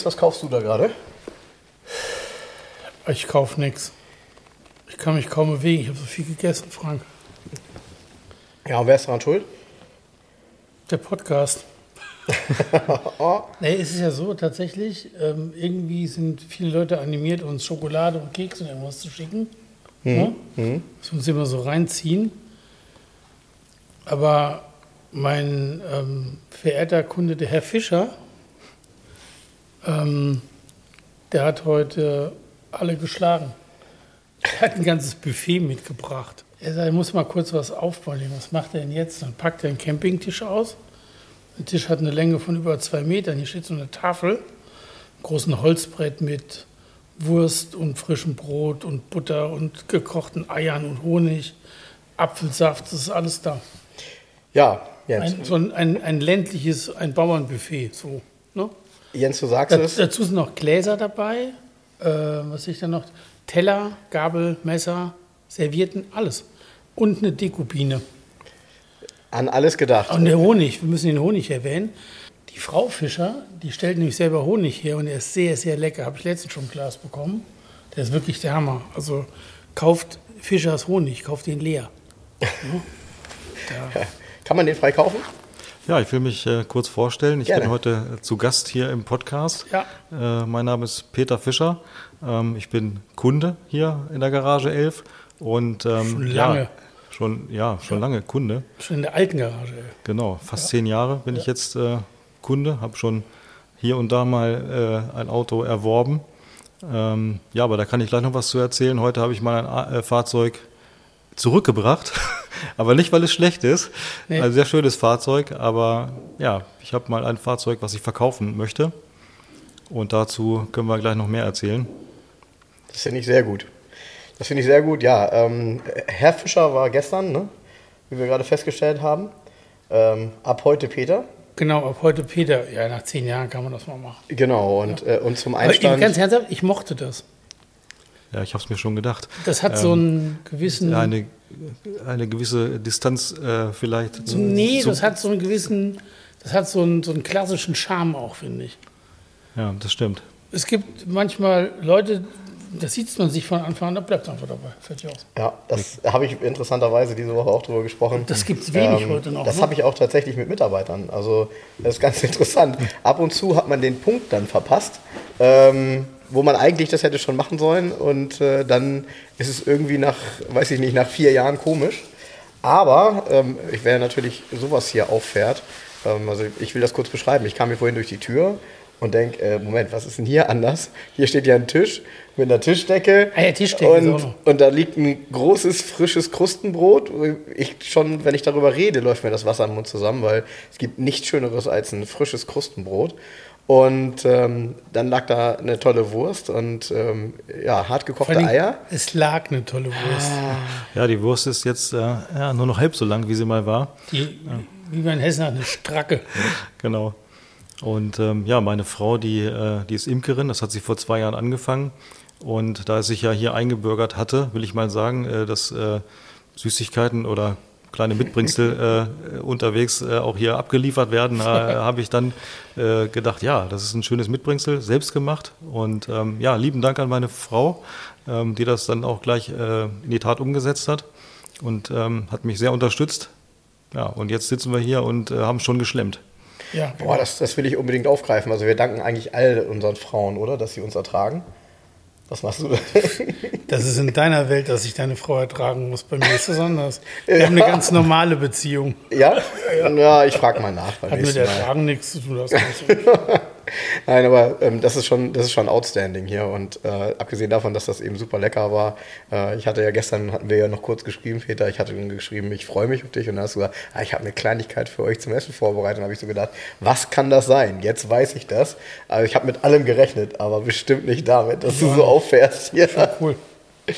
Jens, was kaufst du da gerade? Ich kaufe nichts. Ich kann mich kaum bewegen. Ich habe so viel gegessen, Frank. Ja, und wer ist daran schuld? Der Podcast. nee, es ist ja so, tatsächlich, ähm, irgendwie sind viele Leute animiert, uns Schokolade und Kekse und irgendwas zu schicken. Mhm. Ja? Das uns immer so reinziehen. Aber mein ähm, verehrter Kunde, der Herr Fischer, ähm, der hat heute alle geschlagen. Er hat ein ganzes Buffet mitgebracht. Er sagt, er muss mal kurz was aufbauen. Was macht er denn jetzt? Dann packt er einen Campingtisch aus. Der Tisch hat eine Länge von über zwei Metern. Hier steht so eine Tafel, ein großes Holzbrett mit Wurst und frischem Brot und Butter und gekochten Eiern und Honig, Apfelsaft, das ist alles da. Ja, Jens. Ein, so ein, ein, ein ländliches, ein Bauernbuffet, so. Ne? Jens, du sagst Da, es. dazu sind noch Gläser dabei. Äh, was sehe ich da noch? Teller, Gabel, Messer, Servietten, alles. Und eine Dekopine. An alles gedacht. Und der Honig, wir müssen den Honig erwähnen. Die Frau Fischer, die stellt nämlich selber Honig her und der ist sehr, sehr lecker. Habe ich letztens schon ein Glas bekommen. Der ist wirklich der Hammer. Also kauft Fischers Honig, kauft den leer. Ja. Kann man den frei kaufen? Ja, ich will mich äh, kurz vorstellen. Ich Gerne. bin heute äh, zu Gast hier im Podcast. Ja. Äh, mein Name ist Peter Fischer. Ähm, ich bin Kunde hier in der Garage 11 und ähm, Schon lange. Ja, schon ja, schon lange Kunde. Schon in der alten Garage. ey. Genau, fast zehn Jahre bin ich jetzt äh, Kunde, habe schon hier und da mal äh, ein Auto erworben. Ähm, ja, aber da kann ich gleich noch was zu erzählen. Heute habe ich mal ein A- äh, Fahrzeug zurückgebracht, aber nicht, weil es schlecht ist. Nee. Ein sehr schönes Fahrzeug, aber ja, ich habe mal ein Fahrzeug, was ich verkaufen möchte. Und dazu können wir gleich noch mehr erzählen. Das finde ich sehr gut. Das finde ich sehr gut, ja. Ähm, Herr Fischer war gestern, ne? wie wir gerade festgestellt haben. Ähm, ab heute Peter. Genau, ab heute Peter. Ja, nach zehn Jahren kann man das mal machen. Genau, und, äh, und zum Aber ich, ganz Einstand. ernsthaft, ich mochte das. Ja, ich habe es mir schon gedacht. Das hat so einen gewissen. Eine, eine gewisse Distanz äh, vielleicht. zu- nee, zu- das hat so einen gewissen. Das hat so einen, so einen klassischen Charme auch, finde ich. Ja, das stimmt. Es gibt manchmal Leute, da sieht man sich von Anfang an, da bleibt einfach dabei. Fertig aus. Ja, das habe ich interessanterweise diese Woche auch drüber gesprochen. Das gibt's wenig Ähm, heute noch, Das ne? habe ich auch tatsächlich mit Mitarbeitern. Also das ist ganz interessant. Ab und zu hat man den Punkt dann verpasst, ähm, wo man eigentlich das hätte schon machen sollen. Und äh, dann ist es irgendwie nach, weiß ich nicht, nach vier Jahren komisch. Aber ähm, ich wer natürlich sowas hier auffährt, ähm, also ich will das kurz beschreiben. Ich kam hier vorhin durch die Tür und denke, äh, Moment, was ist denn hier anders? Hier steht ja ein Tisch mit einer Tischdecke. Ah ja, Tischdecke und, und da liegt ein großes, frisches Krustenbrot. Ich schon, wenn ich darüber rede, läuft mir das Wasser im Mund zusammen, weil es gibt nichts Schöneres als ein frisches Krustenbrot. Und ähm, dann lag da eine tolle Wurst und ähm, ja, hart gekochte allem, Eier. Es lag eine tolle Wurst. Ja, die Wurst ist jetzt äh, ja, nur noch halb so lang, wie sie mal war. Die, Wie man in Hessen hat, eine Stracke. Genau. Und ähm, ja, meine Frau, die, äh, die ist Imkerin, das hat sie vor zwei Jahren angefangen. Und da es sich ja hier eingebürgert hatte, will ich mal sagen, äh, dass äh, Süßigkeiten oder kleine Mitbringsel äh, unterwegs äh, auch hier abgeliefert werden, äh, habe ich dann äh, gedacht, ja, das ist ein schönes Mitbringsel, selbst gemacht. Und ähm, ja, lieben Dank an meine Frau, ähm, die das dann auch gleich äh, in die Tat umgesetzt hat und ähm, hat mich sehr unterstützt. Ja, und jetzt sitzen wir hier und äh, haben schon geschlemmt. Ja, Boah, das, das will ich unbedingt aufgreifen. Also wir danken eigentlich all unseren Frauen, oder? Dass sie uns ertragen. Was machst du da? das ist in deiner Welt, dass ich deine Frau ertragen muss. Bei mir ist das anders. Wir haben eine ganz normale Beziehung. ja? Ja, ich frage mal nach Hat mit. Ertragen nichts zu tun. Das. Nein, aber ähm, das, ist schon, das ist schon outstanding hier. Und äh, abgesehen davon, dass das eben super lecker war, äh, ich hatte ja gestern, hatten wir ja noch kurz geschrieben, Peter, ich hatte geschrieben, ich freue mich auf dich. Und dann hast du gesagt, ah, ich habe eine Kleinigkeit für euch zum Essen vorbereitet. Und habe ich so gedacht, was kann das sein? Jetzt weiß ich das. Also ich habe mit allem gerechnet, aber bestimmt nicht damit, dass du so auffährst hier. Schon cool.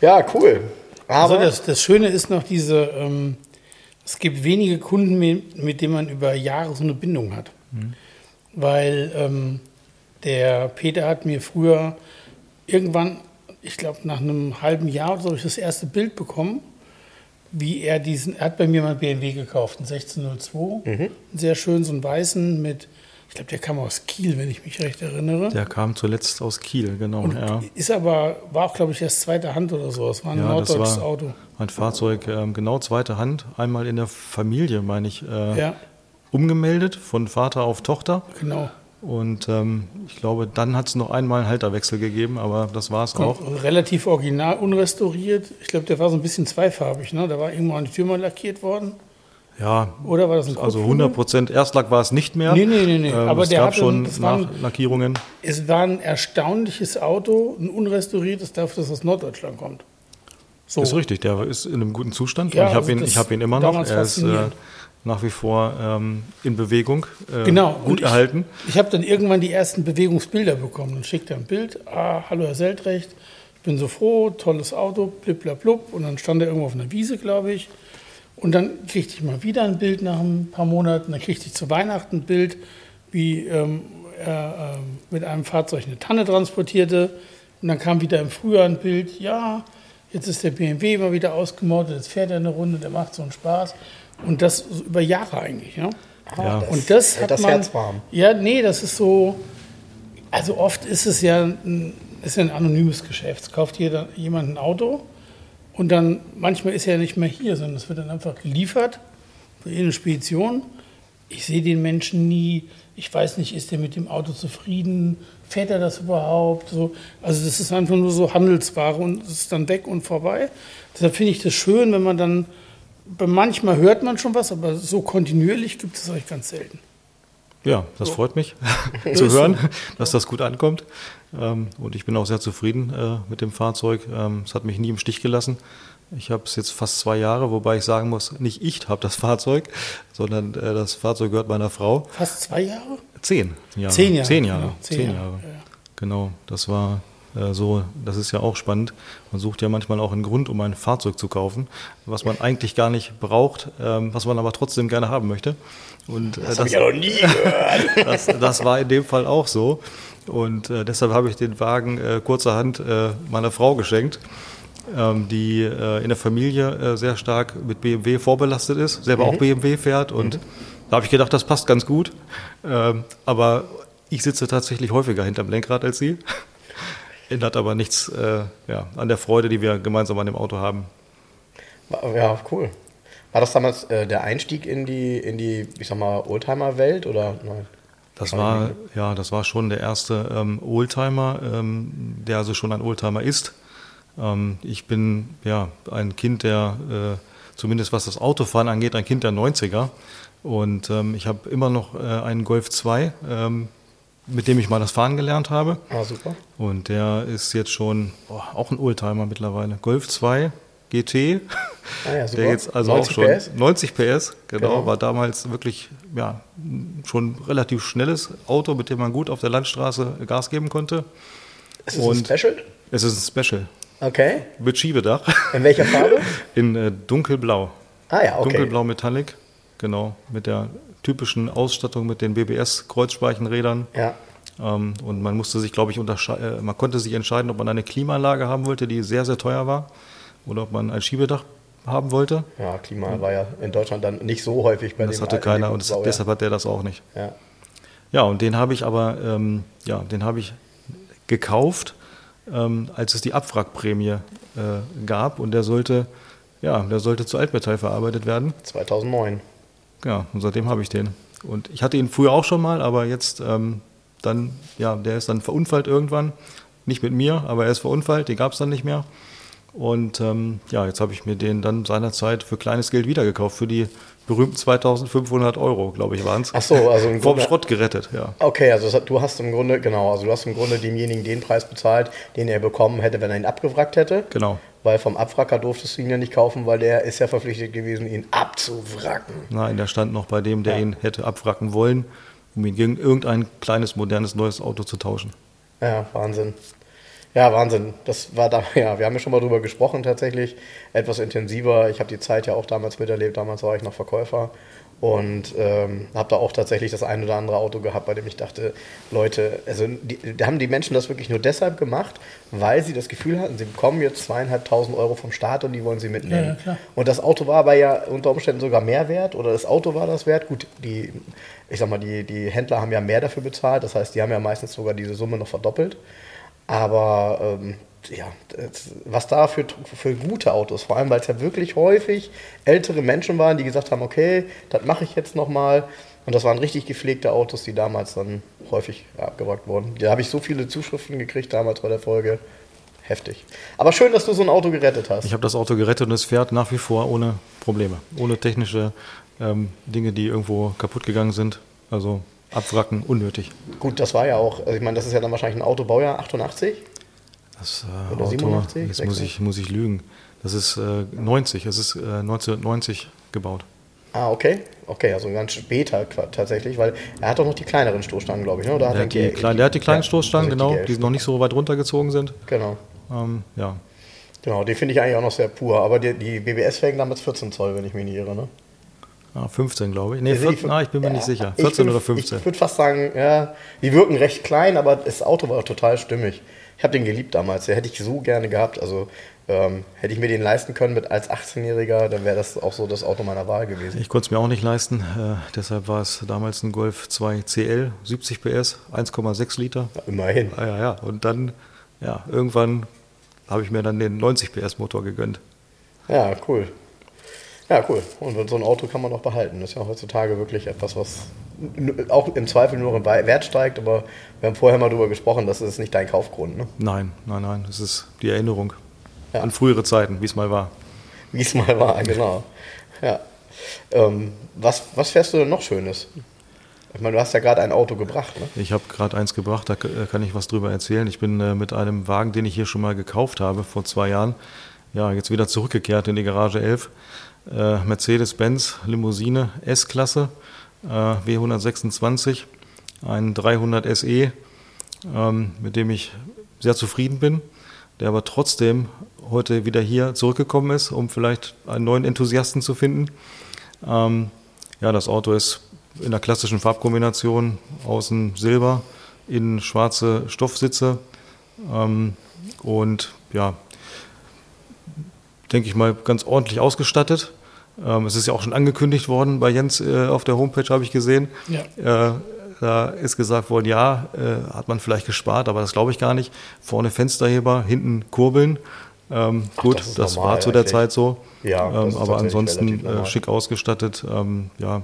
Ja, cool. Also Aber das, das Schöne ist noch diese, ähm, es gibt wenige Kunden, mit, mit denen man über Jahre so eine Bindung hat. Weil ähm, der Peter hat mir früher irgendwann, ich glaube nach einem halben Jahr oder so, habe ich das erste Bild bekommen, wie er diesen, er hat bei mir mal einen BMW gekauft, einen 1602, einen sehr schön, so einen weißen mit, ich glaube, der kam aus Kiel, wenn ich mich recht erinnere. Der kam zuletzt aus Kiel, genau. Und ja. ist aber, war auch, glaube ich, erst zweite Hand oder so. Es war ein Ja, das norddeutsches war Auto. ein Fahrzeug, ähm, genau zweite Hand, einmal in der Familie, meine ich, äh, Ja, umgemeldet, von Vater auf Tochter. genau. Und ähm, ich glaube, dann hat es noch einmal einen Halterwechsel gegeben, aber das war es auch. Relativ original, unrestauriert. Ich glaube, der war so ein bisschen zweifarbig. Ne? Da war irgendwo die Tür mal lackiert worden. Ja, Oder war das ein also Kotflügel? 100 Prozent Erstlack war es nicht mehr. Nee, nee, nee, nee. Ähm, Aber es der gab schon waren- Nachlackierungen. Es war ein erstaunliches Auto, ein unrestauriertes, dafür, dass es aus Norddeutschland kommt. So. Ist richtig, der ist in einem guten Zustand. Ja, und ich habe also ihn, ich hab ihn immer noch. Er ist äh. Nach wie vor ähm, in Bewegung, äh, Genau. gut und ich, erhalten. Ich habe dann irgendwann die ersten Bewegungsbilder bekommen. Dann schickt er ein Bild. Ah, hallo Herr Seltrecht, ich bin so froh, tolles Auto, bliblablub. Und dann stand er irgendwo auf einer Wiese, glaube ich. Und dann kriegte ich mal wieder ein Bild nach ein paar Monaten. Dann kriegte ich zu Weihnachten ein Bild, wie ähm, er ähm, mit einem Fahrzeug eine Tanne transportierte. Und dann kam wieder im Frühjahr ein Bild, ja, jetzt ist der BMW mal wieder ausgemottet, jetzt fährt er eine Runde, der macht so einen Spaß. Und das über Jahre eigentlich. Ja? Ja. Und das hat das man, Herz warm. Ja, nee, das ist so. Also oft ist es ja ein, ist ja ein anonymes Geschäft. Es kauft jeder, jemand ein Auto und dann manchmal ist er ja nicht mehr hier, sondern es wird dann einfach geliefert für eine Spedition. Ich sehe den Menschen nie. Ich weiß nicht, ist er mit dem Auto zufrieden? Fährt er das überhaupt? So, also das ist einfach nur so Handelsware und es ist dann weg und vorbei. Deshalb finde ich das schön, wenn man dann manchmal hört man schon was, aber so kontinuierlich gibt es euch ganz selten. Ja, das freut mich zu hören, dass das gut ankommt. Ähm, und ich bin auch sehr zufrieden äh, mit dem Fahrzeug. Ähm, es hat mich nie im Stich gelassen. Ich habe es jetzt fast zwei Jahre, wobei ich sagen muss, nicht ich habe das Fahrzeug, sondern äh, das Fahrzeug gehört meiner Frau. Fast zwei Jahre? Zehn Jahre. Zehn Jahre, Zehn Jahre. genau, zehn Zehn Jahre, Jahre. ja. Genau, das war so, das ist ja auch spannend. Man sucht ja manchmal auch einen Grund, um ein Fahrzeug zu kaufen, was man eigentlich gar nicht braucht, ähm, was man aber trotzdem gerne haben möchte. Und äh, das, Hab ich ja noch nie gehört. das, das war in dem Fall auch so. Und äh, deshalb habe ich den Wagen äh, kurzerhand äh, meiner Frau geschenkt, ähm, die äh, in der Familie äh, sehr stark mit BMW vorbelastet ist, selber auch BMW fährt. Und da habe ich gedacht, das passt ganz gut. Ähm, aber ich sitze tatsächlich häufiger hinterm Lenkrad als sie. Ändert aber nichts äh, ja, an der Freude, die wir gemeinsam an dem Auto haben. Ja, cool. War das damals äh, der Einstieg in die, in die, ich sag mal, Oldtimer-Welt oder nein? Das war, ja, das war schon der erste ähm, Oldtimer, ähm, der also schon ein Oldtimer ist. Ähm, ich bin ja ein Kind der, äh, zumindest was das Autofahren angeht, ein Kind der 90er. Und ähm, ich habe immer noch äh, einen Golf 2, ähm, mit dem ich mal das Fahren gelernt habe. Ah, super. Und der ist jetzt schon boah, auch ein Oldtimer mittlerweile. Golf 2 GT. Ah ja, super. Der jetzt also 90 auch schon PS? 90 PS, genau, Genau. war damals wirklich ja, schon ein relativ schnelles Auto, mit dem man gut auf der Landstraße Gas geben konnte. Ist ein Und- Special? Es ist ein Special Okay. mit Schiebedach In welcher Farbe? in äh, dunkelblau. Ah ja, okay. Dunkelblau Metallic, genau, mit der typischen Ausstattung mit den BBS Kreuzspeichenrädern. Ja. Ähm, und man musste sich, glaube ich, äh, man konnte sich entscheiden, ob man eine Klimaanlage haben wollte, die sehr, sehr teuer war, oder ob man ein Schiebedach haben wollte. Ja, Klima war ja in Deutschland dann nicht so häufig bei Das dem hatte alten keiner und das, deshalb hat der das auch nicht. Ja. Ja, und den habe ich aber, ähm, ja, den habe ich gekauft, ähm, als es die Abwrackprämie äh, gab und der sollte, ja, der sollte zu Altmetall verarbeitet werden. 2009. Ja, und seitdem habe ich den. Und ich hatte ihn früher auch schon mal, aber jetzt ähm, dann, ja, der ist dann verunfallt irgendwann. Nicht mit mir, aber er ist verunfallt, den gab es dann nicht mehr. Und ähm, ja, jetzt habe ich mir den dann seinerzeit für kleines Geld wiedergekauft, für die berühmten 2500 Euro, glaube ich, waren es. Ach so, also im vom Grunde- Schrott gerettet, ja. Okay, also hat- du hast im Grunde, genau, also du hast im Grunde demjenigen den Preis bezahlt, den er bekommen hätte, wenn er ihn abgewrackt hätte. Genau. Weil vom Abwracker durftest du ihn ja nicht kaufen, weil der ist ja verpflichtet gewesen, ihn abzuwracken. Nein, der stand noch bei dem, der Ja. ihn hätte abwracken wollen, um ihn gegen irgendein kleines, modernes, neues Auto zu tauschen. Ja, Wahnsinn. Ja, Wahnsinn. Das war da, ja, wir haben ja schon mal drüber gesprochen tatsächlich, etwas intensiver. Ich habe die Zeit ja auch damals miterlebt, damals war ich noch Verkäufer und ähm, habe da auch tatsächlich das ein oder andere Auto gehabt, bei dem ich dachte, Leute, also die, da haben die Menschen das wirklich nur deshalb gemacht, weil sie das Gefühl hatten, sie bekommen jetzt zweieinhalbtausend Euro vom Staat und die wollen sie mitnehmen. Ja. Und das Auto war aber ja unter Umständen sogar mehr wert oder das Auto war das wert. Gut, die, ich sag mal, die, die Händler haben ja mehr dafür bezahlt, das heißt, die haben ja meistens sogar diese Summe noch verdoppelt. Aber ähm, ja, was da für, für gute Autos, vor allem weil es ja wirklich häufig ältere Menschen waren, die gesagt haben, okay, das mache ich jetzt nochmal. Und das waren richtig gepflegte Autos, die damals dann häufig abgewrackt wurden. Da habe ich so viele Zuschriften gekriegt damals bei der Folge. Heftig. Aber schön, dass du so ein Auto gerettet hast. Ich habe das Auto gerettet und es fährt nach wie vor ohne Probleme, ohne technische ähm, Dinge, die irgendwo kaputt gegangen sind. Also abwracken, unnötig. Gut, das war ja auch, also ich meine, das ist ja dann wahrscheinlich ein Auto, Baujahr 88. Das äh, Oder Auto, 87, jetzt muss 86? ich, muss ich lügen. Das ist äh, 90, es ist äh, 1990 gebaut. Ah, okay. Okay, also ganz später tatsächlich, weil er hat doch noch die kleineren Stoßstangen, glaube ich, ne? Oder Der er hat, die, klein, der hat die kleinen ja, Stoßstangen, also genau, richtige die noch nicht so weit runtergezogen sind. Genau. Ähm, ja, Genau, die finde ich eigentlich auch noch sehr pur. Aber die, die BBS-Felgen damals 14 Zoll, wenn ich mich nicht irre, ne? ah, 15 glaube ich. Nee, Also die 14, ah, ich bin mir ja, nicht sicher. ich 14 bin- oder 15. Ich würde fast sagen, ja, die wirken recht klein, aber das Auto war total stimmig. Ich habe den geliebt damals, den hätte ich so gerne gehabt. Also ähm, hätte ich mir den leisten können mit als 18-Jähriger, dann wäre das auch so das Auto meiner Wahl gewesen. Ich konnte es mir auch nicht leisten, äh, deshalb war es damals ein Golf 2 CL, 70 PS, 1,6 Liter. Ja, immerhin. Ah, ja, ja. Und dann, ja, irgendwann habe ich mir dann den 90 PS Motor gegönnt. Ja, cool. Ja, cool. Und so ein Auto kann man auch behalten. Das ist ja heutzutage wirklich etwas, was auch im Zweifel nur im Wert steigt, aber wir haben vorher mal darüber gesprochen, das ist nicht dein Kaufgrund, ne? Nein, nein, nein, das ist die Erinnerung Ja. an frühere Zeiten, wie es mal war. Wie es mal war, genau. Ja. Ähm, was, was fährst du denn noch Schönes? Ich meine, du hast ja gerade ein Auto gebracht, ne? Ich habe gerade eins gebracht, da äh, kann ich was drüber erzählen. Ich bin äh, mit einem Wagen, den ich hier schon mal gekauft habe vor zwei Jahren, ja, jetzt wieder zurückgekehrt in die Garage 11. Äh, Mercedes-Benz Limousine S-Klasse, W126, ein 300 SE, ähm, mit dem ich sehr zufrieden bin, der aber trotzdem heute wieder hier zurückgekommen ist, um vielleicht einen neuen Enthusiasten zu finden. Ähm, ja, das Auto ist in der klassischen Farbkombination außen silber, innen schwarze Stoffsitze ähm, und ja, denke ich mal, ganz ordentlich ausgestattet. Ähm, es ist ja auch schon angekündigt worden bei Jens äh, auf der Homepage, habe ich gesehen. Ja. Äh, da ist gesagt worden, ja, äh, hat man vielleicht gespart, aber das glaube ich gar nicht. Vorne Fensterheber, hinten Kurbeln. Ähm, gut, das das, war zu der eigentlich. Zeit so. Ja, ähm, aber ansonsten äh, schick ausgestattet. Ähm, ja,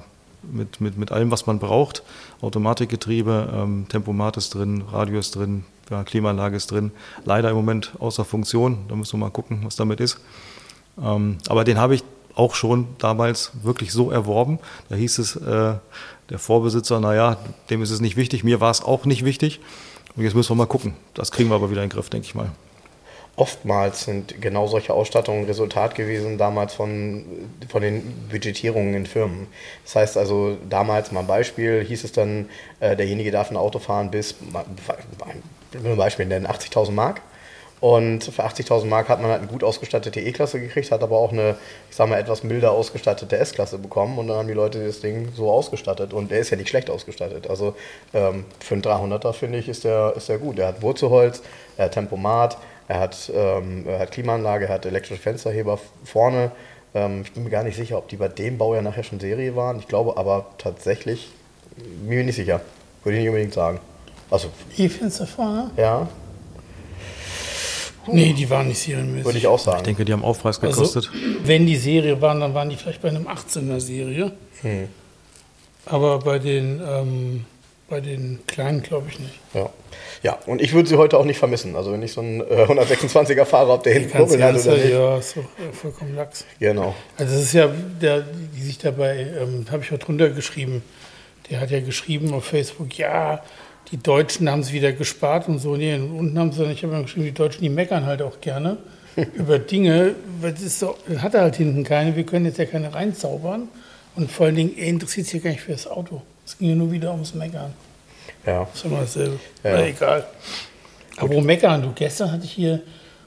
mit, mit, mit allem, was man braucht. Automatikgetriebe, ähm, Tempomat ist drin, Radio ist drin, ja, Klimaanlage ist drin. Leider im Moment außer Funktion. Da müssen wir mal gucken, was damit ist. Ähm, aber den habe ich auch schon damals wirklich so erworben. Da hieß es, äh, der Vorbesitzer, naja, dem ist es nicht wichtig, mir war es auch nicht wichtig. Und jetzt müssen wir mal gucken. Das kriegen wir aber wieder in den Griff, denke ich mal. Oftmals sind genau solche Ausstattungen Resultat gewesen damals von, von den Budgetierungen in Firmen. Das heißt also, damals mal ein Beispiel, hieß es dann, äh, derjenige darf ein Auto fahren bis, ich will ein Beispiel nennen, 80.000 Mark. Und für 80.000 Mark hat man halt eine gut ausgestattete E-Klasse gekriegt, hat aber auch eine, ich sag mal, etwas milder ausgestattete S-Klasse bekommen. Und dann haben die Leute das Ding so ausgestattet. Und der ist ja nicht schlecht ausgestattet. Also ähm, für einen 300er, finde ich, ist der, ist der gut. Er hat Wurzelholz, er hat Tempomat, er hat, ähm, er hat Klimaanlage, er hat elektrische Fensterheber vorne. Ähm, ich bin mir gar nicht sicher, ob die bei dem Baujahr nachher schon Serie waren. Ich glaube aber tatsächlich, bin mir nicht sicher. Würde ich nicht unbedingt sagen. Also, E-Fenster vorne? ja, Nee, die waren nicht serienmäßig. würde ich auch sagen. Ich denke, die haben Aufpreis also, gekostet. wenn die Serie waren, dann waren die vielleicht bei einem 18er Serie. Hm. Aber bei den ähm, Bei den Kleinen glaube ich nicht. Ja. ja, und ich würde sie heute auch nicht vermissen. Also wenn ich so einen äh, 126er fahre, ob der hinten Kurbeln hat oder nicht. ja, ist doch äh, vollkommen lax. Genau. Also es ist ja, der, die sich dabei, ähm, habe ich auch drunter geschrieben, der hat ja geschrieben auf Facebook, ja, die Deutschen haben es wieder gespart und so. Nee, und unten haben sie dann, ich habe ja geschrieben, die Deutschen, die meckern halt auch gerne über Dinge, weil das ist so, das hat er halt hinten keine, wir können jetzt ja keine reinzaubern. Und vor allen Dingen, er interessiert sich ja gar nicht für das Auto. Es ging ja nur wieder ums Meckern. Ja. Das ist immer dasselbe. Ja. Na, egal. Aber wo meckern du? Gestern hatte ich hier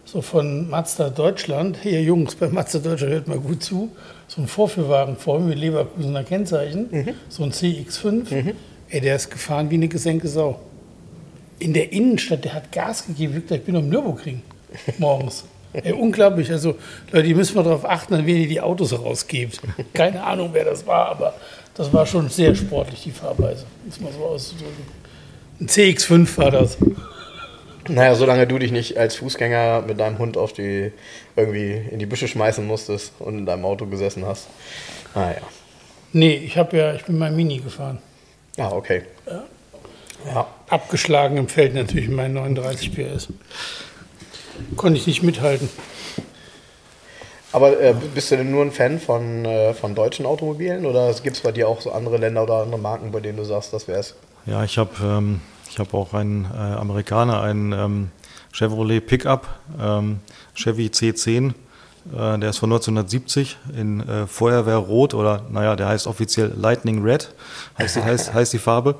so von Mazda Deutschland, hier Jungs, bei Mazda Deutschland hört mal gut zu, so ein Vorführwagen vor mir mit Leverkusener Kennzeichen, so ein CX5. Ey, der ist gefahren wie eine gesenkte Sau. In der Innenstadt, der hat Gas gegeben, ich bin am Nürburgring morgens. Ey, unglaublich. Also, Leute, ihr müsst mal darauf achten, an wen ihr die Autos rausgebt. Keine Ahnung, wer das war, aber das war schon sehr sportlich, die Fahrweise, es mal so auszudrücken. Ein CX5 war das. Naja, solange du dich nicht als Fußgänger mit deinem Hund auf die irgendwie in die Büsche schmeißen musstest und in deinem Auto gesessen hast. Ah ja. Nee, ich habe ja, ich bin mal Mini gefahren. Ah, okay. Ja. Abgeschlagen im Feld natürlich mit meinen 39 PS. Konnte ich nicht mithalten. Aber äh, bist du denn nur ein Fan von, äh, von deutschen Automobilen oder gibt es bei dir auch so andere Länder oder andere Marken, bei denen du sagst, das wäre es? Ja, ich habe ähm, ich hab auch einen äh, Amerikaner, einen ähm, Chevrolet Pickup, ähm, Chevy C10. Äh, der ist von 1970 in äh, Feuerwehrrot oder naja, der heißt offiziell Lightning Red, heißt die, heißt, heißt die Farbe.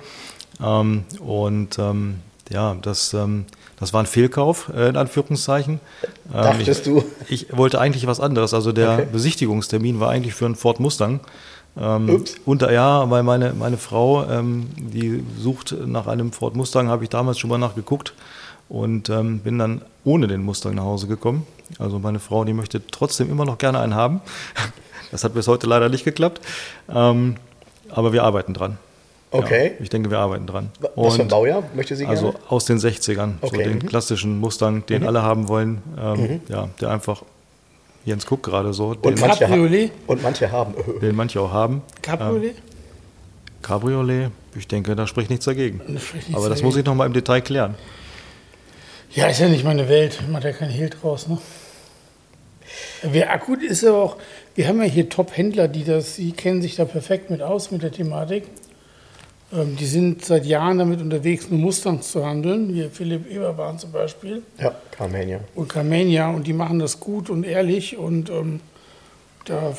Ähm, und ähm, ja, das, ähm, das war ein Fehlkauf, äh, in Anführungszeichen. Ähm, Dachtest ich, du? Ich wollte eigentlich was anderes. Also der Okay. Besichtigungstermin war eigentlich für einen Ford Mustang. Ähm, Ups. unter, ja, weil meine, meine Frau, ähm, die sucht nach einem Ford Mustang, habe ich damals schon mal nachgeguckt und ähm, bin dann ohne den Mustang nach Hause gekommen. Also meine Frau, die möchte trotzdem immer noch gerne einen haben. Das hat bis heute leider nicht geklappt. Ähm, aber wir arbeiten dran. Okay. Ja, ich denke, wir arbeiten dran. Was für ein Und- Baujahr möchte sie gerne? also aus den 60ern, Okay, so den mhm. klassischen Mustang, den alle haben wollen. Ähm, Ja, der einfach, Jens guckt gerade so, den, und, manche ha- Cabriolet? und manche haben. den manche auch haben. Cabriolet? Cabriolet, ich denke, da spricht nichts dagegen. Da spricht nichts Aber das dagegen. muss ich noch mal im Detail klären. Ja, ist ja nicht meine Welt. Macht ja kein Hehl draus, ne? Wer akut ist aber auch, wir haben ja hier Top-Händler, die das, die kennen sich da perfekt mit aus, mit der Thematik. Ähm, die sind seit Jahren damit unterwegs, nur Mustangs zu handeln. Wie Philipp Eberbahn zum Beispiel Ja, Carmania. und Carmania und die machen das gut und ehrlich und ähm, da,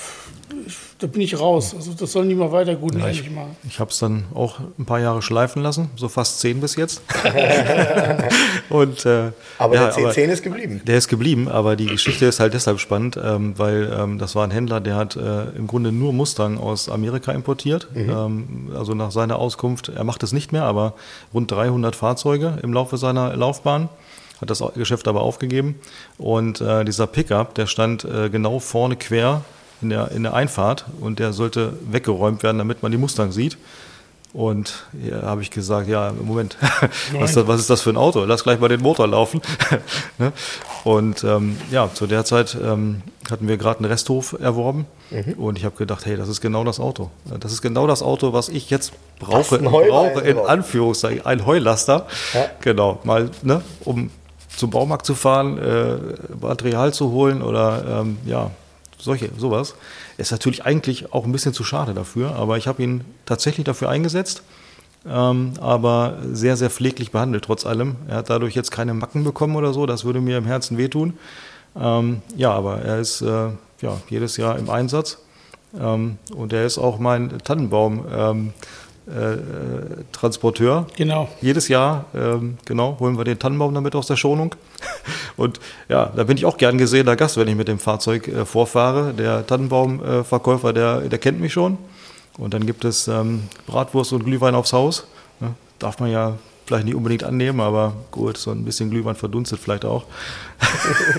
ich, da bin ich raus. Also das sollen die mal weiter gut Ja, ich machen. ich habe es dann auch ein paar Jahre schleifen lassen, so fast zehn bis jetzt. Und, äh, Aber ja, der C10 ist geblieben. Der ist geblieben, aber die Geschichte ist halt deshalb spannend, ähm, weil ähm, das war ein Händler, der hat äh, im Grunde nur Mustang aus Amerika importiert. Ähm, also nach seiner Auskunft, er macht es nicht mehr, aber rund 300 Fahrzeuge im Laufe seiner Laufbahn. Hat das Geschäft aber aufgegeben. Und äh, dieser Pickup, der stand äh, genau vorne quer in der, in der Einfahrt und der sollte weggeräumt werden, damit man die Mustang sieht. Und hier habe ich gesagt, ja, Moment, was, ist das, was ist das für ein Auto? Lass gleich mal den Motor laufen. Ne? Und ähm, ja, zu der Zeit ähm, hatten wir gerade einen Resthof erworben und ich habe gedacht, hey, das ist genau das Auto. Das ist genau das Auto, was ich jetzt brauche, brauche in eingebaut. Anführungszeichen, ein Heulaster. Ja. Genau, mal, ne, um zum Baumarkt zu fahren, äh, Material zu holen oder ähm, ja, solche, sowas. Ist natürlich eigentlich auch ein bisschen zu schade dafür, aber ich habe ihn tatsächlich dafür eingesetzt, ähm, aber sehr, sehr pfleglich behandelt trotz allem. Er hat dadurch jetzt keine Macken bekommen oder so, das würde mir im Herzen wehtun. Ähm, ja, aber er ist äh, ja, jedes Jahr im Einsatz ähm, und er ist auch mein Tannenbaum. Äh, äh, Transporteur. Genau. Jedes Jahr, ähm, genau, holen wir den Tannenbaum damit aus der Schonung. Und ja, da bin ich auch gern gesehener Gast, wenn ich mit dem Fahrzeug äh, vorfahre. Der Tannenbaumverkäufer, der, der kennt mich schon. Und dann gibt es ähm, Bratwurst und Glühwein aufs Haus. Ne? Darf man ja vielleicht nicht unbedingt annehmen, aber gut, so ein bisschen Glühwein verdunstet vielleicht auch.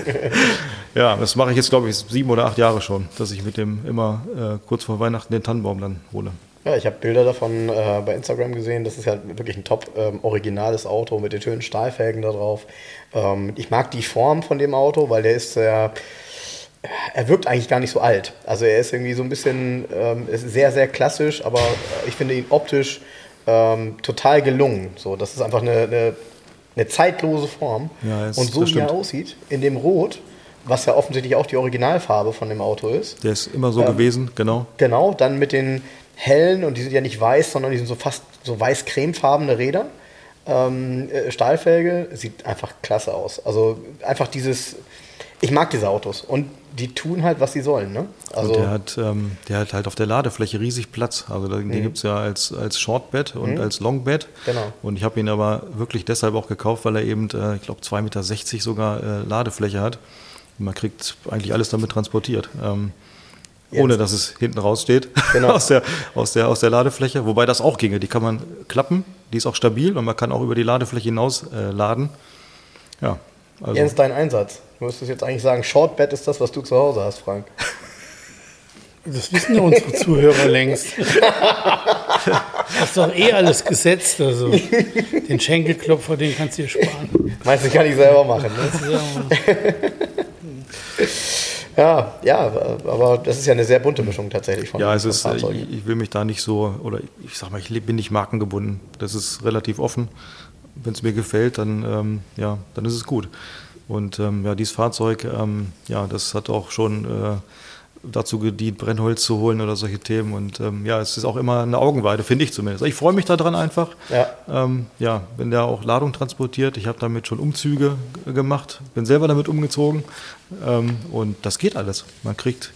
ja, das mache ich jetzt, glaube ich, sieben oder acht Jahre schon, dass ich mit dem immer äh, kurz vor Weihnachten den Tannenbaum dann hole. Ja, ich habe Bilder davon äh, bei Instagram gesehen. Das ist ja wirklich ein top ähm, originales Auto mit den schönen Stahlfelgen da drauf. Ähm, ich mag die Form von dem Auto, weil der ist sehr. er wirkt eigentlich gar nicht so alt. Also er ist irgendwie so ein bisschen, ähm, ist sehr, sehr klassisch, aber äh, ich finde ihn optisch ähm, total gelungen. So, das ist einfach eine, eine, eine zeitlose Form. Ja, es- und so wie er aussieht, in dem Rot, was ja offensichtlich auch die Originalfarbe von dem Auto ist. Der ist immer so gewesen, genau. Genau, dann mit den hellen, und die sind ja nicht weiß, sondern die sind so fast so weiß-cremefarbene Räder. Ähm, äh, Stahlfelge, sieht einfach klasse aus. Also einfach dieses, ich mag diese Autos und die tun halt, was sie sollen. Ne? Also, und der hat, ähm, der hat halt auf der Ladefläche riesig Platz. Also den gibt es ja als, als Shortbed und als Longbed. Genau. Und ich habe ihn aber wirklich deshalb auch gekauft, weil er eben, äh, ich glaube, 2,60 Meter sogar äh, Ladefläche hat. Und man kriegt eigentlich alles damit transportiert. Ähm, ohne dass es hinten raussteht Genau. aus, der, aus, der, aus der Ladefläche. Wobei das auch ginge. Die kann man klappen, die ist auch stabil und man kann auch über die Ladefläche hinaus äh, laden. Ja, also Jens, dein Einsatz. Du müsstest jetzt eigentlich sagen, Shortbed ist das, was du zu Hause hast, Frank. Das wissen ja unsere Zuhörer längst. Das ist doch eh alles gesetzt. Also den Schenkelklopfer, den kannst du dir sparen. Meinst du, kann ich selber machen? Ne? Ja, Ja, aber das ist ja eine sehr bunte Mischung tatsächlich von, Ja, es von ist, äh, Fahrzeugen. ich, ich will mich da nicht so, oder ich sag mal, ich bin nicht markengebunden. Das ist relativ offen. Wenn es mir gefällt, dann, ähm, ja, dann ist es gut. Und ähm, ja, dieses Fahrzeug, ähm, ja, das hat auch schon äh, dazu gedient, Brennholz zu holen oder solche Themen. Und ähm, ja, es ist auch immer eine Augenweide, finde ich zumindest. Ich freue mich daran einfach. Ja. Ähm, ja, wenn der auch Ladung transportiert. Ich habe damit schon Umzüge gemacht, bin selber damit umgezogen. Ähm, und das geht alles. Man kriegt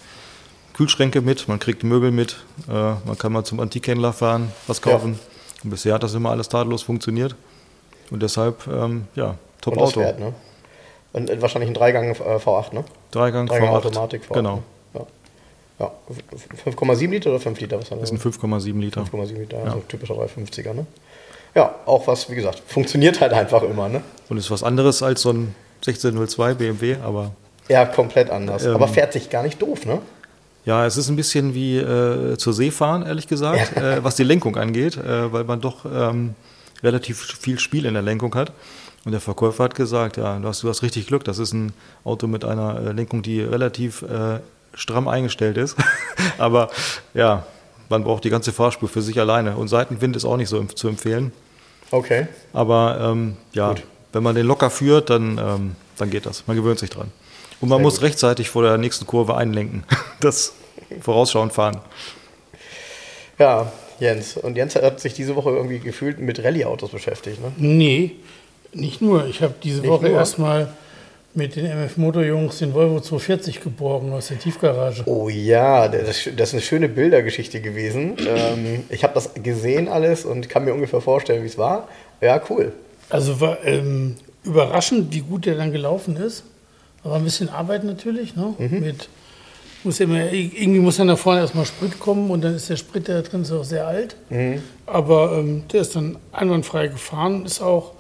Kühlschränke mit, man kriegt Möbel mit, äh, man kann mal zum Antikhändler fahren, was kaufen. Und bisher hat das immer alles tadellos funktioniert. Und deshalb, ähm, ja, top Auto. fährt, ne? Und äh, wahrscheinlich ein Dreigang äh, V8, ne? Dreigang, Dreigang V8. Automatik V8. Genau. Ja. Ja. 5,7 Liter oder 5 Liter? Was haben wir? Das sind 5,7 Liter. 5,7 Liter, also typischer 350er, ne? Ja, auch was, wie gesagt, funktioniert halt einfach immer, ne? Und ist was anderes als so ein 1602 BMW, aber Ja, komplett anders. Ähm, aber fährt sich gar nicht doof, ne? Ja, es ist ein bisschen wie äh, zur See fahren, ehrlich gesagt, äh, was die Lenkung angeht, äh, weil man doch ähm, relativ viel Spiel in der Lenkung hat. Und der Verkäufer hat gesagt, ja, du hast, du hast richtig Glück, das ist ein Auto mit einer äh, Lenkung, die relativ äh, stramm eingestellt ist. Aber ja, man braucht die ganze Fahrspur für sich alleine. Und Seitenwind ist auch nicht so zu empfehlen. Okay. Aber ähm, ja, Gut. wenn man den locker führt, dann, ähm, dann geht das. Man gewöhnt sich dran. Und man Sehr muss gut. rechtzeitig vor der nächsten Kurve einlenken. Das vorausschauend fahren. Ja, Jens. Und Jens hat sich diese Woche irgendwie gefühlt mit Rallye-Autos beschäftigt, ne? Nee, nicht nur. Ich habe diese Nicht Woche erstmal mit den MF Motorjungs den Volvo 240 geborgen aus der Tiefgarage. Oh ja, das, das ist eine schöne Bildergeschichte gewesen. Ähm, ich habe das gesehen alles und kann mir ungefähr vorstellen, wie es war. Ja, cool. Also war ähm, überraschend, wie gut der dann gelaufen ist. Aber ein bisschen Arbeit natürlich. Ne? Mit, muss immer, irgendwie muss dann da vorne erstmal Sprit kommen und dann ist der Sprit, der da drin ist, auch sehr alt. Aber ähm, der ist dann einwandfrei gefahren. Ist auch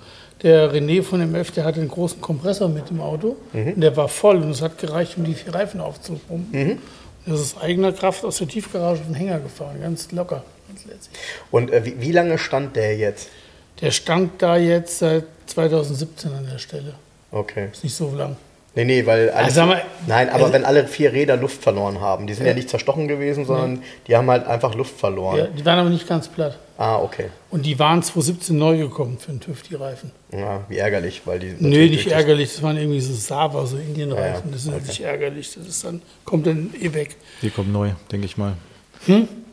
der René von MF, der hatte einen großen Kompressor mit im Auto. Und der war voll und es hat gereicht, um die vier Reifen aufzupumpen. Das ist aus eigener Kraft aus der Tiefgarage auf den Hänger gefahren, ganz locker. Ganz. Und äh, wie, wie lange stand der jetzt? Der stand da jetzt seit 2017 an der Stelle. Okay. Ist nicht so lang. Nee, nee, weil alle, Also mal, Nein, aber also- wenn alle vier Räder Luft verloren haben, die sind ja, nicht zerstochen gewesen, sondern die haben halt einfach Luft verloren. Ja, die waren aber nicht ganz platt. Ah, okay. Und die waren 2017 neu gekommen für den TÜV, die Reifen. Ja, wie ärgerlich, weil die. Nö, nicht ärgerlich, das waren irgendwie so Sava, so Indienreifen. Ja, ja, Das ist natürlich ärgerlich. Das ist dann, kommt dann eh weg. Die kommen neu, denke ich mal.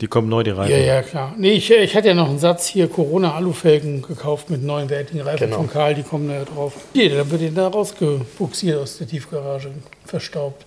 Die kommen neu, die Reifen. Ja, ja, klar. Nee, ich, ich hatte ja noch einen Satz hier, Corona-Alufelgen gekauft mit neuen wertigen Reifen Genau. von Karl, die kommen da ja drauf. Nee, da wird den da rausgebuxiert aus der Tiefgarage, verstaubt.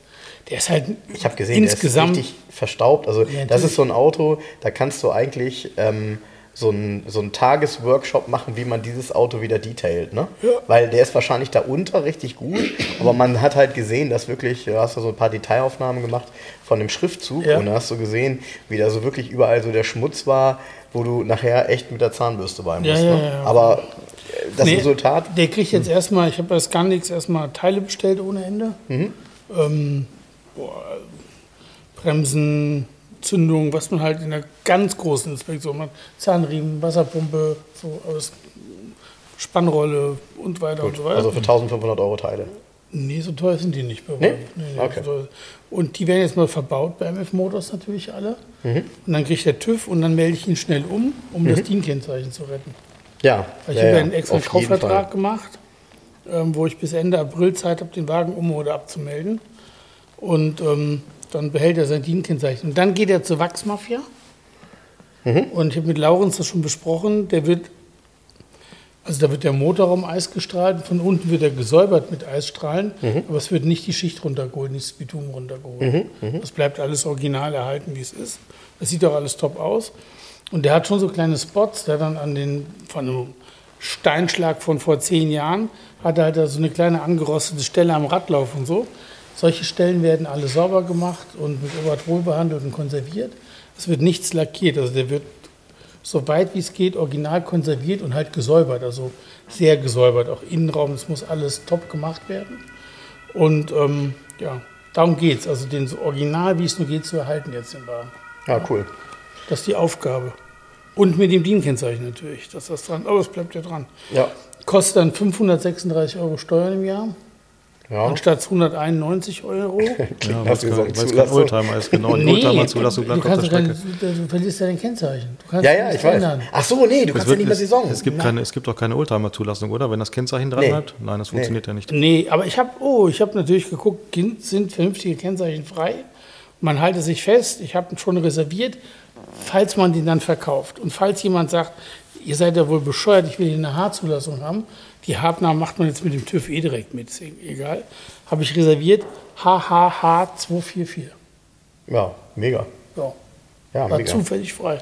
Der ist halt Ich habe gesehen, insgesamt der ist richtig verstaubt. Also Ja, das ist so ein Auto, da kannst du eigentlich ähm, so einen so Tagesworkshop machen, wie man dieses Auto wieder detailt. Ne? Weil der ist wahrscheinlich da unter richtig gut, aber man hat halt gesehen, dass wirklich, du hast ja so ein paar Detailaufnahmen gemacht von dem Schriftzug Ja. und da hast du gesehen, wie da so wirklich überall so der Schmutz war, wo du nachher echt mit der Zahnbürste bei musst. Ja, ja, ne? ja. Aber äh, das Nee, Resultat, Der kriegt jetzt erstmal, ich habe bei Scandix erstmal Teile bestellt ohne Ende. Ähm, boah, Bremsen, Zündung, was man halt in der ganz großen Inspektion macht. Zahnriemen, Wasserpumpe, so aus Spannrolle und weiter und so weiter. also für 1500 Euro Teile. nee, so teuer sind die nicht bei Nee? Volvo. Okay. so. Und die werden jetzt mal verbaut bei MF Motors natürlich alle. Und dann kriegt der TÜV und dann melde ich ihn schnell um, um das DIN-Kennzeichen zu retten. Ja. Weil ja, ich habe ja ja, einen extra Kaufvertrag gemacht, ähm, wo ich bis Ende April Zeit habe, den Wagen um- oder abzumelden. Und ähm, dann behält er sein DIN-Kennzeichen. Und dann geht er zur Wachsmafia. Mhm. Und ich habe mit Laurens das schon besprochen. Der wird, also da wird der Motorraum Eis gestrahlt. Von unten wird er gesäubert mit Eisstrahlen. Mhm. Aber es wird nicht die Schicht runtergeholt, nicht das Bitumen runtergeholt. Mhm, Das bleibt alles original erhalten, wie es ist. Das sieht auch alles top aus. Und der hat schon so kleine Spots, der dann an den, von einem Steinschlag von vor zehn Jahren, hat er halt da so eine kleine angerostete Stelle am Radlauf und so. Solche Stellen werden alle sauber gemacht und mit Obertrol behandelt und konserviert. Es wird nichts lackiert, also der wird so weit wie es geht original konserviert und halt gesäubert, also sehr gesäubert, auch Innenraum, es muss alles top gemacht werden. Und ähm, ja, darum geht es, also den so original, wie es nur geht, zu erhalten jetzt den Wagen. Ja, cool. Das ist die Aufgabe. Und mit dem DIN-Kennzeichen natürlich, dass das dran, aber es bleibt ja dran. Ja. Kostet dann 536 Euro Steuern im Jahr, Ja. anstatt 191 Euro. Ja, Hast weil es du kein? Oldtimer ist, genau. Die Nee, Oldtimer-Zulassung bleibt auf der Strecke. du verlierst ja dein Kennzeichen. Du kannst Ja, ja, nicht ich weiß. ändern. Ach so, nee, du Es kannst ja nicht mehr Saison. Es gibt, keine, es gibt auch keine Oldtimer-Zulassung, oder? Wenn das Kennzeichen dran Nee. bleibt? Nein, das funktioniert ja nicht. Nee, aber ich habe, oh, ich habe natürlich geguckt, sind vernünftige Kennzeichen frei. Man halte sich fest, ich habe ihn schon reserviert, falls man den dann verkauft. Und falls jemand sagt, ihr seid ja wohl bescheuert, ich will hier eine H-Zulassung haben, die H-Namen macht man jetzt mit dem TÜV eh direkt mit, egal, habe ich reserviert HHH 244. Ja, mega. Ja. Ja, war mega. zufällig frei.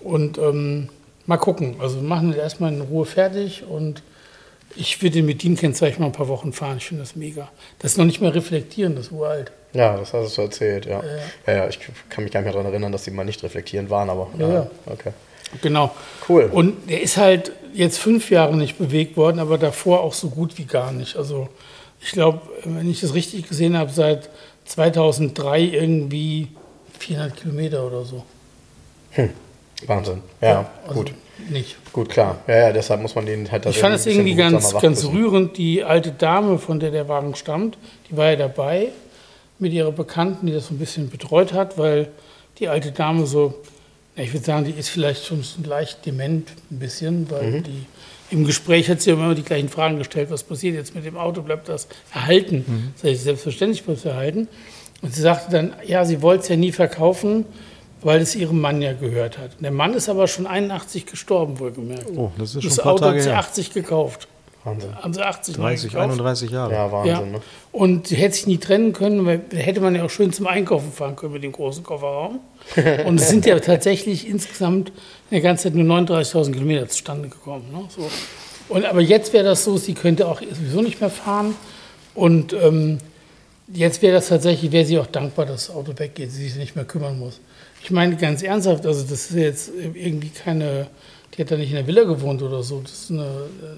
Und ähm, mal gucken. Also wir machen das erstmal in Ruhe fertig und ich würde den mit DIN-Kennzeichen mal ein paar Wochen fahren. Ich finde das mega. Das ist noch nicht mehr reflektieren, das ist uralt. Ja, das hast du erzählt, ja. Ja, ja, ich kann mich gar nicht mehr daran erinnern, dass die mal nicht reflektierend waren, aber Ja, ja. okay. Genau. Cool. Und der ist halt jetzt fünf Jahre nicht bewegt worden, aber davor auch so gut wie gar nicht. Also ich glaube, wenn ich das richtig gesehen habe, seit 2003 irgendwie 400 Kilometer oder so. Wahnsinn. Ja, also gut. Nicht. Gut, klar. Ja, ja, deshalb muss man den halt Ich fand es irgendwie ganz, ganz rührend. Die alte Dame, von der der Wagen stammt, die war ja dabei mit ihrer Bekannten, die das so ein bisschen betreut hat, weil die alte Dame so, ja, ich würde sagen, die ist vielleicht schon leicht dement ein bisschen, weil Mhm. die im Gespräch hat sie immer die gleichen Fragen gestellt, was passiert jetzt mit dem Auto, bleibt das erhalten? Mhm. Sag ich, selbstverständlich bleibt es erhalten. Und sie sagte dann, ja, sie wollte es ja nie verkaufen, weil es ihrem Mann ja gehört hat. Der Mann ist aber schon 81 gestorben, wohlgemerkt. Oh, das ist schon Das ein paar Auto Tage hat sie her. 80 gekauft. Wahnsinn. Haben sie 80 neu 30, gekauft. 31 Jahre. Ja, Wahnsinn. Ja. Ne? Und sie hätte sich nie trennen können, weil da hätte man ja auch schön zum Einkaufen fahren können mit dem großen Kofferraum. Und es sind ja tatsächlich insgesamt in der ganzen Zeit nur 39.000 Kilometer zustande gekommen. Ne? So. Und, aber jetzt wäre das so, sie könnte auch sowieso nicht mehr fahren. Und ähm, jetzt wäre das tatsächlich, wäre sie auch dankbar, dass das Auto weggeht, sie sich nicht mehr kümmern muss. Ich meine ganz ernsthaft, also das ist jetzt irgendwie keine, die hat da nicht in der Villa gewohnt oder so. Das ist eine,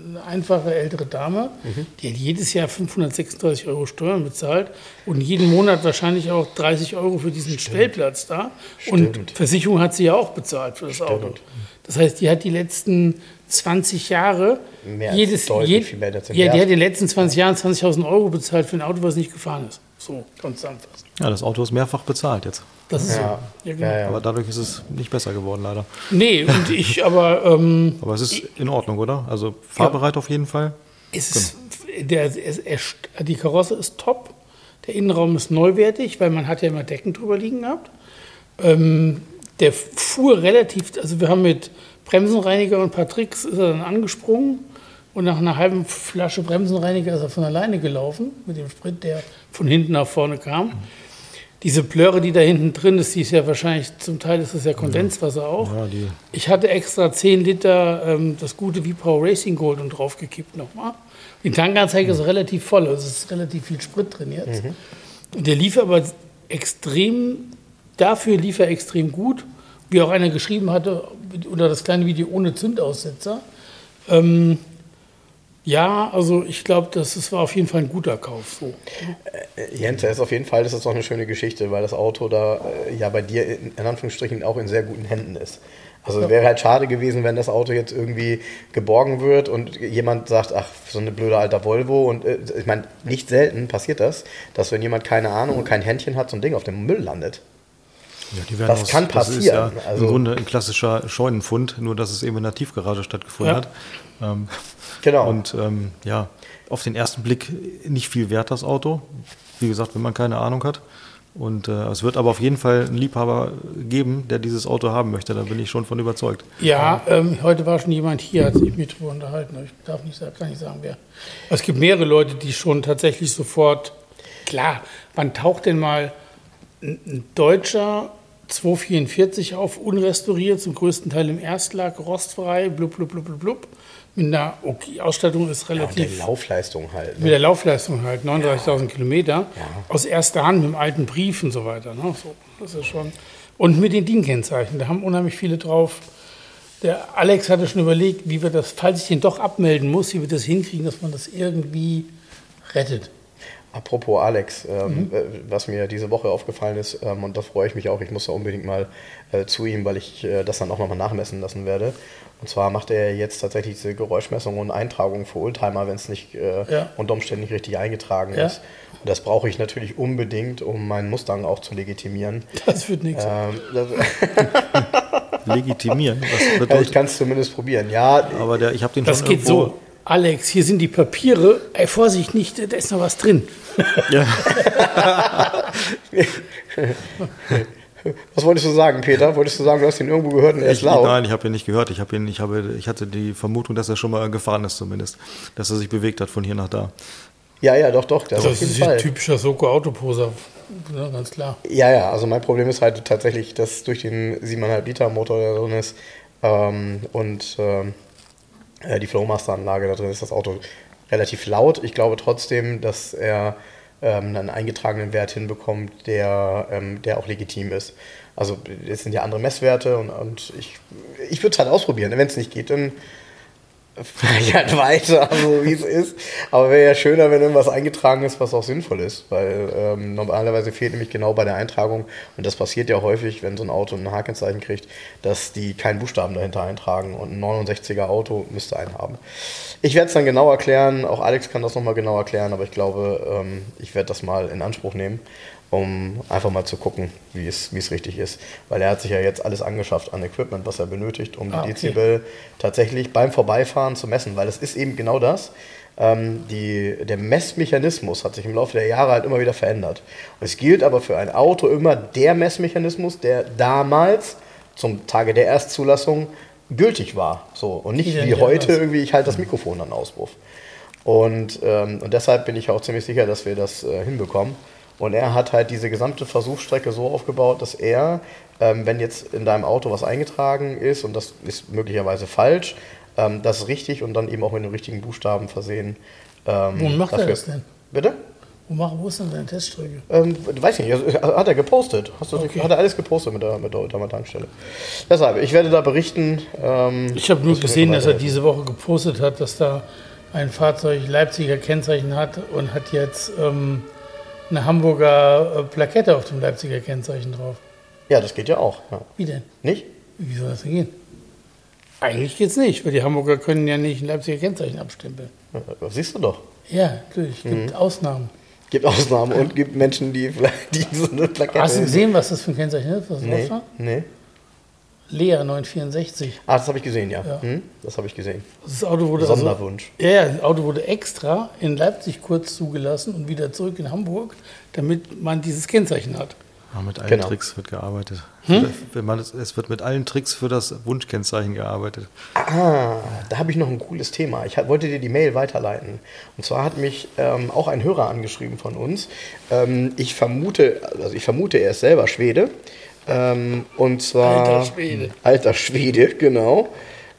eine einfache ältere Dame, die hat jedes Jahr 536 Euro Steuern bezahlt und jeden Monat wahrscheinlich auch 30 Euro für diesen Stellplatz da. Und Stimmt. Versicherung hat sie ja auch bezahlt für das Auto. Das heißt, die hat die letzten 20 Jahre Mehr jedes jed- viel mehr als im ja, die hat in den letzten 20 Jahren 20.000 Euro bezahlt für ein Auto, was nicht gefahren ist. So, ganz zusammenfassen. Ja, das Auto ist mehrfach bezahlt jetzt. Das ist Ja. so. Ja, genau. Ja, ja. Aber dadurch ist es nicht besser geworden, leider. Nee, und ich aber, ähm, Aber es ist in Ordnung, oder? Also fahrbereit auf jeden Fall. es ist, der, es, er, die Karosse ist top, der Innenraum ist neuwertig, weil man hat ja immer Decken drüber liegen gehabt. Ähm, der fuhr relativ, also wir haben mit Bremsenreiniger und ein paar Tricks ist er dann angesprungen und nach einer halben Flasche Bremsenreiniger ist er von alleine gelaufen mit dem Sprit, der von hinten nach vorne kam. Diese Plöre, die da hinten drin ist, die ist ja wahrscheinlich, zum Teil ist das ja Kondenswasser auch. Ja, Ich hatte extra 10 Liter ähm, das gute V-Power Racing Gold und draufgekippt nochmal. Die Tankanzeige ist relativ voll, also es ist relativ viel Sprit drin jetzt. Und der lief aber extrem, dafür lief er extrem gut, wie auch einer geschrieben hatte, unter das kleine Video ohne Zündaussetzer. Ähm, ja, also ich glaube, das, das war auf jeden Fall ein guter Kauf. So. Jens, er ist auf jeden Fall, das ist doch eine schöne Geschichte, weil das Auto da äh, ja bei dir in, in Anführungsstrichen auch in sehr guten Händen ist. Also es wäre halt schade gewesen, wenn das Auto jetzt irgendwie geborgen wird und jemand sagt, ach, so eine blöde alter Volvo. Und äh, ich meine, nicht selten passiert das, dass wenn jemand keine Ahnung und kein Händchen hat, so ein Ding auf dem Müll landet. Ja, die werden Das aus- kann Das ist passieren. ja Also- Im Grunde ein klassischer Scheunenfund, nur dass es eben in der Tiefgarage stattgefunden Ja. hat. Ähm, Genau. Und ähm, ja, auf den ersten Blick nicht viel wert, das Auto. Wie gesagt, wenn man keine Ahnung hat. Und äh, es wird aber auf jeden Fall einen Liebhaber geben, der dieses Auto haben möchte. Da bin ich schon von überzeugt. Ja, ähm, heute war schon jemand hier, hat sich mit drüber unterhalten. Ich darf nicht sagen, kann nicht sagen, wer. Es gibt mehrere Leute, die schon tatsächlich sofort, klar, wann taucht denn mal ein, ein deutscher 244 auf, unrestauriert, zum größten Teil im Erstlack, rostfrei, blub, blub, blub, blub, blub. Mit einer okay, Ausstattung ist Ja, und der relativ. Laufleistung halt. mit Ne? der Laufleistung halt, 39.000 Kilometer, aus erster Hand mit dem alten Brief und so weiter. Ne? So, das ist schon. Und mit den DIN-Kennzeichen, da haben unheimlich viele drauf. Der Alex hatte schon überlegt, wie wir das, falls ich den doch abmelden muss, wie wir das hinkriegen, dass man das irgendwie rettet. Apropos Alex, ähm, Mhm. äh, was mir diese Woche aufgefallen ist, ähm, und da freue ich mich auch, ich muss da unbedingt mal äh, zu ihm, weil ich äh, das dann auch nochmal nachmessen lassen werde. Und zwar macht er jetzt tatsächlich diese Geräuschmessung und Eintragung für Oldtimer, wenn es nicht äh, Ja. unter Umständen nicht richtig eingetragen Ja. ist. Und das brauche ich natürlich unbedingt, um meinen Mustang auch zu legitimieren. Das wird nichts. Ähm, Legitimieren. Was ja, ich kann es zumindest probieren. Ja, aber der, ich habe den Das schon geht irgendwo, so. Alex, hier sind die Papiere. Ey, Vorsicht nicht, da ist noch was drin. was wolltest du sagen, Peter? Wolltest du sagen, du hast ihn irgendwo gehört und er ist Ich, laut? nein, ich habe ihn nicht gehört. Ich, habe ihn, ich, habe, ich hatte die Vermutung, dass er schon mal gefahren ist, zumindest. Dass er sich bewegt hat von hier nach da. Ja, ja, doch, doch, das, auf Das ist ein typischer Soko-Autoposer. Ja, ganz klar. Ja, ja, also mein Problem ist halt tatsächlich, dass durch den 7,5 Liter Motor, der drin ist, ähm, und ähm, äh, die Flowmaster-Anlage da drin ist, das Auto relativ laut. Ich glaube trotzdem, dass er ähm, einen eingetragenen Wert hinbekommt, der, ähm, der auch legitim ist. Also es sind ja andere Messwerte und, und ich, ich würde es halt ausprobieren. Wenn es nicht geht, dann halt weiter, so wie es ist. Aber wäre ja schöner, wenn irgendwas eingetragen ist, was auch sinnvoll ist. Weil ähm, normalerweise fehlt nämlich genau bei der Eintragung, und das passiert ja häufig, wenn so ein Auto ein Hakenzeichen kriegt, dass die keinen Buchstaben dahinter eintragen. Und ein 69er Auto müsste einen haben. Ich werde es dann genau erklären, auch Alex kann das nochmal genau erklären, aber ich glaube, ähm, ich werde das mal in Anspruch nehmen, um einfach mal zu gucken, wie es, wie es richtig ist. Weil er hat sich ja jetzt alles angeschafft an Equipment, was er benötigt, um die Ah, okay. Dezibel tatsächlich beim Vorbeifahren zu messen, weil das ist eben genau das. Ähm, die, der Messmechanismus hat sich im Laufe der Jahre halt immer wieder verändert. Und es gilt aber für ein Auto immer der Messmechanismus, der damals zum Tage der Erstzulassung gültig war. So, und nicht Wie denn wie heute damals? irgendwie, ich halte das Mikrofon an Auspuff. Und, ähm, und deshalb bin ich auch ziemlich sicher, dass wir das äh, hinbekommen. Und er hat halt diese gesamte Versuchsstrecke so aufgebaut, dass er, ähm, wenn jetzt in deinem Auto was eingetragen ist, und das ist möglicherweise falsch, ähm, das richtig und dann eben auch mit den richtigen Buchstaben versehen. Ähm, Wo macht er dafür- das denn? Bitte? Wo, ist denn seine Teststrecke? Ähm, weiß ich nicht, also, hat er gepostet. Hast du, Okay. Hat er alles gepostet mit der, mit der Oldtimer Tankstelle. Deshalb, ich werde da berichten. Ähm, Ich habe nur gesehen, dass er diese Woche gepostet hat, dass da ein Fahrzeug Leipziger Kennzeichen hat und hat jetzt ähm, eine Hamburger äh, Plakette auf dem Leipziger Kennzeichen drauf. Ja, das geht ja auch. Ja. Wie denn? Nicht? Wie soll das denn gehen? Eigentlich geht's nicht, weil die Hamburger können ja nicht ein Leipziger Kennzeichen abstempeln. Ja, das siehst du doch. Ja, natürlich, es gibt Mhm. Ausnahmen. Gibt Ausnahmen und gibt Menschen, die vielleicht die so eine Plakette. Hast du gesehen, was das für ein Kennzeichen ist? Was Nee, nee. Lea 964. Ah, das habe ich gesehen, ja. Ja. Hm? Das habe ich gesehen. Das Auto wurde also- Sonderwunsch. ja, ja, das Auto wurde extra in Leipzig kurz zugelassen und wieder zurück in Hamburg, damit man dieses Kennzeichen hat. Ja, mit allen Genau. Tricks wird gearbeitet. Hm? Wenn man, es- es wird mit allen Tricks für das Wunschkennzeichen gearbeitet. Ah, da habe ich noch ein cooles Thema. Ich wollte dir die Mail weiterleiten. Und zwar hat mich ähm, auch ein Hörer angeschrieben von uns. Ähm, ich vermute, also ich vermute, er ist selber Schwede. Ähm, und zwar Alter Schwede. Alter Schwede, genau.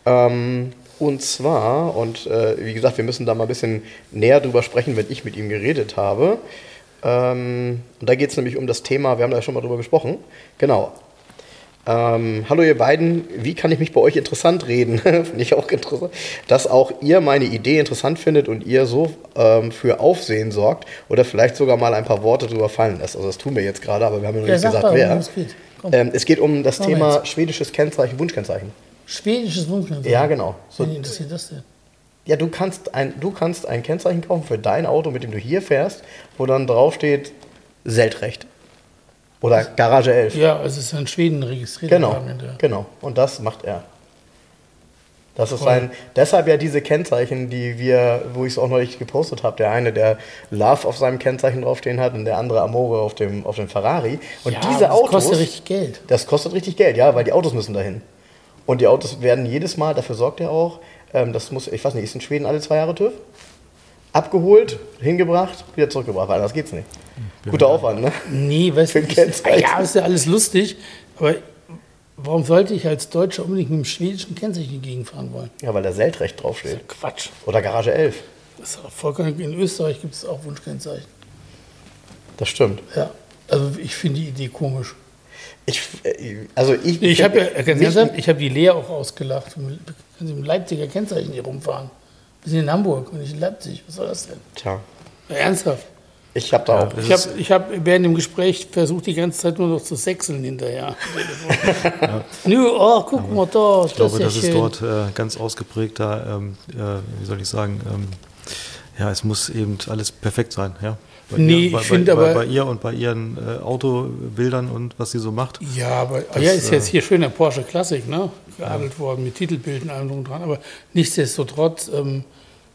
Ähm, und zwar, und äh, wie gesagt, wir müssen da mal ein bisschen näher drüber sprechen, wenn ich mit ihm geredet habe. Ähm, und da geht es nämlich um das Thema, wir haben da schon mal drüber gesprochen. Genau. Ähm, hallo ihr beiden, wie kann ich mich bei euch interessant reden? Finde ich auch interessant, dass auch ihr meine Idee interessant findet und ihr so ähm, für Aufsehen sorgt oder vielleicht sogar mal ein paar Worte drüber fallen lässt. Also das tun wir jetzt gerade, aber wir haben ja noch nicht sag gesagt, wer. Worum es geht. Komm. Ähm, es geht um das Machen wir Thema jetzt. schwedisches Kennzeichen, Wunschkennzeichen. Schwedisches Wunschkennzeichen. Ja, genau. So, Wen interessiert das denn? ja, du kannst, ein, du kannst ein Kennzeichen kaufen für dein Auto, mit dem du hier fährst, wo dann draufsteht Seltrecht. Oder Garage 11. Ja, also es ist in Schweden registriert. Genau, genau. Und das macht er. Das ist sein, deshalb ja diese Kennzeichen, die wir, wo ich es auch neulich gepostet habe, der eine, der Love auf seinem Kennzeichen draufstehen hat und der andere Amore auf dem, auf dem Ferrari. Und Ja, diese das Autos. kostet richtig Geld. Das kostet richtig Geld, ja, weil die Autos müssen dahin. Und die Autos werden jedes Mal, dafür sorgt er auch, ähm, das muss, ich weiß nicht, ist in Schweden alle zwei Jahre TÜV? Abgeholt, hingebracht, wieder zurückgebracht, weil anders geht's nicht. Guter Aufwand, ne? Nee, weißt du, ein ja, ist ja alles lustig, aber warum sollte ich als Deutscher unbedingt mit dem schwedischen Kennzeichen gegenfahren wollen? Ja, weil da Seltrecht draufsteht. Quatsch. Oder Garage 11. Das ist vollkommen, in Österreich gibt es auch Wunschkennzeichen. Das stimmt. Ja, also ich finde die Idee komisch. Ich, äh, also ich, Ich habe ja, ganz ernsthaft, ich habe die Lea auch ausgelacht. Können Sie mit dem Leipziger Kennzeichen hier rumfahren? Wir sind in Hamburg und nicht in Leipzig. Was soll das denn? Tja, Ja, ernsthaft. Ich habe da auch. das Ich ist- habe ich hab während dem Gespräch versucht, die ganze Zeit nur noch zu sechseln hinterher. Nö, oh, guck mal da. Ich glaube, ja das ist schön. dort äh, ganz ausgeprägt da, ähm, äh, wie soll ich sagen, ähm, ja, es muss eben alles perfekt sein, ja. Bei Nee, ihr, bei, ich find bei, aber- bei, bei ihr und bei ihren äh, Autobildern und was sie so macht. Ja, aber Das, ja, ist jetzt äh, hier schön der Porsche Klassik, ne? Geadelt worden mit Titelbildern allem drum und dran. Aber nichtsdestotrotz, ähm,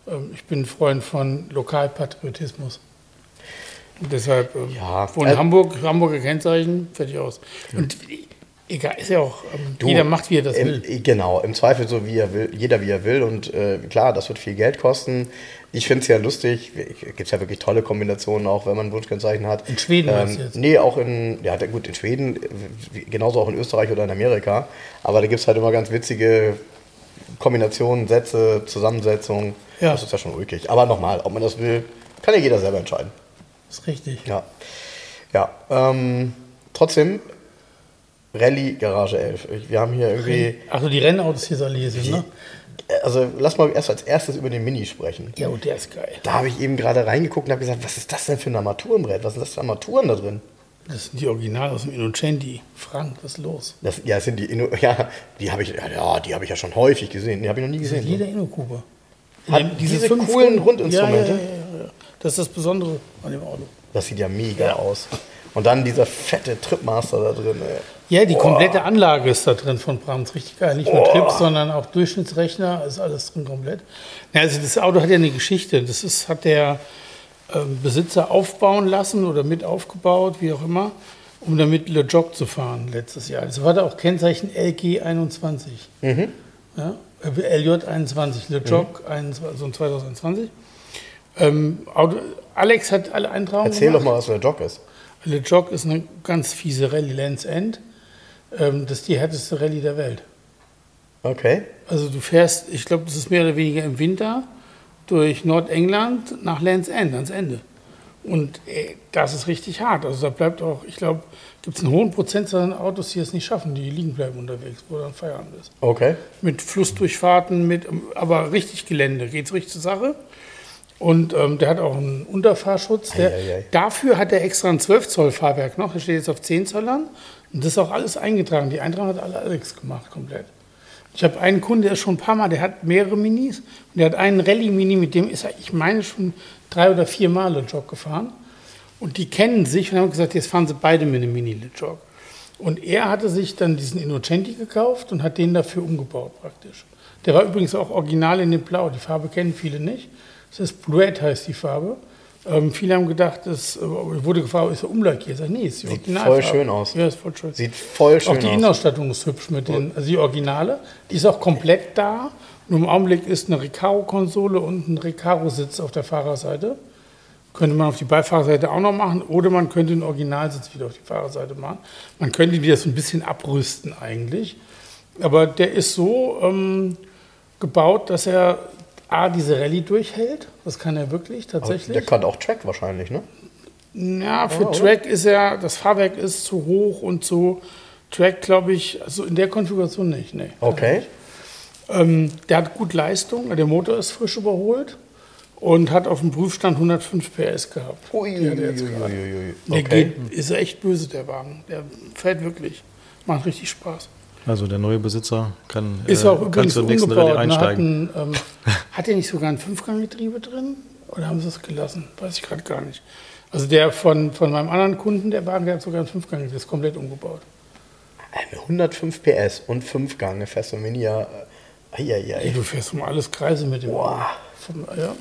ähm, ich bin ein Freund von Lokalpatriotismus. Und deshalb, ähm, Ja, in äh, Hamburg, Hamburger Kennzeichen, fertig aus. Und egal, ist ja auch, ähm, Du, jeder macht, wie er das im, will. Genau, im Zweifel so wie er will, jeder wie er will. Und äh, klar, das wird viel Geld kosten. Ich finde es ja lustig, gibt es ja wirklich tolle Kombinationen, auch wenn man ein Wunschkennzeichen hat. In Schweden ähm, jetzt? Nee, auch in, ja gut, in Schweden, genauso auch in Österreich oder in Amerika. Aber da gibt es halt immer ganz witzige Kombinationen, Sätze, Zusammensetzungen. Ja. Das ist ja schon ulkig. Aber nochmal, ob man das will, kann ja jeder selber entscheiden. Ist richtig. Ja. Ja. Ähm, trotzdem, Rallye Garage 11. Ich- Wir haben hier irgendwie. Also die Rennautos hier soll hier sind, ne? Also lass mal erst als erstes über den Mini sprechen. Ja, und der ist geil. Da habe ich eben gerade reingeguckt und habe gesagt, was ist das denn für ein Armaturenbrett? Was sind das für Armaturen da drin? Das sind die Originale aus dem Innocenti. Frank, was ist los? Das, ja, das sind die, Inno- ja, die habe ich, ja, die habe ich ja schon häufig gesehen. Die habe ich noch nie gesehen. jeder Inno-Cooper. Hat diese fünf coolen Rundinstrumente? Ja, ja, ja. Das ist das Besondere an dem Auto. Das sieht ja mega aus. Und dann dieser fette Tripmaster da drin. Ey. Ja, die komplette Anlage ist da drin von Brahms. Richtig geil. Nicht nur Trips, sondern auch Durchschnittsrechner. Ist alles drin komplett. Ja, also das Auto hat ja eine Geschichte. Das ist, hat der ähm, Besitzer aufbauen lassen oder mit aufgebaut, wie auch immer, um damit Le Jog zu fahren letztes Jahr. Das war da auch Kennzeichen LG21. Ja, äh, LJ21, Le Jog 21, also 2021. Ähm, Alex hat alle Eintragungen Erzähl gemacht. doch mal, was für ein Jog ist. Le Jog ist eine ganz fiese Rallye, Lands End. Ähm, das ist die härteste Rallye der Welt. Okay. Also du fährst, ich glaube, das ist mehr oder weniger im Winter, durch Nordengland nach Lands End, ans Ende. Und äh, das ist richtig hart. Also da bleibt auch, ich glaube, gibt es einen hohen Prozentsatz an Autos, die es nicht schaffen, die liegen bleiben unterwegs, wo dann Feierabend ist. Okay. Mit Flussdurchfahrten, mit, aber richtig Gelände, geht's richtig zur Sache. Und ähm, der hat auch einen Unterfahrschutz. Der, Ei, ei, ei. Dafür hat er extra ein 12 Zoll Fahrwerk noch. Der steht jetzt auf 10 Zollern. Und das ist auch alles eingetragen. Die Eintragung hat alle Alex gemacht, komplett. Ich habe einen Kunden, der ist schon ein paar Mal, der hat mehrere Minis. Und der hat einen Rallye-Mini, mit dem ist er, ich meine, schon drei oder vier Mal Le Jog gefahren. Und die kennen sich und haben gesagt, jetzt fahren sie beide mit einem Mini Le Jog. Und er hatte sich dann diesen Innocenti gekauft und hat den dafür umgebaut praktisch. Der war übrigens auch original in dem Blau. Die Farbe kennen viele nicht. Das ist Bluette heißt die Farbe. Ähm, viele haben gedacht, das äh, wurde gefragt, ist er umlackiert. Sag, nee, ist die Sieht voll schön aus. Ja, ist voll schön. Sieht voll schön Auch die aus. Innenausstattung ist hübsch mit den, also die Originale. Die ist auch komplett da. Und im Augenblick ist eine Recaro-Konsole und ein Recaro-Sitz auf der Fahrerseite. Könnte man auf die Beifahrerseite auch noch machen oder man könnte den Originalsitz wieder auf die Fahrerseite machen. Man könnte die das so ein bisschen abrüsten eigentlich. Aber der ist so ähm, gebaut, dass er A, diese Rallye durchhält. Das kann er wirklich tatsächlich. Der kann auch Track wahrscheinlich, ne? Ja, für oder? Track ist er, das Fahrwerk ist zu hoch und zu Track, glaube ich, also in der Konfiguration nicht. Nee. Okay. Ähm, der hat gut Leistung, der Motor ist frisch überholt und hat auf dem Prüfstand 105 PS gehabt. Ui, Der jetzt ui, ui, ui, ui. Der Okay. geht, ist echt böse, der Wagen. Der fährt wirklich. Macht richtig Spaß. Also der neue Besitzer kann, Ist äh, auch kann zur nächsten Rallye. Ne? Hat, einsteigen. ein, ähm, hat er nicht sogar ein Fünfganggetriebe drin? Oder haben sie es gelassen? Weiß ich gerade gar nicht. Also der von, von meinem anderen Kunden, der Wagen, der hat sogar einen Fünfgang, der ist komplett umgebaut. Äh, 105 PS und 5 Gang fährst du Mini ja. Äh, eieiei. du fährst um alles Kreise mit dem. Boah. Vom, ja.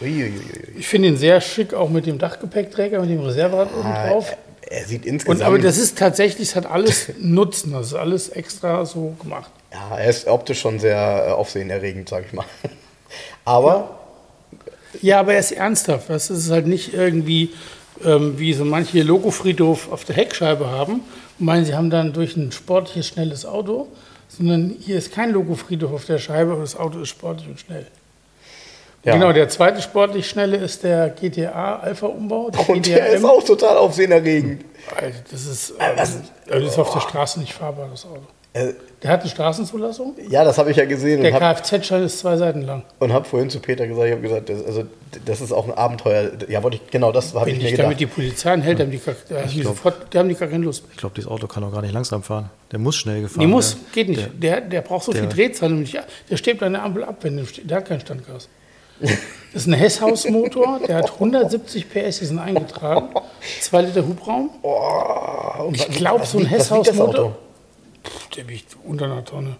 Uiuiui. Ich finde ihn sehr schick, auch mit dem Dachgepäckträger, mit dem Reserverad oben Ah, drauf. Er sieht Und, insgesamt. aber das ist tatsächlich, es hat alles Nutzen, das ist alles extra so gemacht. ja, er ist optisch schon sehr äh, aufsehenerregend, sag ich mal. Aber Ja, aber er ist ernsthaft. Das ist halt nicht irgendwie, ähm, wie so manche Logofriedhof auf der Heckscheibe haben und meinen, sie haben dann durch ein sportliches, schnelles Auto, sondern hier ist kein Logofriedhof auf der Scheibe, aber das Auto ist sportlich und schnell. Ja. Genau, der zweite sportlich schnelle ist der GTA Alpha Umbau. Der Und GTA der ist auch total aufsehenerregend. Alter, das ist, ähm, also das ist auf der Straße nicht fahrbar, das Auto. Äh, Der hat eine Straßenzulassung. ja, das habe ich ja gesehen Der habe Kfz-Schein ist zwei Seiten lang. und hab vorhin zu Peter gesagt, ich habe gesagt, das, also, das ist auch ein Abenteuer. Ja, wollte ich, genau das habe ich mir nicht damit gedacht. die Polizei anhält, haben die, gar- da haben die, glaub- sofort, die haben die gar keine Lust. Ich glaube, dieses Auto kann auch gar nicht langsam fahren. Der muss schnell gefahren Die muss, werden. geht nicht. Der, der braucht so viel der- Drehzahl. und nicht- Der steht an der Ampel ab, wenn der, der hat kein Standgas. Das ist ein Hesshaus-Motor, der hat 170 PS, die sind eingetragen. 2 Liter Hubraum. Oh, Ich glaube, so ein Hesshaus-Motor. Der wiegt unter einer Tonne.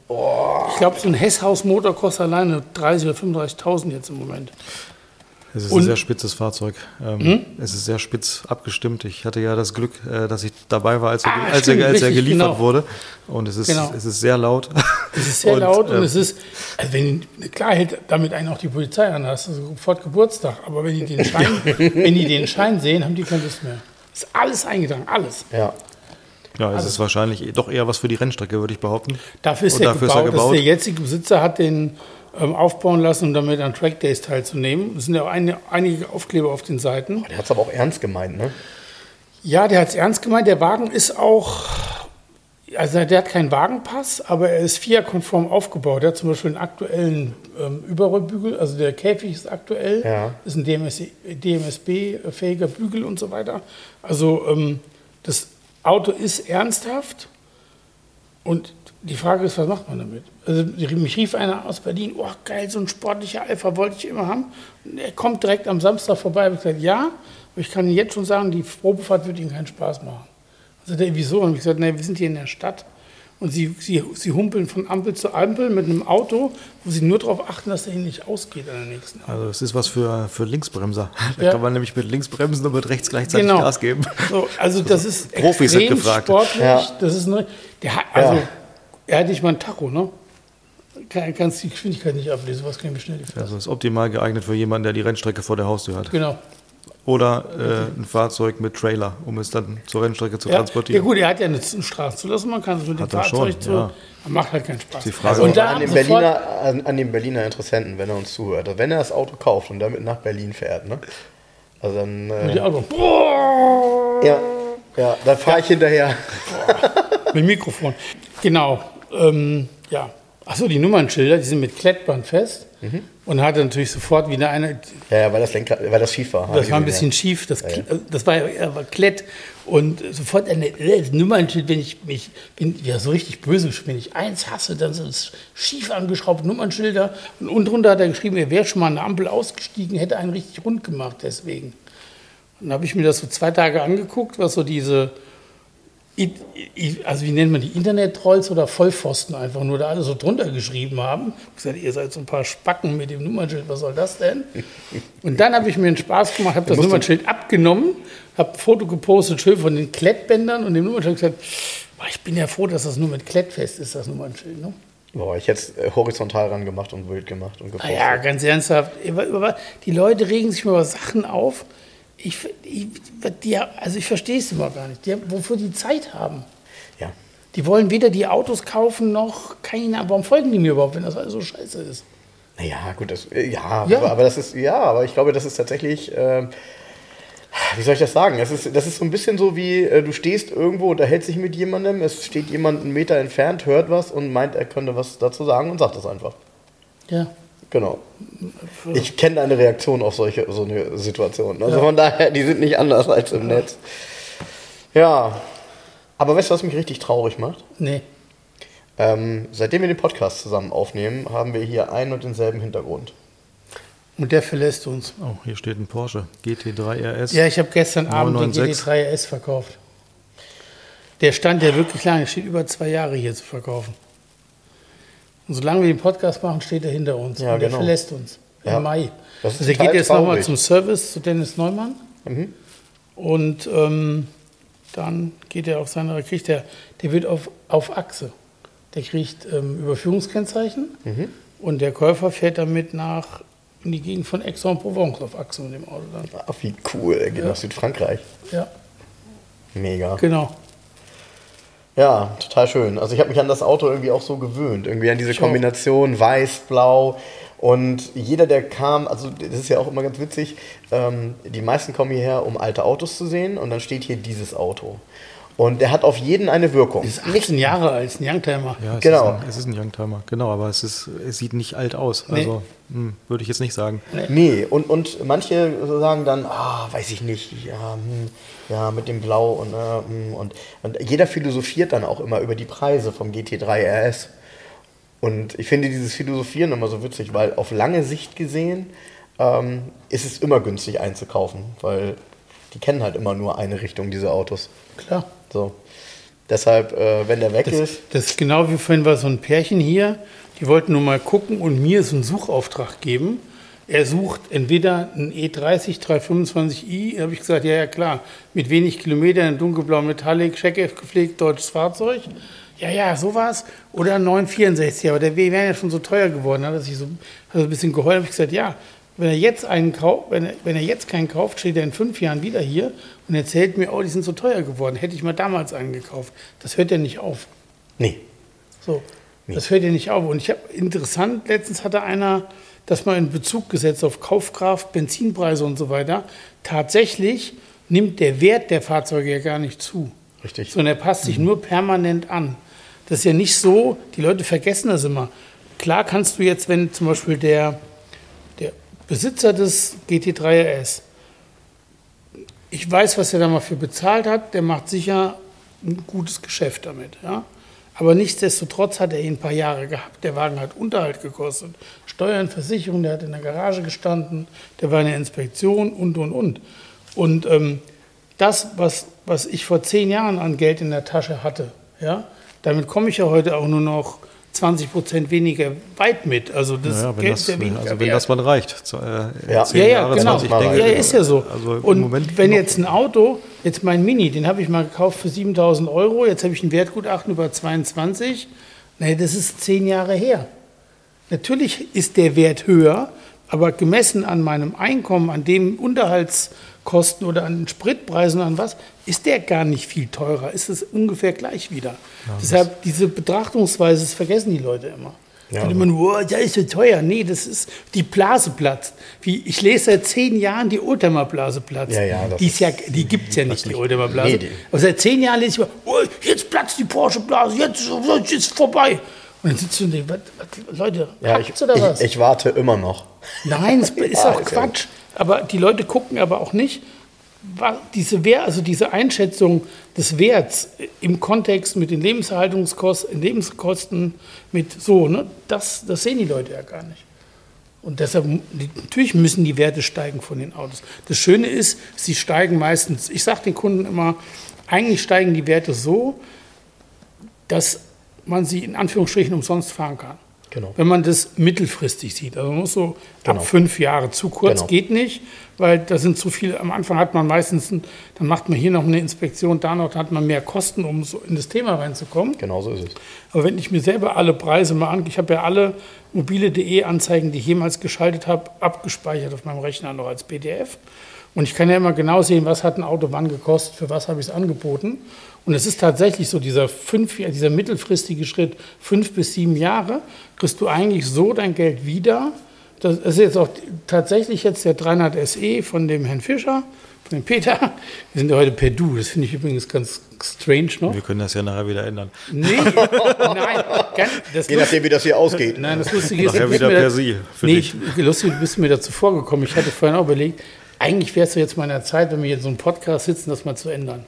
Ich glaube, so ein Hesshaus-Motor kostet alleine 30.000 oder 35.000 jetzt im Moment. Es ist Und- ein sehr spitzes Fahrzeug. Ähm, Es ist sehr spitz abgestimmt. Ich hatte ja das Glück, äh, dass ich dabei war, als er, Ah, als stimmt, er, als er richtig, geliefert genau. wurde. Und es ist, Genau. es ist sehr laut. Es ist sehr Und, laut und äh, es ist, also wenn, klar hält damit einen auch die Polizei an, da hast du sofort Geburtstag, aber wenn die den Schein, wenn die den Schein sehen, haben die keine Lust mehr. Ist alles eingetragen, alles. Ja. Ja, Also es ist wahrscheinlich doch eher was für die Rennstrecke, würde ich behaupten. Dafür ist, Und der, dafür ist gebaut, er dass gebaut. der jetzige Besitzer hat den aufbauen lassen, um damit an Track Days teilzunehmen. Es sind ja auch eine, einige Aufkleber auf den Seiten. Der hat es aber auch ernst gemeint, ne? Ja, der hat es ernst gemeint. Der Wagen ist auch, also der hat keinen Wagenpass, aber er ist FIA-konform aufgebaut. Der hat zum Beispiel einen aktuellen ähm, Überrollbügel, also der Käfig ist aktuell, Ja. ist ein DMS, DMSB-fähiger Bügel und so weiter. Also ähm, das Auto ist ernsthaft und die Frage ist, was macht man damit? Also mich rief einer aus Berlin, oh geil, so ein sportlicher Alpha wollte ich immer haben. Und er kommt direkt am Samstag vorbei. Ich gesagt, ja, aber ich kann Ihnen jetzt schon sagen, die Probefahrt wird Ihnen keinen Spaß machen. Also der, wieso? Und ich gesagt, nee, wir sind hier in der Stadt und Sie, Sie, Sie humpeln von Ampel zu Ampel mit einem Auto, wo Sie nur darauf achten, dass der Ihnen nicht ausgeht an der nächsten Ampel. Also es ist was für, für Linksbremser. Da Ja. kann man nämlich mit links bremsen und mit rechts gleichzeitig Genau. Gas geben. So, also das ist Profis extrem gefragt. sportlich. Ja. Das ist eine, der also, Ja. Er hat nicht mal ein Tacho, ne? Kann, kannst die Geschwindigkeit nicht ablesen, was kann ich schnell die fährst. Also ist optimal geeignet für jemanden, der die Rennstrecke vor der Haustür hat. Genau. Oder äh, ein Fahrzeug mit Trailer, um es dann zur Rennstrecke zu Ja, ja transportieren. gut, er hat ja eine Straßenzulassung, man kann es mit dem Hat er Fahrzeug schon, so, ja. macht halt keinen Spaß. Die Frage, und da an, den Berliner, an, an den Berliner Interessenten, wenn er uns zuhört. Also wenn er das Auto kauft und damit nach Berlin fährt, ne? Also dann. mit Äh, dem Auto, boah, ja, ja, dann fahre ich hinterher. mit dem Mikrofon. Genau. Ähm, ja. Achso, die Nummernschilder, die sind mit Klettband fest. Mhm. Und hatte natürlich sofort wieder eine, Ja, ja, weil das Lenkrad, weil das schief war. Das war ein bisschen schief, das, das war, ja- war Klett und sofort eine äh, Nummernschild, wenn ich mich, bin ja so richtig böse, wenn ich eins hasse, dann sind es schief angeschraubte Nummernschilder und unten drunter hat er geschrieben, er wäre schon mal an der Ampel ausgestiegen, hätte einen richtig rund gemacht deswegen. Und dann habe ich mir das so zwei Tage angeguckt, was so diese, also wie nennt man die, Internet-Trolls oder Vollpfosten einfach nur da alle so drunter geschrieben haben. Ich gesagt, ihr seid so ein paar Spacken mit dem Nummernschild, was soll das denn? Und dann habe ich mir einen Spaß gemacht, habe das Nummernschild abgenommen, habe ein Foto gepostet, schön von den Klettbändern und dem Nummernschild gesagt, boah, ich bin ja froh, dass das nur mit Klettfest ist, das Nummernschild. Ne? Boah, ich hätte es äh, horizontal ran gemacht und wild gemacht und Ah gepostet. ja, ganz ernsthaft. Die Leute regen sich über Sachen auf. Ich, ich, die, also ich verstehe es immer gar nicht, die, wofür die Zeit haben. ja. Die wollen weder die Autos kaufen noch keine. Warum folgen die mir überhaupt, wenn das alles so scheiße ist? Naja, gut, das, äh, ja, Ja. Aber, aber das ist, ja, aber ich glaube, das ist tatsächlich, ähm, wie soll ich das sagen? Das ist, das ist so ein bisschen so wie, äh, du stehst irgendwo, unterhältst dich mit jemandem, es steht jemand einen Meter entfernt, hört was und meint, er könnte was dazu sagen und sagt das einfach. Ja. Genau. Ich kenne deine Reaktion auf solche so eine Situation. Also von daher, die sind nicht anders als im Netz. Ja. Aber weißt du, was mich richtig traurig macht? Nee. Ähm, seitdem wir den Podcast zusammen aufnehmen, haben wir hier einen und denselben Hintergrund. Und der verlässt uns. Oh, hier steht ein Porsche GT3 RS. Ja, ich habe gestern Abend den 996. GT3 RS verkauft. Der stand ja wirklich lange, der steht über zwei Jahre hier zu verkaufen. Und solange wir den Podcast machen, steht er hinter uns. Ja, und der genau. verlässt uns Ja. im Mai. Das also er geht jetzt nochmal. Mhm. zum Service zu Dennis Neumann. Und ähm, dann geht er auf seine, kriegt er, der wird auf, auf Achse. Der kriegt ähm, Überführungskennzeichen Mhm. und der Käufer fährt damit nach in die Gegend von Aix-en-Provence auf Achse mit dem Auto dann. Ach, wie cool, er geht Ja. nach Südfrankreich. Ja, Mega. genau. Ja, total schön. Also ich habe mich an das Auto irgendwie auch so gewöhnt. Irgendwie an diese auch. Kombination weiß, blau. Und jeder, der kam, also das ist ja auch immer ganz witzig, ähm, die meisten kommen hierher, um alte Autos zu sehen und dann steht hier dieses Auto. Und der hat auf jeden eine Wirkung. Ist 18 Jahre alt, ist ein Youngtimer. Ja, es Genau. Ist ein, es ist ein Youngtimer, genau, aber es, ist, es sieht nicht alt aus. Nee. Also hm, würde ich jetzt nicht sagen. Nee, und, und manche sagen dann, ah, weiß ich nicht, ja, hm, ja mit dem Blau und, äh, hm, und, und jeder philosophiert dann auch immer über die Preise vom GT3 RS. Und ich finde dieses Philosophieren immer so witzig, weil auf lange Sicht gesehen ähm, ist es immer günstig einzukaufen, weil die kennen halt immer nur eine Richtung, diese Autos. Klar. So. Deshalb, äh, wenn der weg Das, ist, das ist genau wie vorhin war so ein Pärchen hier, die wollten nur mal gucken und mir so einen Suchauftrag geben. Er sucht entweder einen E E30 325i, da habe ich gesagt, ja, ja klar, mit wenig Kilometern, dunkelblau Metallic, check gepflegt, deutsches Fahrzeug. Ja, ja, sowas. Oder ein 964, aber der wäre ja schon so teuer geworden. Da hat er sich so er ein bisschen geheult, habe ich gesagt, ja, wenn er jetzt einen kauft, wenn er, wenn er jetzt keinen kauft, steht er in fünf Jahren wieder hier und erzählt mir, oh, die sind so teuer geworden. Hätte ich mal damals einen gekauft. Das hört ja nicht auf. nee. So, das hört ja nicht auf. Und ich habe interessant, letztens hatte einer das mal in Bezug gesetzt auf Kaufkraft, Benzinpreise und so weiter. Tatsächlich nimmt der Wert der Fahrzeuge ja gar nicht zu, Richtig. sondern er passt sich nur permanent an. Das ist ja nicht so, die Leute vergessen das immer. Klar kannst du jetzt, wenn zum Beispiel der Besitzer des GT3 RS, ich weiß, was er da mal für bezahlt hat, der macht sicher ein gutes Geschäft damit. Ja? Aber nichtsdestotrotz hat er ihn ein paar Jahre gehabt. Der Wagen hat Unterhalt gekostet. Steuern, Versicherung, der hat in der Garage gestanden, der war in der Inspektion und, und, und. Und ähm, das, was, was ich vor zehn Jahren an Geld in der Tasche hatte, ja, damit komme ich ja heute auch nur noch 20 Prozent weniger weit mit. Also das Naja, wenn, Geld das, ist ja weniger also wenn wert. das mal reicht. Zu, äh, Ja. Ja, ja, Jahre, genau. 20, Mal denke ja, ist ja so. Also im und Moment wenn jetzt ein Auto, jetzt mein Mini, den habe ich mal gekauft für 7000 Euro, jetzt habe ich ein Wertgutachten über 22, nee, das ist zehn Jahre her. Natürlich ist der Wert höher, aber gemessen an meinem Einkommen, an dem Unterhaltskosten oder an den Spritpreisen, an was, ist der gar nicht viel teurer. Ist es ungefähr gleich wieder. Deshalb diese Betrachtungsweise, das vergessen die Leute immer. Ja. Ja, immer nur, oh, der ist so teuer. Nee, das ist, die Blase platzt. Wie, ich lese seit zehn Jahren, die Oldtimer-Blase platzt. Ja, ja, die ist ja, die gibt es ja nicht, die Oldtimer-Blase. Nee, die- Aber seit zehn Jahren lese ich immer, oh, jetzt platzt die Porsche-Blase, jetzt, jetzt ist vorbei. Und dann sitzt du und denkst, Leute, Ja, ich, oder was? ich, ich warte immer noch. Nein, es ist auch okay. Quatsch. Aber die Leute gucken aber auch nicht, diese, Wer also diese Einschätzung des Werts im Kontext mit den Lebenserhaltungskosten, Lebenskosten, mit so, ne, das, das sehen die Leute ja gar nicht. Und deshalb, natürlich müssen die Werte steigen von den Autos. Das Schöne ist, sie steigen meistens, ich sage den Kunden immer, eigentlich steigen die Werte so, dass man sie in Anführungsstrichen umsonst fahren kann. Genau. Wenn man das mittelfristig sieht. Also man muss so Genau. ab fünf Jahre. Zu kurz Genau. geht nicht, weil da sind zu viele. Am Anfang hat man meistens, ein, dann macht man hier noch eine Inspektion, da noch, da hat man mehr Kosten, um so in das Thema reinzukommen. Genau so ist es. Aber wenn ich mir selber alle Preise mal an, ich habe ja alle mobile.de Anzeigen, die ich jemals geschaltet habe, abgespeichert auf meinem Rechner noch als PDF. Und ich kann ja immer genau sehen, was hat ein Auto wann gekostet, für was habe ich es angeboten. Und es ist tatsächlich so, dieser, fünf, dieser mittelfristige Schritt, fünf bis sieben Jahre, kriegst du eigentlich so dein Geld wieder. Das ist jetzt auch tatsächlich jetzt der 300 SE von dem Herrn Fischer, von dem Peter. Wir sind ja heute per Du, das finde ich übrigens ganz strange noch. Wir können das ja nachher wieder ändern. Nee, nein, ganz, das Je nachdem, wie das hier ausgeht. Nein, das Lustige ist, Nachher wieder mir per da- Sie für nee, dich. ich, lustig, du bist mir dazu vorgekommen. Ich hatte vorhin auch überlegt, eigentlich wäre es doch jetzt mal in der Zeit, wenn wir jetzt so einen Podcast sitzen, das mal zu ändern.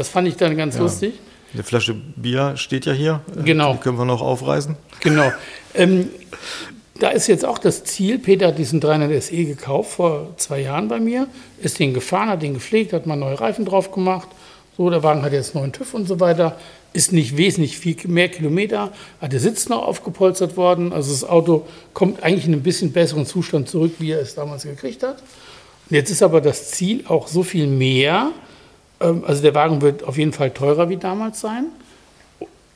Das fand ich dann ganz lustig. Eine Flasche Bier steht ja hier. Genau. Die können wir noch aufreißen. Genau. Ähm, da ist jetzt auch das Ziel, Peter hat diesen 300 SE gekauft vor zwei Jahren bei mir, ist den gefahren, hat den gepflegt, hat mal neue Reifen drauf gemacht. So, der Wagen hat jetzt neuen TÜV und so weiter, ist nicht wesentlich viel mehr Kilometer, hat der Sitz noch aufgepolstert worden. Also das Auto kommt eigentlich in einen bisschen besseren Zustand zurück, wie er es damals gekriegt hat. Und jetzt ist aber das Ziel auch so viel mehr, also der Wagen wird auf jeden Fall teurer wie damals sein,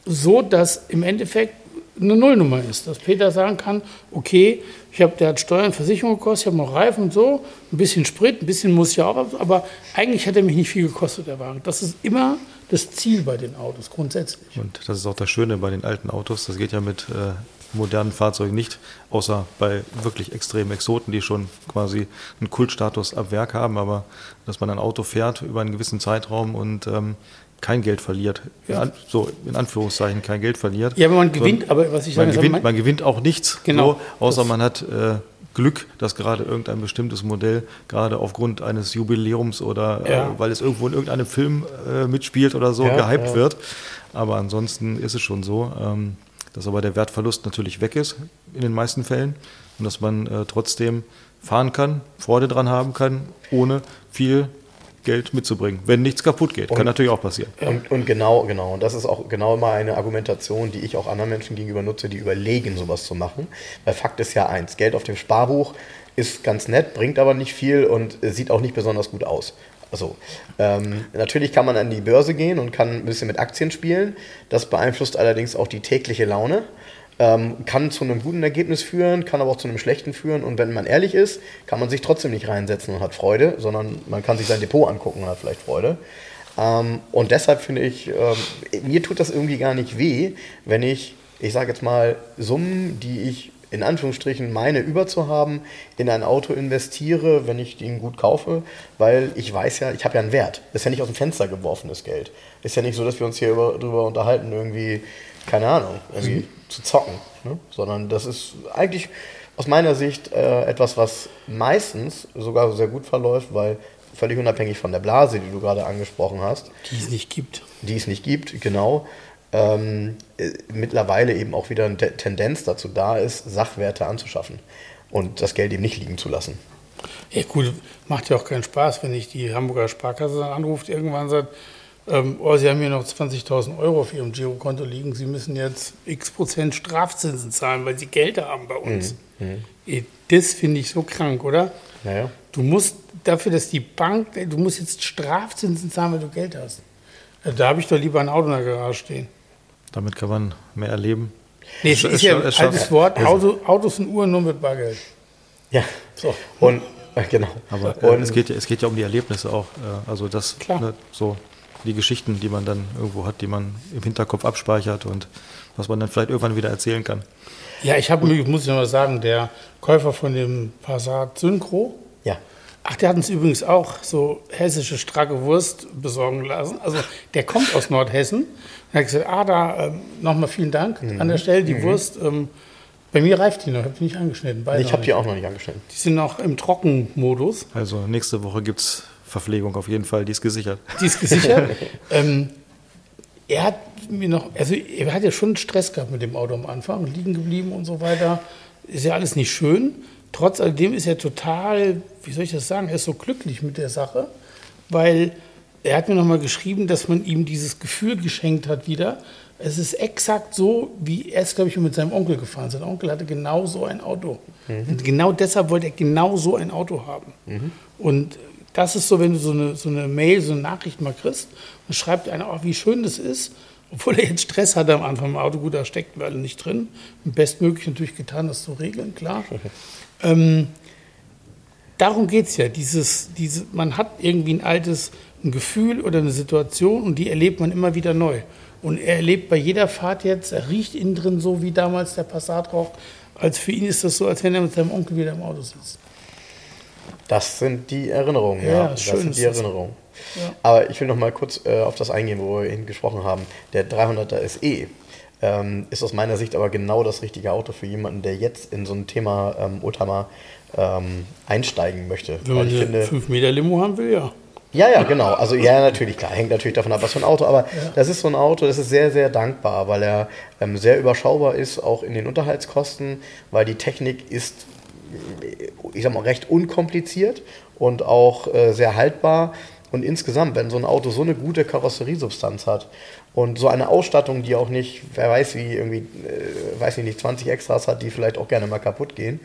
so dass im Endeffekt eine Nullnummer ist, dass Peter sagen kann, okay, ich habe, der hat Steuern, Versicherung gekostet, ich habe noch Reifen und so, ein bisschen Sprit, ein bisschen muss ich auch, aber eigentlich hat er mich nicht viel gekostet, der Wagen. Das ist immer das Ziel bei den Autos, grundsätzlich. Und das ist auch das Schöne bei den alten Autos, das geht ja mit äh, modernen Fahrzeugen nicht, außer bei wirklich extremen Exoten, die schon quasi einen Kultstatus ab Werk haben, aber dass man ein Auto fährt über einen gewissen Zeitraum und ähm, kein Geld verliert. Ja. So in Anführungszeichen kein Geld verliert. Ja, aber man gewinnt, aber was ich man gewinnt, man gewinnt auch nichts, genau, so, außer man hat äh, Glück, dass gerade irgendein bestimmtes Modell gerade aufgrund eines Jubiläums oder ja. äh, weil es irgendwo in irgendeinem Film äh, mitspielt oder so ja, gehypt wird. Aber ansonsten ist es schon so, ähm, dass aber der Wertverlust natürlich weg ist in den meisten Fällen und dass man äh, trotzdem fahren kann, Freude dran haben kann, ohne viel Geld mitzubringen, wenn nichts kaputt geht. Und, Kann natürlich auch passieren. Und, und, genau, genau. Und das ist auch genau immer eine Argumentation, die ich auch anderen Menschen gegenüber nutze, die überlegen, sowas zu machen. Weil Fakt ist ja eins, Geld auf dem Sparbuch ist ganz nett, bringt aber nicht viel und sieht auch nicht besonders gut aus. Also, ähm, natürlich kann man an die Börse gehen und kann ein bisschen mit Aktien spielen. Das beeinflusst allerdings auch die tägliche Laune. Ähm, kann zu einem guten Ergebnis führen, kann aber auch zu einem schlechten führen. Und wenn man ehrlich ist, kann man sich trotzdem nicht reinsetzen und hat Freude, sondern man kann sich sein Depot angucken und hat vielleicht Freude. Ähm, und deshalb finde ich, ähm, mir tut das irgendwie gar nicht weh, wenn ich, ich sage jetzt mal, Summen, die ich in Anführungsstrichen meine überzuhaben, in ein Auto investiere, wenn ich den gut kaufe, weil ich weiß ja, ich habe ja einen Wert. Das ist ja nicht aus dem Fenster geworfenes Geld. Ist ja nicht so, dass wir uns hier darüber unterhalten, irgendwie, keine Ahnung, irgendwie mhm. zu zocken, ne? sondern das ist eigentlich aus meiner Sicht äh, etwas, was meistens sogar sehr gut verläuft, weil völlig unabhängig von der Blase, die du gerade angesprochen hast. Die es nicht gibt. Die es nicht gibt, genau ähm, äh, mittlerweile eben auch wieder eine Tendenz dazu da ist, Sachwerte anzuschaffen und das Geld eben nicht liegen zu lassen. Ja gut, macht ja auch keinen Spaß, wenn ich die Hamburger Sparkasse anruft, irgendwann sagt, ähm, oh, Sie haben hier noch 20.000 Euro auf Ihrem Girokonto liegen, Sie müssen jetzt x Prozent Strafzinsen zahlen, weil Sie Geld haben bei uns. Mhm. Mhm. Das finde ich so krank, oder? Naja. Du musst dafür, dass die Bank, du musst jetzt Strafzinsen zahlen, weil du Geld hast. Da habe ich doch lieber ein Auto in der Garage stehen. Damit kann man mehr erleben. Nee, es ist, ist ja ein altes Wort, Auto, Autos und Uhren nur mit Bargeld. Ja, so. und äh, genau. Aber äh, es, geht, es geht ja um die Erlebnisse auch. Äh, also das, ne, so die Geschichten, die man dann irgendwo hat, die man im Hinterkopf abspeichert und was man dann vielleicht irgendwann wieder erzählen kann. Ja, ich habe, muss ich noch mal sagen, der Käufer von dem Passat Synchro, ja. Ach, der hat uns übrigens auch so hessische stracke Wurst besorgen lassen. Also der kommt aus Nordhessen. Er hat gesagt, ah, da ähm, nochmal vielen Dank mhm. an der Stelle. Die mhm. Wurst, ähm, bei mir reift die noch, ich habe die nicht angeschnitten. ich habe die auch noch nicht angeschnitten. Die sind noch im Trockenmodus. Also nächste Woche gibt es Verpflegung auf jeden Fall, die ist gesichert. Die ist gesichert. ähm, er hat mir noch, also er hat ja schon Stress gehabt mit dem Auto am Anfang, liegen geblieben und so weiter. Ist ja alles nicht schön trotz alledem ist er total, wie soll ich das sagen, er ist so glücklich mit der Sache, weil er hat mir nochmal geschrieben, dass man ihm dieses Gefühl geschenkt hat wieder. Es ist exakt so, wie er es, glaube ich, mit seinem Onkel gefahren ist. Sein Onkel hatte genau so ein Auto. Mhm. Und genau deshalb wollte er genau so ein Auto haben. Mhm. Und das ist so, wenn du so eine, so eine Mail, so eine Nachricht mal kriegst und schreibt einer, oh, wie schön das ist, obwohl er jetzt Stress hatte am Anfang im Auto, gut, da steckt wir alle nicht drin. Bestmöglich natürlich getan, das zu regeln, klar. Ähm, darum geht es ja. Dieses, diese, man hat irgendwie ein altes ein Gefühl oder eine Situation und die erlebt man immer wieder neu. Und er erlebt bei jeder Fahrt jetzt, er riecht innen drin so, wie damals der Passat raucht. Als für ihn ist das so, als wenn er mit seinem Onkel wieder im Auto sitzt. Das sind die Erinnerungen, ja. ja das schön sind die Erinnerungen. Ja. Aber ich will noch mal kurz äh, auf das eingehen, wo wir eben gesprochen haben. Der 300er SE ähm, ist aus meiner Sicht aber genau das richtige Auto für jemanden, der jetzt in so ein Thema ähm, Oldtimer ähm, einsteigen möchte. Wenn man eine 5 Meter Limo haben will, ja. Ja, ja, genau. Also ja, natürlich, klar, hängt natürlich davon ab, was für ein Auto, aber das ist so ein Auto, das ist sehr, sehr dankbar, weil er ähm, sehr überschaubar ist, auch in den Unterhaltskosten, weil die Technik ist, ich sag mal, recht unkompliziert und auch äh, sehr haltbar. Und insgesamt, wenn so ein Auto so eine gute Karosseriesubstanz hat und so eine Ausstattung, die auch nicht, wer weiß wie, irgendwie, äh, weiß ich nicht, 20 Extras hat, die vielleicht auch gerne mal kaputt gehen,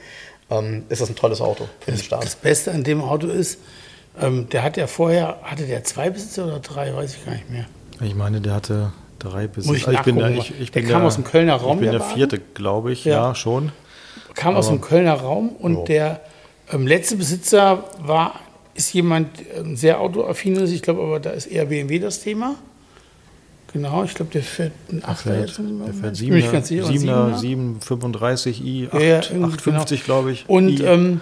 ähm, ist das ein tolles Auto für den Das Start. Beste an dem Auto ist, ähm, der hat ja vorher, hatte der zwei Besitzer oder drei, weiß ich gar nicht mehr. Ich meine, der hatte drei Besitzer. Muss ich Also bin der, ich, ich Der bin kam aus dem Kölner Raum, Ich bin der der vierte, glaube ich. Ja. Ja, schon. Kam aus dem Kölner Raum und Jo. der ähm, letzte Besitzer war, ist jemand ähm, sehr autoaffines, ich glaube aber da ist eher BMW das Thema. Genau, ich glaube, der fährt ein 8er fährt, jetzt der fährt Bin ich 7er, ganz sicher, 7er, 7er. 735 i, 8, Ja, ja, irgendwie 850, glaube ich. Und ähm,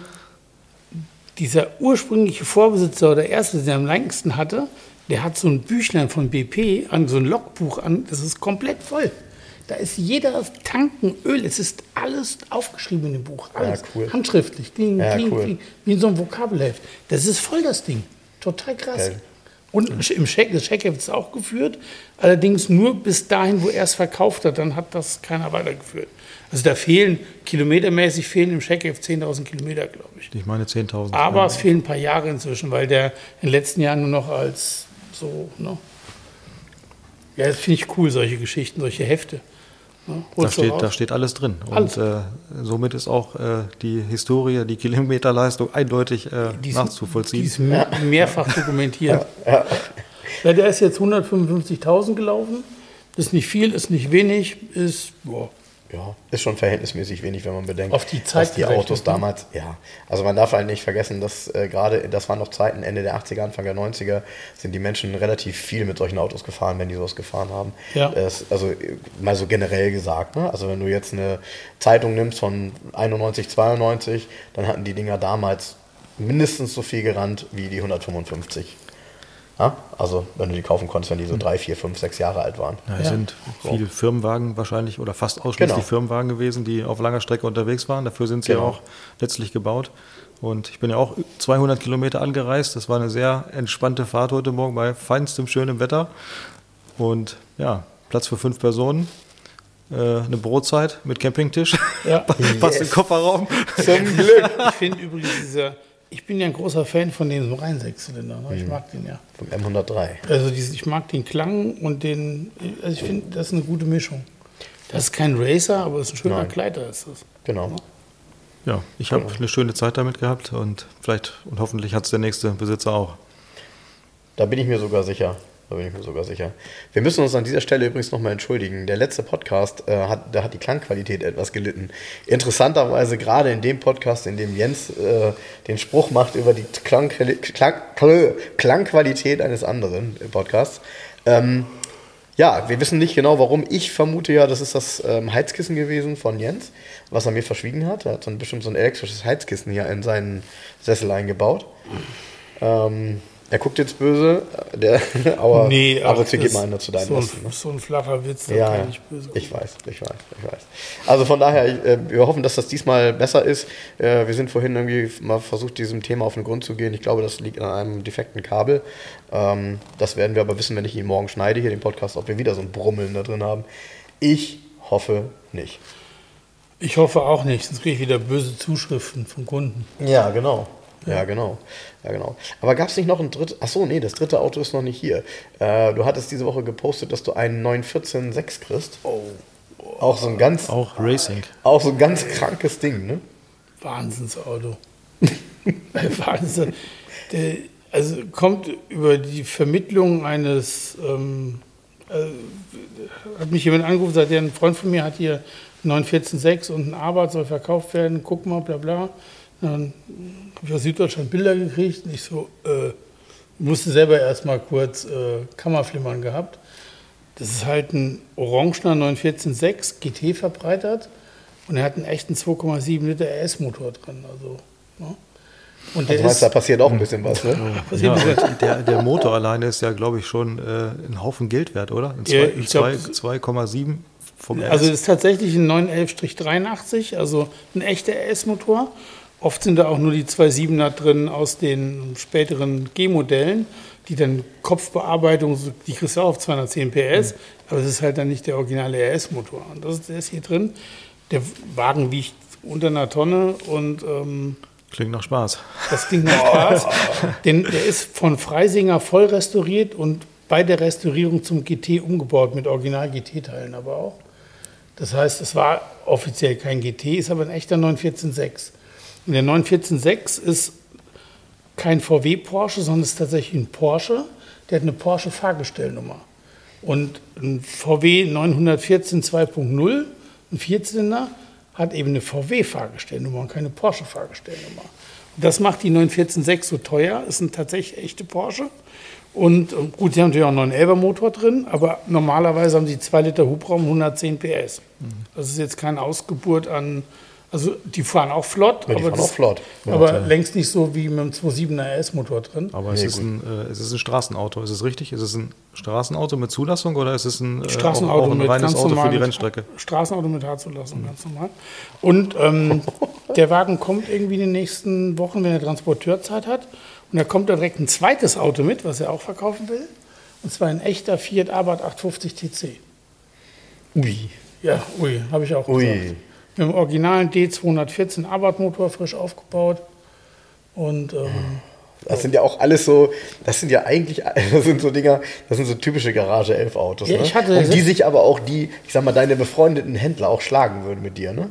dieser ursprüngliche Vorbesitzer oder erste, der am längsten hatte, der hat so ein Büchlein von BP, an so ein Logbuch an, das ist komplett voll. Da ist jeder Tanken Öl, es ist alles aufgeschrieben in dem Buch. Alles. cool. Handschriftlich, kling, Ja, kling, cool. kling, wie in so einem Vokabelheft. Das ist voll das Ding. Total krass. Geil. Und im Scheck, das Scheckheft ist auch geführt, allerdings nur bis dahin, wo er es verkauft hat, dann hat das keiner weitergeführt. Also da fehlen, kilometermäßig fehlen im Scheckheft 10.000 Kilometer, glaube ich. ich meine 10.000. Aber ja. es fehlen ein paar Jahre inzwischen, weil der in den letzten Jahren nur noch als so, ne? Ja, das finde ich cool, solche Geschichten, solche Hefte. Ne? Da steht, da steht alles drin. Alles. Und äh, somit ist auch äh, die Historie, die Kilometerleistung eindeutig äh, Die ist- nachzuvollziehen. Die ist mehr- mehrfach dokumentiert. Ja. der ist jetzt 155.000 gelaufen. Ist nicht viel, ist nicht wenig, ist, boah, Ja, ist schon verhältnismäßig wenig, wenn man bedenkt, Auf die Zeit dass die Autos ne? damals, ja, also man darf halt nicht vergessen, dass äh, gerade, das waren noch Zeiten, Ende der 80er, Anfang der 90er, sind die Menschen relativ viel mit solchen Autos gefahren, wenn die sowas gefahren haben. Ja. Es, also äh, mal so generell gesagt, ne? also wenn du jetzt eine Zeitung nimmst von 91, 92, dann hatten die Dinger damals mindestens so viel gerannt wie die 155. Ja? Also wenn du die kaufen konntest, wenn die so drei, vier, fünf, sechs Jahre alt waren. Ja, es Ja. sind viele Firmenwagen wahrscheinlich oder fast ausschließlich Genau. Firmenwagen gewesen, die auf langer Strecke unterwegs waren. Dafür sind sie Genau. auch letztlich gebaut. Und ich bin ja auch 200 Kilometer angereist. Das war eine sehr entspannte Fahrt heute Morgen bei feinstem, schönem Wetter. Und ja, Platz für fünf Personen. Äh, eine Brotzeit mit Campingtisch. Ja. Passt im Kofferraum. Zum Glück. Ich finde übrigens dieser, ich bin ja ein großer Fan von den Reinsechszylinder. Ne? Ich Mhm. mag den ja. Vom M103. Also dieses, ich mag den Klang und den, also ich finde, das ist eine gute Mischung. Das ist kein Racer, aber es ist ein schöner Nein. Kleider ist das. Genau. Ja, ich habe eine schöne Zeit damit gehabt und vielleicht und hoffentlich hat es der nächste Besitzer auch. Da bin ich mir sogar sicher. Da bin ich mir sogar sicher. Wir müssen uns an dieser Stelle übrigens nochmal entschuldigen. Der letzte Podcast, äh, hat, da hat die Klangqualität etwas gelitten. Interessanterweise gerade in dem Podcast, in dem Jens äh, den Spruch macht über die Klang, Klang, Klangqualität eines anderen Podcasts. Ähm, ja, wir wissen nicht genau warum. Ich vermute ja, das ist das ähm, Heizkissen gewesen von Jens, was er mir verschwiegen hat. Er hat so ein, bestimmt so ein elektrisches Heizkissen hier in seinen Sessel eingebaut. Ähm, er guckt jetzt böse, der, aber ab ach, und zu geht mal einer zu deinem so Besten. Ne? so ein flacher Witz, Ja, kann ich böse ich weiß, ich weiß, ich weiß. Also von daher, äh, wir hoffen, dass das diesmal besser ist. Äh, wir sind vorhin irgendwie mal versucht, diesem Thema auf den Grund zu gehen. Ich glaube, das liegt an einem defekten Kabel. Ähm, das werden wir aber wissen, wenn ich ihn morgen schneide, hier den Podcast, ob wir wieder so ein Brummeln da drin haben. Ich hoffe nicht. Ich hoffe auch nicht, sonst kriege ich wieder böse Zuschriften von Kunden. Ja, genau. Ja, genau. Ja, genau. Aber gab es nicht noch ein drittes? Achso, nee, das dritte Auto ist noch nicht hier. Äh, du hattest diese Woche gepostet, dass du einen 914.6 kriegst. Oh. Auch so ein ganz, Auch Racing. auch so ein ganz krankes Ding, ne? Wahnsinnsauto. Wahnsinn. Der, also kommt über die Vermittlung eines, ähm, äh, hat mich jemand angerufen, sagt, ja, ein Freund von mir hat hier 914.6 und ein Arbeit soll verkauft werden, guck mal, bla bla. Dann habe ich aus Süddeutschland Bilder gekriegt und ich so, äh, musste selber erstmal kurz äh, Kammerflimmern gehabt. Das ist halt ein orangener 914.6 GT verbreitert und er hat einen echten 2,7 Liter RS-Motor drin. Also, ne? Und der Also meinst, da passiert auch ein bisschen was, ne? Ja, der, der Motor alleine ist ja, glaube ich, schon äh, ein Haufen Geld wert, oder? Ein Ja, zwei- ich glaub, zwei- 2,7 vom RS. also es ist tatsächlich ein 911-83, also ein echter RS-Motor. Oft sind da auch nur die 2.7er drin aus den späteren G-Modellen, die dann Kopfbearbeitung, die kriegst du auch auf 210 PS, aber es ist halt dann nicht der originale RS-Motor. Und das ist, der ist hier drin. Der Wagen wiegt unter einer Tonne und ähm, Klingt nach Spaß. das Ding macht Spaß. Den, der ist von Freisinger voll restauriert und bei der Restaurierung zum GT umgebaut mit Original-GT-Teilen aber auch. Das heißt, es war offiziell kein GT, ist aber ein echter 914.6. Und der 914.6 ist kein VW Porsche, sondern ist tatsächlich ein Porsche. Der hat eine Porsche Fahrgestellnummer. Und ein VW 914 2.0, ein Vierzylinder, hat eben eine VW Fahrgestellnummer und keine Porsche Fahrgestellnummer. Das macht die 914.6 so teuer, ist ein tatsächlich echte Porsche. Und ähm, gut, sie haben natürlich auch einen 11er Motor drin, aber normalerweise haben sie 2 Liter Hubraum, 110 PS. Das ist jetzt keine Ausgeburt an, also die fahren auch flott, Ja, die aber, fahren das, auch flott. aber längst nicht so wie mit dem 2.7er RS-Motor drin. Aber es, ist ein, äh, es ist ein Straßenauto, ist es richtig? Ist es ein Straßenauto mit Zulassung oder ist es ein, äh, Straßenauto auch, auch ein mit reines ganz Auto für normal die Rennstrecke? Straßenauto mit H-Zulassung, ganz normal. Und ähm, der Wagen kommt irgendwie in den nächsten Wochen, wenn er Transporteurzeit hat. Und da kommt da direkt ein zweites Auto mit, was er auch verkaufen will. Und zwar ein echter Fiat Abarth 850 TC. Ui. Ja, ui, habe ich auch Ui. gesagt. Mit dem originalen D214 Abarth-Motor frisch aufgebaut. Und ähm, Das sind ja auch alles so, das sind ja eigentlich, das sind so Dinger, das sind so typische Garage 11 Autos. Ja, ne? ich hatte- um die sich aber auch die, ich sag mal, deine befreundeten Händler auch schlagen würden mit dir, ne?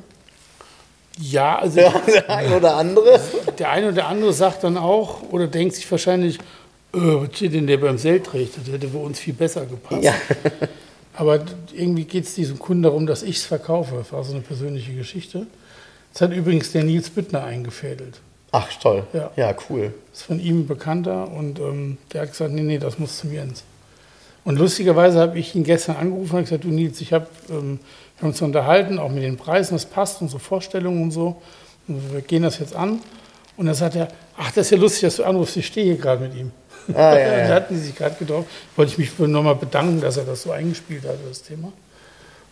ja, also Ja, der ein oder andere. Der eine oder andere sagt dann auch oder denkt sich wahrscheinlich, äh, was steht denn der beim Seltrecht? Das hätte bei uns viel besser gepasst. Ja. Aber irgendwie geht es diesem Kunden darum, dass ich es verkaufe. Das war so eine persönliche Geschichte. Das hat übrigens der Nils Büttner eingefädelt. Ach, toll. Ja. ja cool. Das ist von ihm ein Bekannter und ähm, der hat gesagt, nee, nee, das muss zum Jens. Und lustigerweise habe ich ihn gestern angerufen und gesagt, du Nils, ich habe, ähm, wir haben uns unterhalten, auch mit den Preisen, das passt, unsere Vorstellungen und so. Und wir gehen das jetzt an. Und dann sagt er, ach, das ist ja lustig, dass du anrufst, ich stehe hier gerade mit ihm. Ah, ja, da ja. hatten die sich gerade getroffen. Wollte ich mich nochmal bedanken, dass er das so eingespielt hat, das Thema.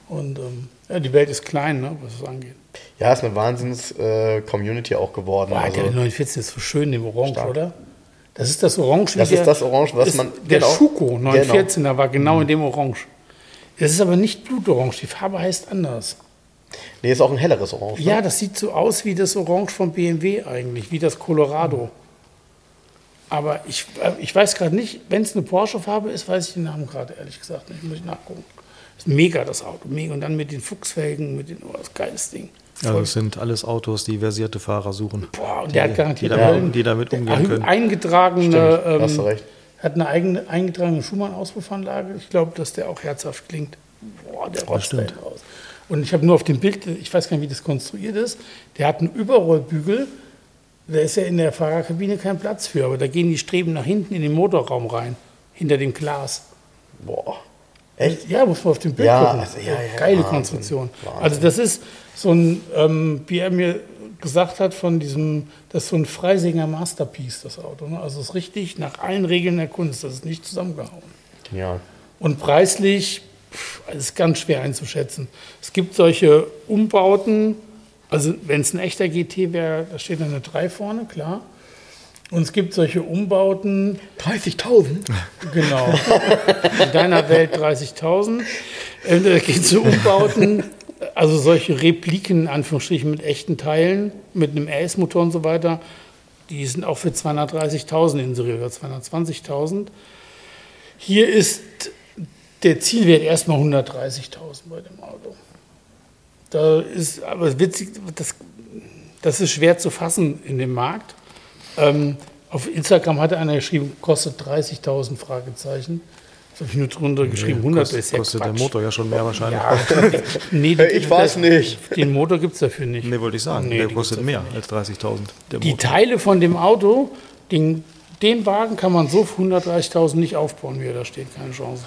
Und ähm, ja, die Welt ist klein, ne, was es angeht. Ja, ist eine Wahnsinns-Community auch geworden. Boah, also, der 49 ist so schön, dem Orange, Stark. oder? Das ist das Orange. Das ist der- das Orange, was ist man- Der genau. Schuko Genau. 914er war genau in dem Orange. Es ist aber nicht Blutorange, die Farbe heißt anders. nee, ist auch ein helleres Orange. ne? Ja, das sieht so aus wie das Orange von BMW eigentlich, wie das Colorado. Aber ich, äh, ich weiß gerade nicht, wenn es eine Porsche-Farbe ist, weiß ich den Namen gerade ehrlich gesagt nicht. Muss ich nachgucken. Ist mega das Auto, mega. Und dann mit den Fuchsfelgen, mit den, oh, das geiles Ding. Also es sind alles Autos, die versierte Fahrer suchen. Boah, und der hat die, garantiert damit, Höllen- die damit der umgehen können. eingetragene, Stimmt, hast du ähm, recht. hat eine eigene eingetragene Schumann-Auspuffanlage. Ich glaube, dass der auch herzhaft klingt. Boah, der rotzt raus. Und ich habe nur auf dem Bild, ich weiß gar nicht, wie das konstruiert ist, der hat einen Überrollbügel. Da ist ja in der Fahrerkabine kein Platz für, aber da gehen die Streben nach hinten in den Motorraum rein, hinter dem Glas. Boah. Echt? Ja, muss man auf dem Bild Ja, gucken. also, ja, ja, Geile Wahnsinn, Konstruktion. Wahnsinn. Also das ist so ein, ähm, wie er mir gesagt hat, von diesem, das ist so ein Freisinger Masterpiece, das Auto. Ne? Also es ist richtig nach allen Regeln der Kunst, das ist nicht zusammengehauen. Genial. Und preislich, pff, es ist ganz schwer einzuschätzen. Es gibt solche Umbauten, also wenn es ein echter GT wäre, da steht eine 3 vorne, klar. Und es gibt solche Umbauten, 30.000? Genau. In deiner Welt 30.000. Äh, Da geht es um Umbauten, also solche Repliken, in Anführungsstrichen, mit echten Teilen, mit einem RS-Motor und so weiter. Die sind auch für 230.000 inseriert oder 220.000. Hier ist der Zielwert erstmal 130.000 bei dem Auto. Da ist aber witzig, das, das ist schwer zu fassen in dem Markt. Ähm, auf Instagram hatte einer geschrieben, kostet 30.000 Fragezeichen. Das habe ich nur drunter geschrieben, 100 Kostet, ist ja kostet der Quatsch. Motor ja schon mehr wahrscheinlich. Ja, nee, Ich weiß nicht. Den Motor gibt es dafür nicht. Nee, wollte ich sagen. Nee, der die kostet mehr als 30.000. der Die. Teile von dem Auto, den, den Wagen kann man so für 130.000 nicht aufbauen, wie er da steht. Keine Chance.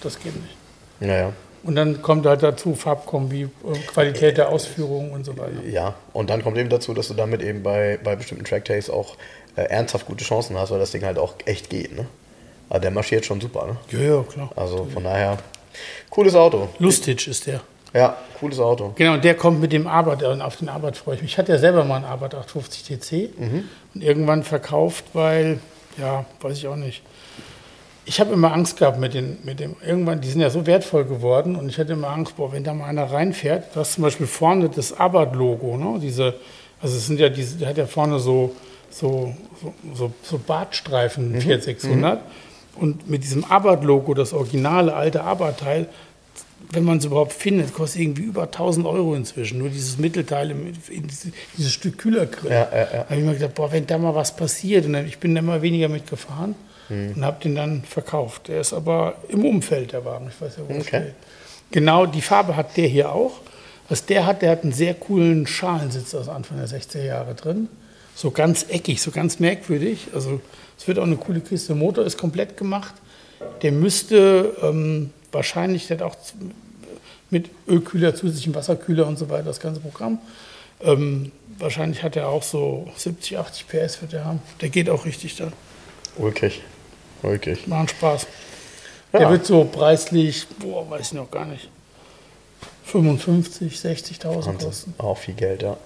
Das geht nicht. Naja. Und dann kommt halt dazu Farbkombi, äh, Qualität der Ausführung und so weiter. Ja, und dann kommt eben dazu, dass du damit eben bei, bei bestimmten Trackdays auch äh, ernsthaft gute Chancen hast, weil das Ding halt auch echt geht. Ne? Aber der marschiert schon super. Ne? Ja, ja, klar. Also von daher, cooles Auto. Lustig ist der. Ja, cooles Auto. Genau, und der kommt mit dem Arbeit, äh, auf den Arbeit freue ich mich. Ich hatte ja selber mal einen Arbeit 850 TC und irgendwann verkauft, weil, ja, weiß ich auch nicht. Ich habe immer Angst gehabt mit, den, mit dem, irgendwann, die sind ja so wertvoll geworden und ich hatte immer Angst, boah, wenn da mal einer reinfährt, du hast zum Beispiel vorne das Abarth-Logo, ne? diese, also es sind ja diese, der hat ja vorne so, so, so, so, Bartstreifen, Fiat 600 und mit diesem Abarth-Logo, das originale alte Abarth-Teil, wenn man es überhaupt findet, kostet irgendwie über 1000 Euro inzwischen. Nur dieses Mittelteil, im, in diese, dieses Stück Kühlergrill. Ja, ja, ja. Da habe ich mir gedacht, boah, wenn da mal was passiert. Und dann, ich bin da immer weniger mitgefahren und habe den dann verkauft. Der ist aber im Umfeld, der Wagen. Ich weiß ja, wo Okay. steht. Genau, die Farbe hat der hier auch. Was der hat, der hat einen sehr coolen Schalensitz aus Anfang der 60er Jahre drin. So ganz eckig, so ganz merkwürdig. Also es wird auch eine coole Kiste. Der Motor ist komplett gemacht. Der müsste ähm, wahrscheinlich, der hat auch mit Ölkühler, zusätzlichem Wasserkühler und so weiter, das ganze Programm. Ähm, wahrscheinlich hat er auch so 70, 80 PS wird er haben. Der geht auch richtig da. Ulkig. Ulkig. Macht Spaß. Ja. Der wird so preislich, boah, weiß ich noch gar nicht, 55, 60.000 kosten. Auch viel Geld, ja.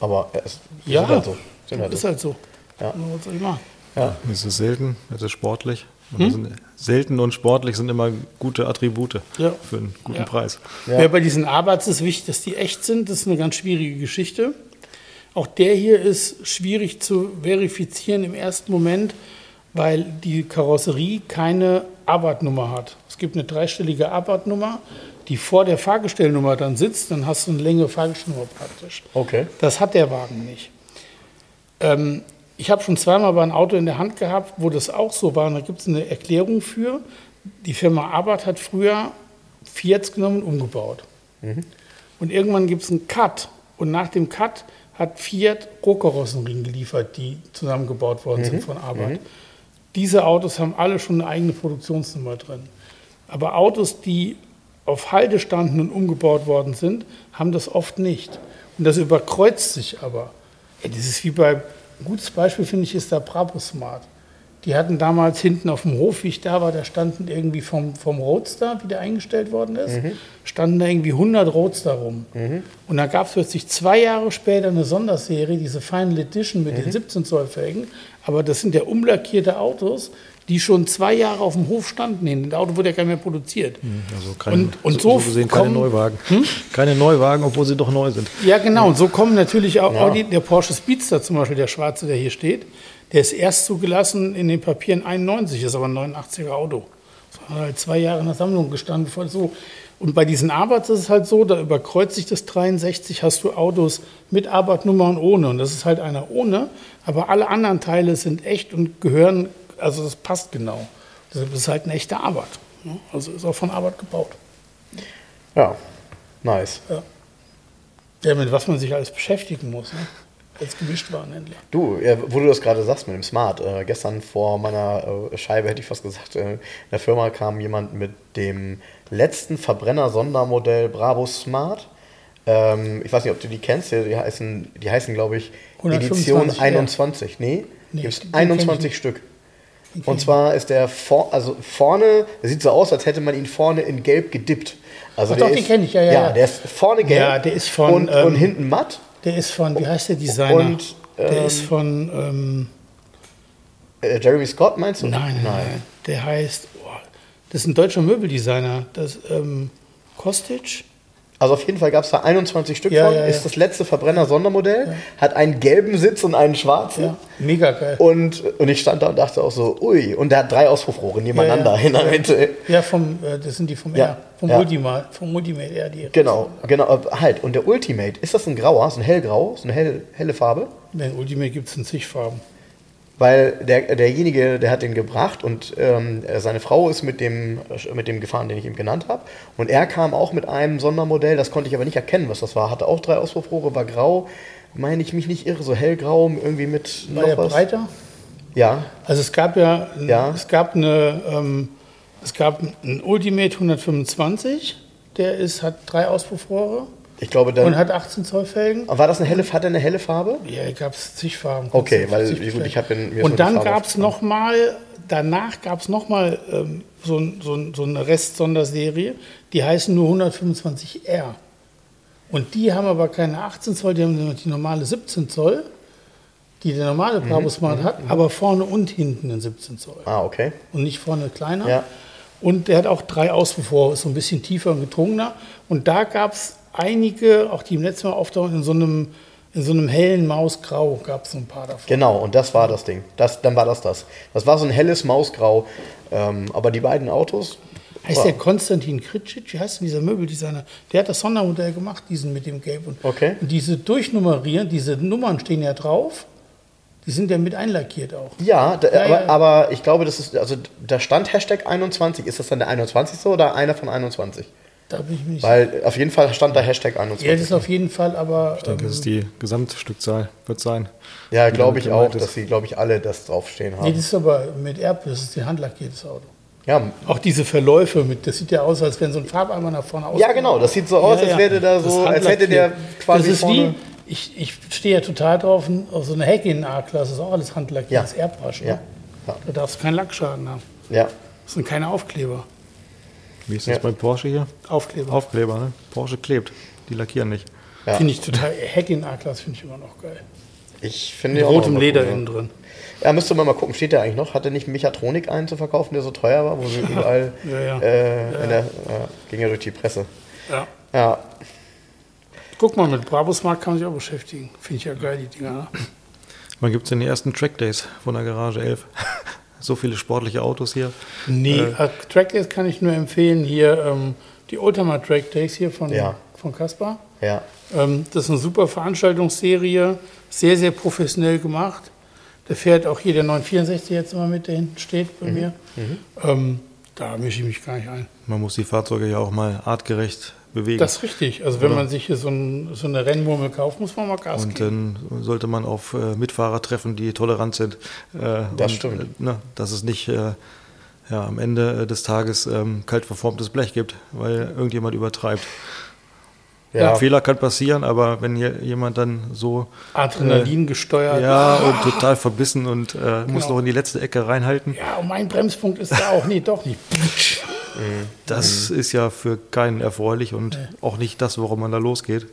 Aber es Ja, sind halt so. Sind halt ist halt so. Ja. Also, Was soll ich machen? Ja. Es ist selten, es ist sportlich. Und das sind, selten und sportlich sind immer gute Attribute Ja. für einen guten Ja. Preis. Ja. Ja. bei diesen Abarts ist wichtig, dass die echt sind. Das ist eine ganz schwierige Geschichte. Auch der hier ist schwierig zu verifizieren im ersten Moment, weil die Karosserie keine Abarth-Nummer hat. Es gibt eine dreistellige Abarth-Nummer, die vor der Fahrgestellnummer dann sitzt. Dann hast du eine längere Fahrgestellnummer praktisch. Okay. Das hat der Wagen nicht. Ähm, ich habe schon zweimal bei einem Auto in der Hand gehabt, wo das auch so war. Und da gibt es eine Erklärung für. Die Firma Abarth hat früher Fiats genommen und umgebaut. Und irgendwann gibt es einen Cut. Und nach dem Cut hat Fiat Rohkarosserien geliefert, die zusammengebaut worden sind von Abarth. Diese Autos haben alle schon eine eigene Produktionsnummer drin. Aber Autos, die auf Halde standen und umgebaut worden sind, haben das oft nicht. Und das überkreuzt sich aber. Ey, das ist wie bei, ein gutes Beispiel finde ich, ist der Brabus Smart. Die hatten damals hinten auf dem Hof, wie ich da war, da standen irgendwie vom, vom Roadster, wie der eingestellt worden ist, standen da irgendwie 100 Roadster rum. Und da gab es plötzlich zwei Jahre später eine Sonderserie, diese Final Edition mit den 17 Zoll Felgen. Aber das sind ja umlackierte Autos, die schon zwei Jahre auf dem Hof standen. Das Auto wurde ja gar nicht mehr produziert. Also kein, Und- und so, so so gesehen keine kommen- Neuwagen. Keine Neuwagen, obwohl sie doch neu sind. Ja, genau. Und so kommen natürlich auch Audi, der Porsche Speedster zum Beispiel, der schwarze, der hier steht, der ist erst zugelassen in den Papieren 91, ist aber ein 89er Auto. Das hat halt zwei Jahre in der Sammlung gestanden. Das so. Und bei diesen Abarths ist es halt so, da überkreuzt sich das 63, hast du Autos mit Abarth-Nummer und ohne. Und das ist halt einer ohne, aber alle anderen Teile sind echt und gehören, also das passt genau. Deshalb ist es halt ein echter Abarth. ne? Also ist auch von Abarth gebaut. Ja. Nice. Ja, mit was man sich alles beschäftigen muss, ne? Als Gemischtwarenhändler. Du, ja, wo du das gerade sagst mit dem Smart, äh, gestern vor meiner äh, Scheibe hätte ich fast gesagt, äh, in der Firma kam jemand mit dem letzten Verbrenner-Sondermodell Bravo Smart. Ähm, ich weiß nicht, ob du die kennst, die heißen, die heißen glaube ich, 125 Edition R. 21. Nee, Nee, gibt es den kenn ich 21 nicht. Stück. Den Und ich zwar ist der vor, also vorne, der sieht so aus, als hätte man ihn vorne in Gelb gedippt. Also Ach der doch, den ist- kenn ich, ja, ja, Ja, ja. der ist vorne gelb Ja, der ist von, und, ähm, und hinten matt. Der ist von, wie heißt der Designer? Und, der ähm, ist von, ähm, Äh, Jeremy Scott meinst du? nein, nein, nein, der heißt, oh, das ist ein deutscher Möbeldesigner, das, ähm, Kostic? Also auf jeden Fall gab es da 21 Stück Ja, von. ja, ja. Ist das letzte Verbrenner-Sondermodell. Hat einen gelben Sitz und einen schwarzen. Ja, mega geil. Und, und ich stand da und dachte auch so, ui. Und der hat drei Auspuffrohre nebeneinander Ja, ja. in der Mitte. Ja, vom, äh, das sind die vom Ja, R, vom ja. Ultimate, vom Ultimate R, die Genau, genau. äh, Halt. Und der Ultimate, ist das ein grauer, so ein hellgrau, so eine hell, helle Farbe? Den Ultimate gibt es in zig Farben. Weil der, derjenige, der hat den gebracht und ähm, seine Frau ist mit dem, mit dem gefahren, den ich ihm genannt habe. Und er kam auch mit einem Sondermodell, das konnte ich aber nicht erkennen, was das war. Hatte auch drei Auspuffrohre, war grau, meine ich mich nicht irre, so hellgrau, irgendwie mit War der was. breiter? Ja, Also es gab ja, Ja. es gab eine, ähm, es gab einen Ultimate 125, der ist, hat drei Auspuffrohre ich glaube dann. und hat 18 Zoll Felgen. war das eine helle, hat er eine helle Farbe? Ja, gab es zig Farben. Okay, weil, gut, ich habe mir so Und dann Farbe gab es nochmal, danach gab es nochmal ähm, so, so, so eine Restsonderserie, die heißen nur 125R. Und die haben aber keine 18 Zoll, die haben die normale 17 Zoll, die der normale Mhm, Bravo Smart hat, aber vorne und hinten einen 17 Zoll. Ah, okay. Und nicht vorne kleiner. Ja. Und der hat auch drei ist so ein bisschen tiefer und gedrungener. Und da gab es einige, auch die im letzten Mal auftauchen, in so einem, in so einem hellen Mausgrau gab es so ein paar davon. Genau, und das war das Ding. Das, dann war das das. Das war so ein helles Mausgrau. Ähm, aber die beiden Autos. Heißt wow. der Konstantin Kritschitsch, wie heißt denn dieser Möbeldesigner? Der hat das Sondermodell gemacht, diesen mit dem Gelb. Und, Okay. und diese Durchnummerieren, diese Nummern stehen ja drauf, die sind ja mit einlackiert auch. Ja, da, Ja, aber, ja. aber ich glaube, das ist, also da stand Hashtag 21. Ist das dann der 21. oder einer von 21? Da bin ich nicht Weil auf jeden Fall stand da Hashtag sicher. Ja, das 21. ist auf jeden Fall, aber Ich denke, ähm, das ist die Gesamtstückzahl, wird sein. Ja, die glaube ich auch, ist. dass sie, glaube ich, alle das draufstehen nee, haben. das ist aber mit Erb, das ist ein handlackiertes Auto. Ja, Auch diese Verläufe mit, das sieht ja aus, als wenn so ein Farbeimer nach vorne aus. ja, genau. Das sieht so aus, als wäre der Das ist so, als hätte der quasi Das ist vorne. wie, ich, ich stehe ja total drauf, auf so eine Hecke in A-Klasse, ist auch alles handlackiert, Ja. das Airbrush. Ne? Ja. Ja. Da darfst du keinen Lackschaden haben. ja. Das sind keine Aufkleber. Wie ist das Ja. bei Porsche hier? Aufkleber. Aufkleber, ne? Porsche klebt. Die lackieren nicht. Ja. Finde ich total, Heck in A-Klasse finde ich immer noch geil. Ich finde Mit rotem Leder cool, ja. innen drin. Ja, müsste man mal gucken, steht der eigentlich noch? Hatte nicht Mechatronik einen zu verkaufen, der so teuer war, wo sie überall Ja, ja. Äh, in der, ja, ging ja durch die Presse. Ja. Ja, Guck mal, mit Bravo Smart kann man sich auch beschäftigen. Finde ich ja geil, die Dinger. Ne? Wann gibt es denn die ersten Trackdays von der Garage 11? So viele sportliche Autos hier. Nee, äh, Trackdays kann ich nur empfehlen. Hier ähm, die Ultima Trackdays hier von, Ja. von Kaspar. ja. Ähm, das ist eine super Veranstaltungsserie, sehr, sehr professionell gemacht. Der fährt auch hier der 964 jetzt immer mit, der hinten steht bei mir. Ähm, da mische ich mich gar nicht ein. Man muss die Fahrzeuge ja auch mal artgerecht bewegen. Das ist richtig. Also wenn man sich hier so, ein, so eine Rennmurmel kauft, muss man mal Gas und geben. dann sollte man auf äh, Mitfahrer treffen, die tolerant sind. Äh, Das und, stimmt. Äh, ne, dass es nicht äh, ja, am Ende äh, des Tages ähm, kalt verformtes Blech gibt, weil irgendjemand übertreibt. Ja. Fehler kann passieren, aber wenn hier jemand dann so Adrenalin gesteuert. ja und total verbissen und äh, muss Genau. noch in die letzte Ecke reinhalten, Ja, und mein Bremspunkt ist da auch, nee, doch nicht. das Mhm. ist ja für keinen erfreulich und auch nicht das, worum man da losgeht.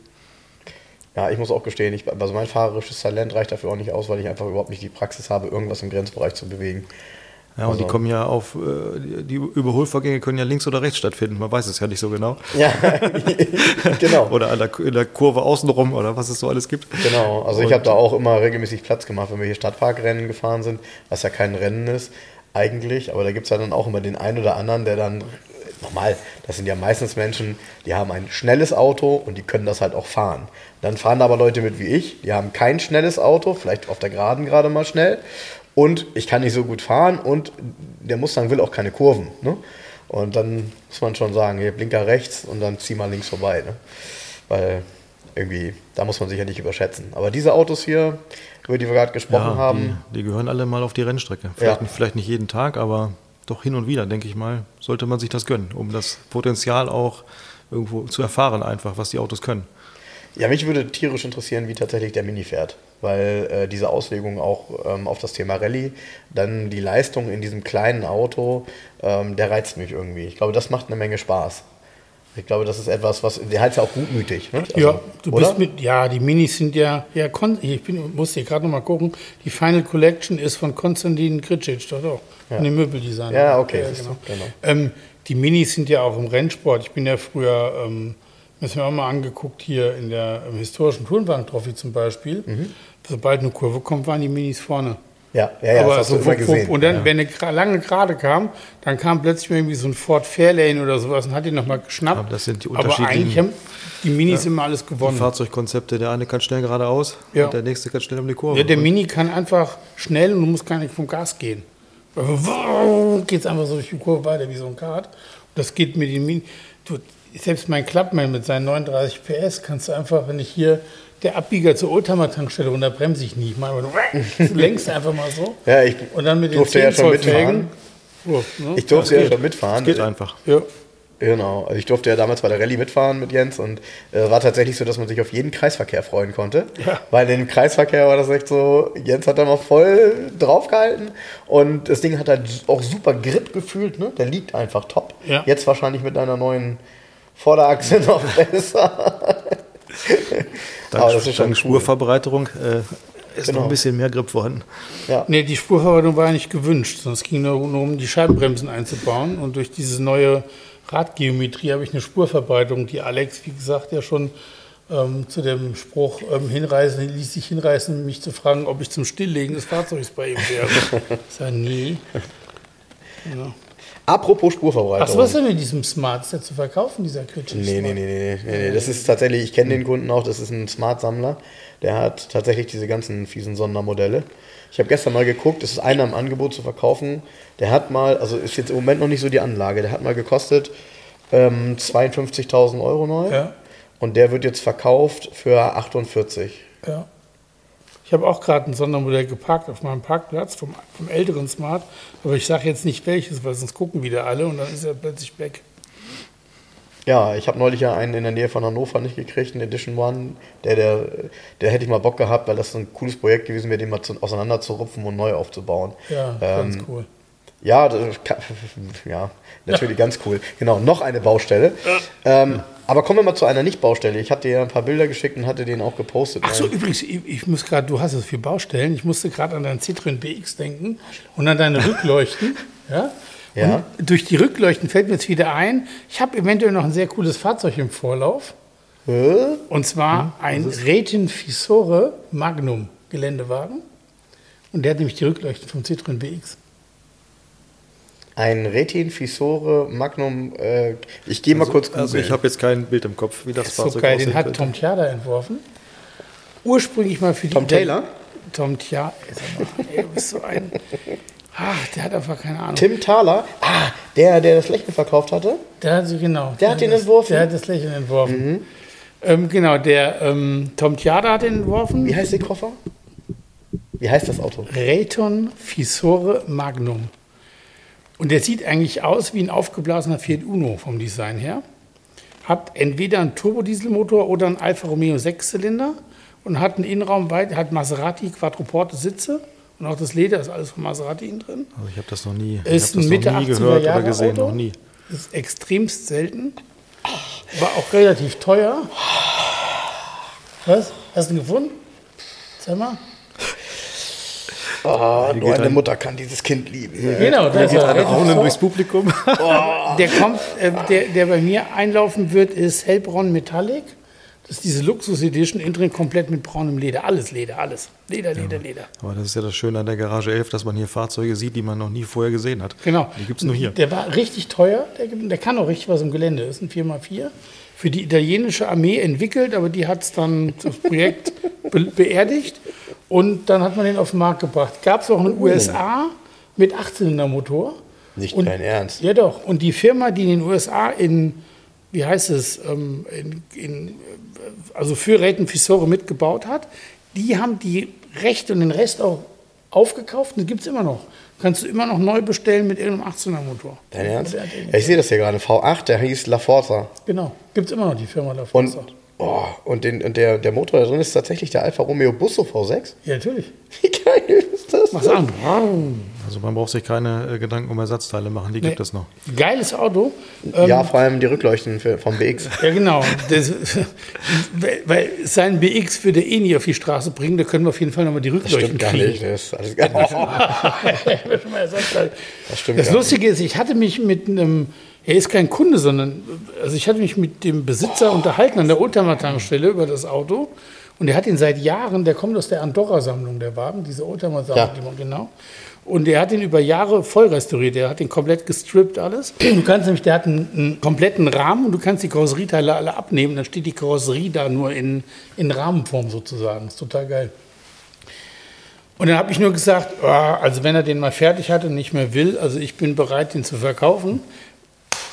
Ja, ich muss auch gestehen, ich, also mein fahrerisches Talent reicht dafür auch nicht aus, weil ich einfach überhaupt nicht die Praxis habe, irgendwas im Grenzbereich zu bewegen. Ja, und die Also- kommen ja auf, äh, die Überholvorgänge können ja links oder rechts stattfinden, man weiß es ja nicht so genau. Ja, genau. Oder an der, in der Kurve außenrum oder was es so alles gibt. Genau, also ich Und- habe da auch immer regelmäßig Platz gemacht, wenn wir hier Stadtparkrennen gefahren sind, was ja kein Rennen ist eigentlich, aber da gibt es ja dann auch immer den einen oder anderen, der dann, nochmal, das sind ja meistens Menschen, die haben ein schnelles Auto und die können das halt auch fahren. Dann fahren aber Leute mit wie ich, die haben kein schnelles Auto, vielleicht auf der Geraden gerade mal schnell und ich kann nicht so gut fahren und der Mustang will auch keine Kurven. Ne? Und dann muss man schon sagen, hier Blinker rechts und dann zieh mal links vorbei. Ne? Weil irgendwie, da muss man sich ja nicht überschätzen. Aber diese Autos hier, über die wir gerade gesprochen Ja, haben, die, die gehören alle mal auf die Rennstrecke. Vielleicht, Ja. nicht, vielleicht nicht jeden Tag, aber doch hin und wieder, denke ich mal, sollte man sich das gönnen, um das Potenzial auch irgendwo zu erfahren, einfach, was die Autos können. ja, mich würde tierisch interessieren, wie tatsächlich der Mini fährt. Weil äh, diese Auslegung auch ähm, auf das Thema Rallye, dann die Leistung in diesem kleinen Auto, ähm, der reizt mich irgendwie. Ich glaube, das macht eine Menge Spaß. Ich glaube, das ist etwas, was, der hat ja auch gutmütig. Ne? Also, ja, du oder? bist mit, ja, die Minis sind ja, ja, ich bin, musste hier gerade noch mal gucken, die Final Collection ist von Konstantin Kritschitsch, doch, doch, von dem Möbeldesigner. Ja, okay, siehst du, genau. Ähm, die Minis sind ja auch im Rennsport. Ich bin ja früher, ähm, müssen wir auch mal angeguckt, hier in der historischen Turnwagen-Trophy zum Beispiel. Mhm. Sobald eine Kurve kommt, waren die Minis vorne. Ja, ja, ja, Aber das hast so du immer wupp, gesehen. Und dann, ja. wenn eine lange Gerade kam, dann kam plötzlich mal irgendwie so ein Ford Fairlane oder sowas und hat ihn nochmal geschnappt. Aber das sind die Aber unterschiedlichen- eigentlich haben die Minis immer alles Die gewonnen. Fahrzeugkonzepte, der eine kann schnell geradeaus Ja. und der nächste kann schnell um die Kurve. Ja, der Mini kann einfach schnell und du musst gar nicht vom Gas gehen. Geht es einfach so durch die Kurve weiter wie so ein Kart. Und das geht mit dem Mini. Du, selbst mein Clubman mit seinen 39 PS kannst du einfach, wenn ich hier der Abbieger zur Oldtimer-Tankstelle und da bremse ich nie. Ich mache nur, du lenkst einfach mal so. Ja, ich und dann mit den durfte ja 10 schon mitfahren. Wurf, ne? Ich durfte ja schon mitfahren. es geht einfach. Ja. Genau, also ich durfte ja damals bei der Rallye mitfahren mit Jens und äh, war tatsächlich so, dass man sich auf jeden Kreisverkehr freuen konnte. Ja. Weil im Kreisverkehr war das echt so, Jens hat da mal voll draufgehalten und das Ding hat halt auch super Grip gefühlt, ne? Der liegt einfach top. Ja. Jetzt wahrscheinlich mit einer neuen Vorderachse noch besser. Dank, Aber das ist schon dank cool. Spurverbreiterung äh, ist Genau. noch ein bisschen mehr Grip vorhanden. Ja. Nee, die Spurverwaltung war ja nicht gewünscht, sondern es ging nur, nur um die Scheibenbremsen einzubauen. Und durch diese neue Radgeometrie habe ich eine Spurverbreitung, die Alex, wie gesagt, ja schon ähm, zu dem Spruch ähm, hinreißen, ließ sich hinreißen, mich zu fragen, ob ich zum Stilllegen des Fahrzeugs bei ihm wäre. Ich sage, nee. Ja. Apropos Spurverbreitung. Ach, was ist denn mit diesem Smart? Ist der zu verkaufen, dieser Quitsch? Nee, nee, nee, nee, nee, nee. Das ist tatsächlich, ich kenne den Kunden auch, das ist ein Smart-Sammler. Der hat tatsächlich diese ganzen fiesen Sondermodelle. Ich habe gestern mal geguckt, es ist einer im Angebot zu verkaufen. Der hat mal, also ist jetzt im Moment noch nicht so die Anlage, der hat mal gekostet ähm, 52.000 Euro neu. Ja. Und der wird jetzt verkauft für 48. Ja. Ich habe auch gerade ein Sondermodell geparkt auf meinem Parkplatz vom, vom älteren Smart, aber ich sage jetzt nicht welches, weil sonst gucken wieder alle und dann ist er plötzlich weg. Ja, ich habe neulich ja einen in der Nähe von Hannover nicht gekriegt, einen Edition One. Der, der, der hätte ich mal Bock gehabt, weil das so ein cooles Projekt gewesen wäre, den mal zu, auseinanderzurupfen und neu aufzubauen. Ja, Ähm, ganz cool. Ja, das ja, natürlich ganz cool. Genau, noch eine Baustelle. Ähm, aber kommen wir mal zu einer Nicht-Baustelle. Ich hatte dir ein paar Bilder geschickt und hatte den auch gepostet. Ach so, übrigens, ich, ich muss gerade, du hast so viele Baustellen. Ich musste gerade an deinen Citroën BX denken und an deine Rückleuchten. ja? Ja. Und durch die Rückleuchten fällt mir jetzt wieder ein, ich habe eventuell noch ein sehr cooles Fahrzeug im Vorlauf. Hä? Und zwar ein Retin Fisore Magnum Geländewagen. Und der hat nämlich die Rückleuchten vom Citroën BX. Ein Retin Fisore Magnum. Äh, ich gehe mal kurz Also ich googeln. habe jetzt kein Bild im Kopf, wie das So Fahrzeug geil, den hat. Tom Tjada entworfen. Ursprünglich mal für die Tom Taylor? Tom Tjada. Ey, du bist so ein. Ach, der hat einfach keine Ahnung. Tim Thaler, ah, der, der das Lächeln verkauft hatte. Der hat sie, genau. Der hat den das, entworfen? Der hat das Lächeln entworfen. Ähm, genau, der ähm, Tom Tjada hat den entworfen. Wie heißt der Koffer? Wie heißt das Auto? Rayton Fisore Magnum. Und der sieht eigentlich aus wie ein aufgeblasener Fiat Uno vom Design her. Hat entweder einen Turbodieselmotor oder einen Alfa Romeo Sechszylinder und hat einen Innenraum weit, hat Maserati Quattroporte Sitze und auch das Leder ist alles von Maserati innen drin. Also ich habe das noch nie, ich Ist ein Mitte noch nie 80er gehört Jahre oder gesehen, Auto. noch nie. Ist extremst selten. War auch relativ teuer. Was? Hast du ihn gefunden? Sag mal. Wie nur geht eine ein- Mutter kann dieses Kind lieben. Genau, das ist er. Raunen durchs Publikum. Der kommt, äh, der, der bei mir einlaufen wird, ist hellbraun Metallic. Das ist diese Luxus Edition, innen drin komplett mit braunem Leder. Alles Leder, alles. Leder, Leder, Leder. Aber das ist ja das Schöne an der Garage 11, dass man hier Fahrzeuge sieht, die man noch nie vorher gesehen hat. Genau. Die gibt es nur hier. Der war richtig teuer. Der, der kann auch richtig was im Gelände. Das ist ein 4x4. Für die italienische Armee entwickelt, aber die hat es dann das Projekt be beerdigt. Und dann hat man den auf den Markt gebracht. Gab es auch in den USA mit 8-Zylinder-Motor. Nicht Und- dein Ernst. Ja, doch. Und die Firma, die in den USA in, wie heißt es, ähm, in, in, äh, also für Rayton Fisore mitgebaut hat, die haben die Rechte und den Rest auch aufgekauft und die gibt es immer noch. Kannst du immer noch neu bestellen mit irgendeinem 18er-Motor. Dein Ernst? Ja, ich sehe das hier gerade. V8, der hieß La Forza. Genau, gibt es immer noch die Firma davon. Und, oh, und, den, und der, der Motor da drin ist tatsächlich der Alfa Romeo Busso V6. Ja, natürlich. Wie geil ist das? Mach's an. Also man braucht sich keine äh, Gedanken um Ersatzteile machen, die gibt Nee. es noch. Geiles Auto. Ähm, ja, vor allem die Rückleuchten für, vom BX. Ja, genau. Das, weil- weil sein BX würde eh nie auf die Straße bringen, da können wir auf jeden Fall nochmal die Das Rückleuchten stimmt gar kriegen. nicht. Das ist alles gar nicht. Das Das stimmt Das gar Lustige ist, ich hatte mich mit einem, er ist kein Kunde, sondern, also ich hatte mich mit dem Besitzer unterhalten an der Oldtimer-Tankstelle über das Auto. Und er hat ihn seit Jahren, der kommt aus der Andorra-Sammlung, der Wagen, diese Oldtimer-Sammlung, Ja. genau. Und er hat ihn über Jahre voll restauriert. Er hat ihn komplett gestrippt, alles. Du kannst nämlich, der hat einen, einen kompletten Rahmen und du kannst die Karosserieteile alle abnehmen. Dann steht die Karosserie da nur in, in Rahmenform sozusagen. Das ist total geil. Und dann habe ich nur gesagt, ah, also wenn er den mal fertig hat und nicht mehr will, also ich bin bereit, den zu verkaufen.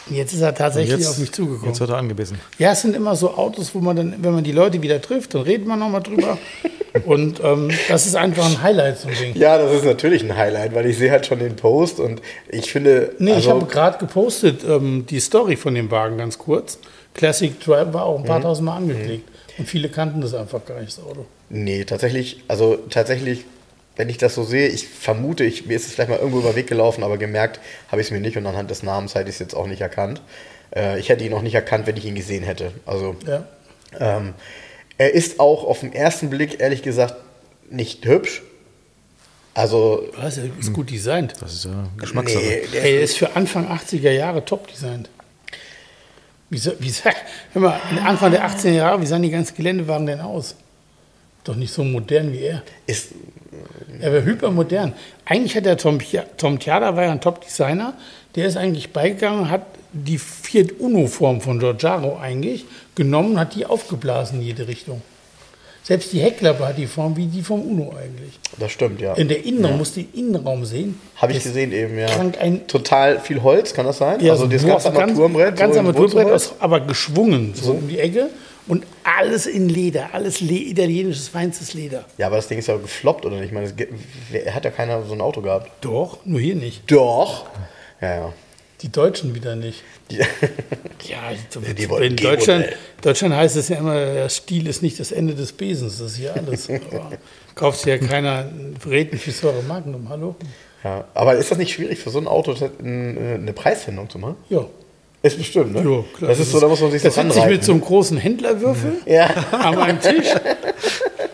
Jetzt ist er tatsächlich Jetzt, auf mich zugekommen. jetzt hat er angebissen. Ja, es sind immer so Autos, wo man dann, wenn man die Leute wieder trifft, dann reden wir nochmal drüber. und ähm, das ist einfach ein Highlight, ein Ding. Ja, das ist natürlich ein Highlight, weil ich sehe halt schon den Post und ich finde. Nee, ich also, habe gerade gepostet ähm, die Story von dem Wagen ganz kurz. Classic Drive war auch ein paar Mhm. tausend Mal angeklickt. Und viele kannten das einfach gar nicht, das Auto. Nee, tatsächlich, also tatsächlich, wenn ich das so sehe, ich vermute, ich, mir ist es vielleicht mal irgendwo über den Weg gelaufen, aber gemerkt habe ich es mir nicht und anhand des Namens hätte ich es jetzt auch nicht erkannt. Äh, ich hätte ihn auch nicht erkannt, wenn ich ihn gesehen hätte. Also Ja. ähm, Er ist auch auf den ersten Blick, ehrlich gesagt, nicht hübsch. Also, Was? Er ist gut designt. Das ist ja Geschmackssache. nee, der, Ey, er ist für Anfang 80er Jahre top designt. Wie, so- wie, hör mal, Anfang der 18er Jahre, wie sahen die ganzen Geländewagen denn aus? Doch nicht so modern wie er. ist, Er war hypermodern. Eigentlich hat der Tom, Tom Tiada war ja ein Top-Designer. Der ist eigentlich beigegangen, hat die Fiat Uno-Form von Giorgiaro eigentlich genommen, hat die aufgeblasen in jede Richtung. Selbst die Heckklappe hat die Form wie die vom Uno eigentlich. das stimmt, ja. In der Innenraum, musst du den Innenraum sehen. Habe ich Das gesehen eben, ja. Krank ein, Total viel Holz, kann das sein? ja, also das so ganze ganz- Armaturenbrett. Ganz so in Armaturenbrett, aus, aber geschwungen, so um die Ecke. Und alles in Leder, alles le italienisches, feinstes Leder. Ja, aber das Ding ist ja gefloppt, oder nicht? Ich meine, es hat ja keiner so ein Auto gehabt. Doch, nur hier nicht. Doch. Ja, ja. Die Deutschen wieder nicht. Die, Ja, Die wollten in Deutschland. Deutschland heißt es ja immer, der Stil ist nicht das Ende des Besens, das ist hier alles. Aber kauft ja keiner Räten für Säure Magnum, hallo? ja. Aber ist das nicht schwierig für so ein Auto eine eine Preisfindung zu machen? Ja, Ist bestimmt, ne? ja klar. Das ist so, da muss man sich das so sitze ich mit so einem großen Händlerwürfel Ja. an meinem Tisch.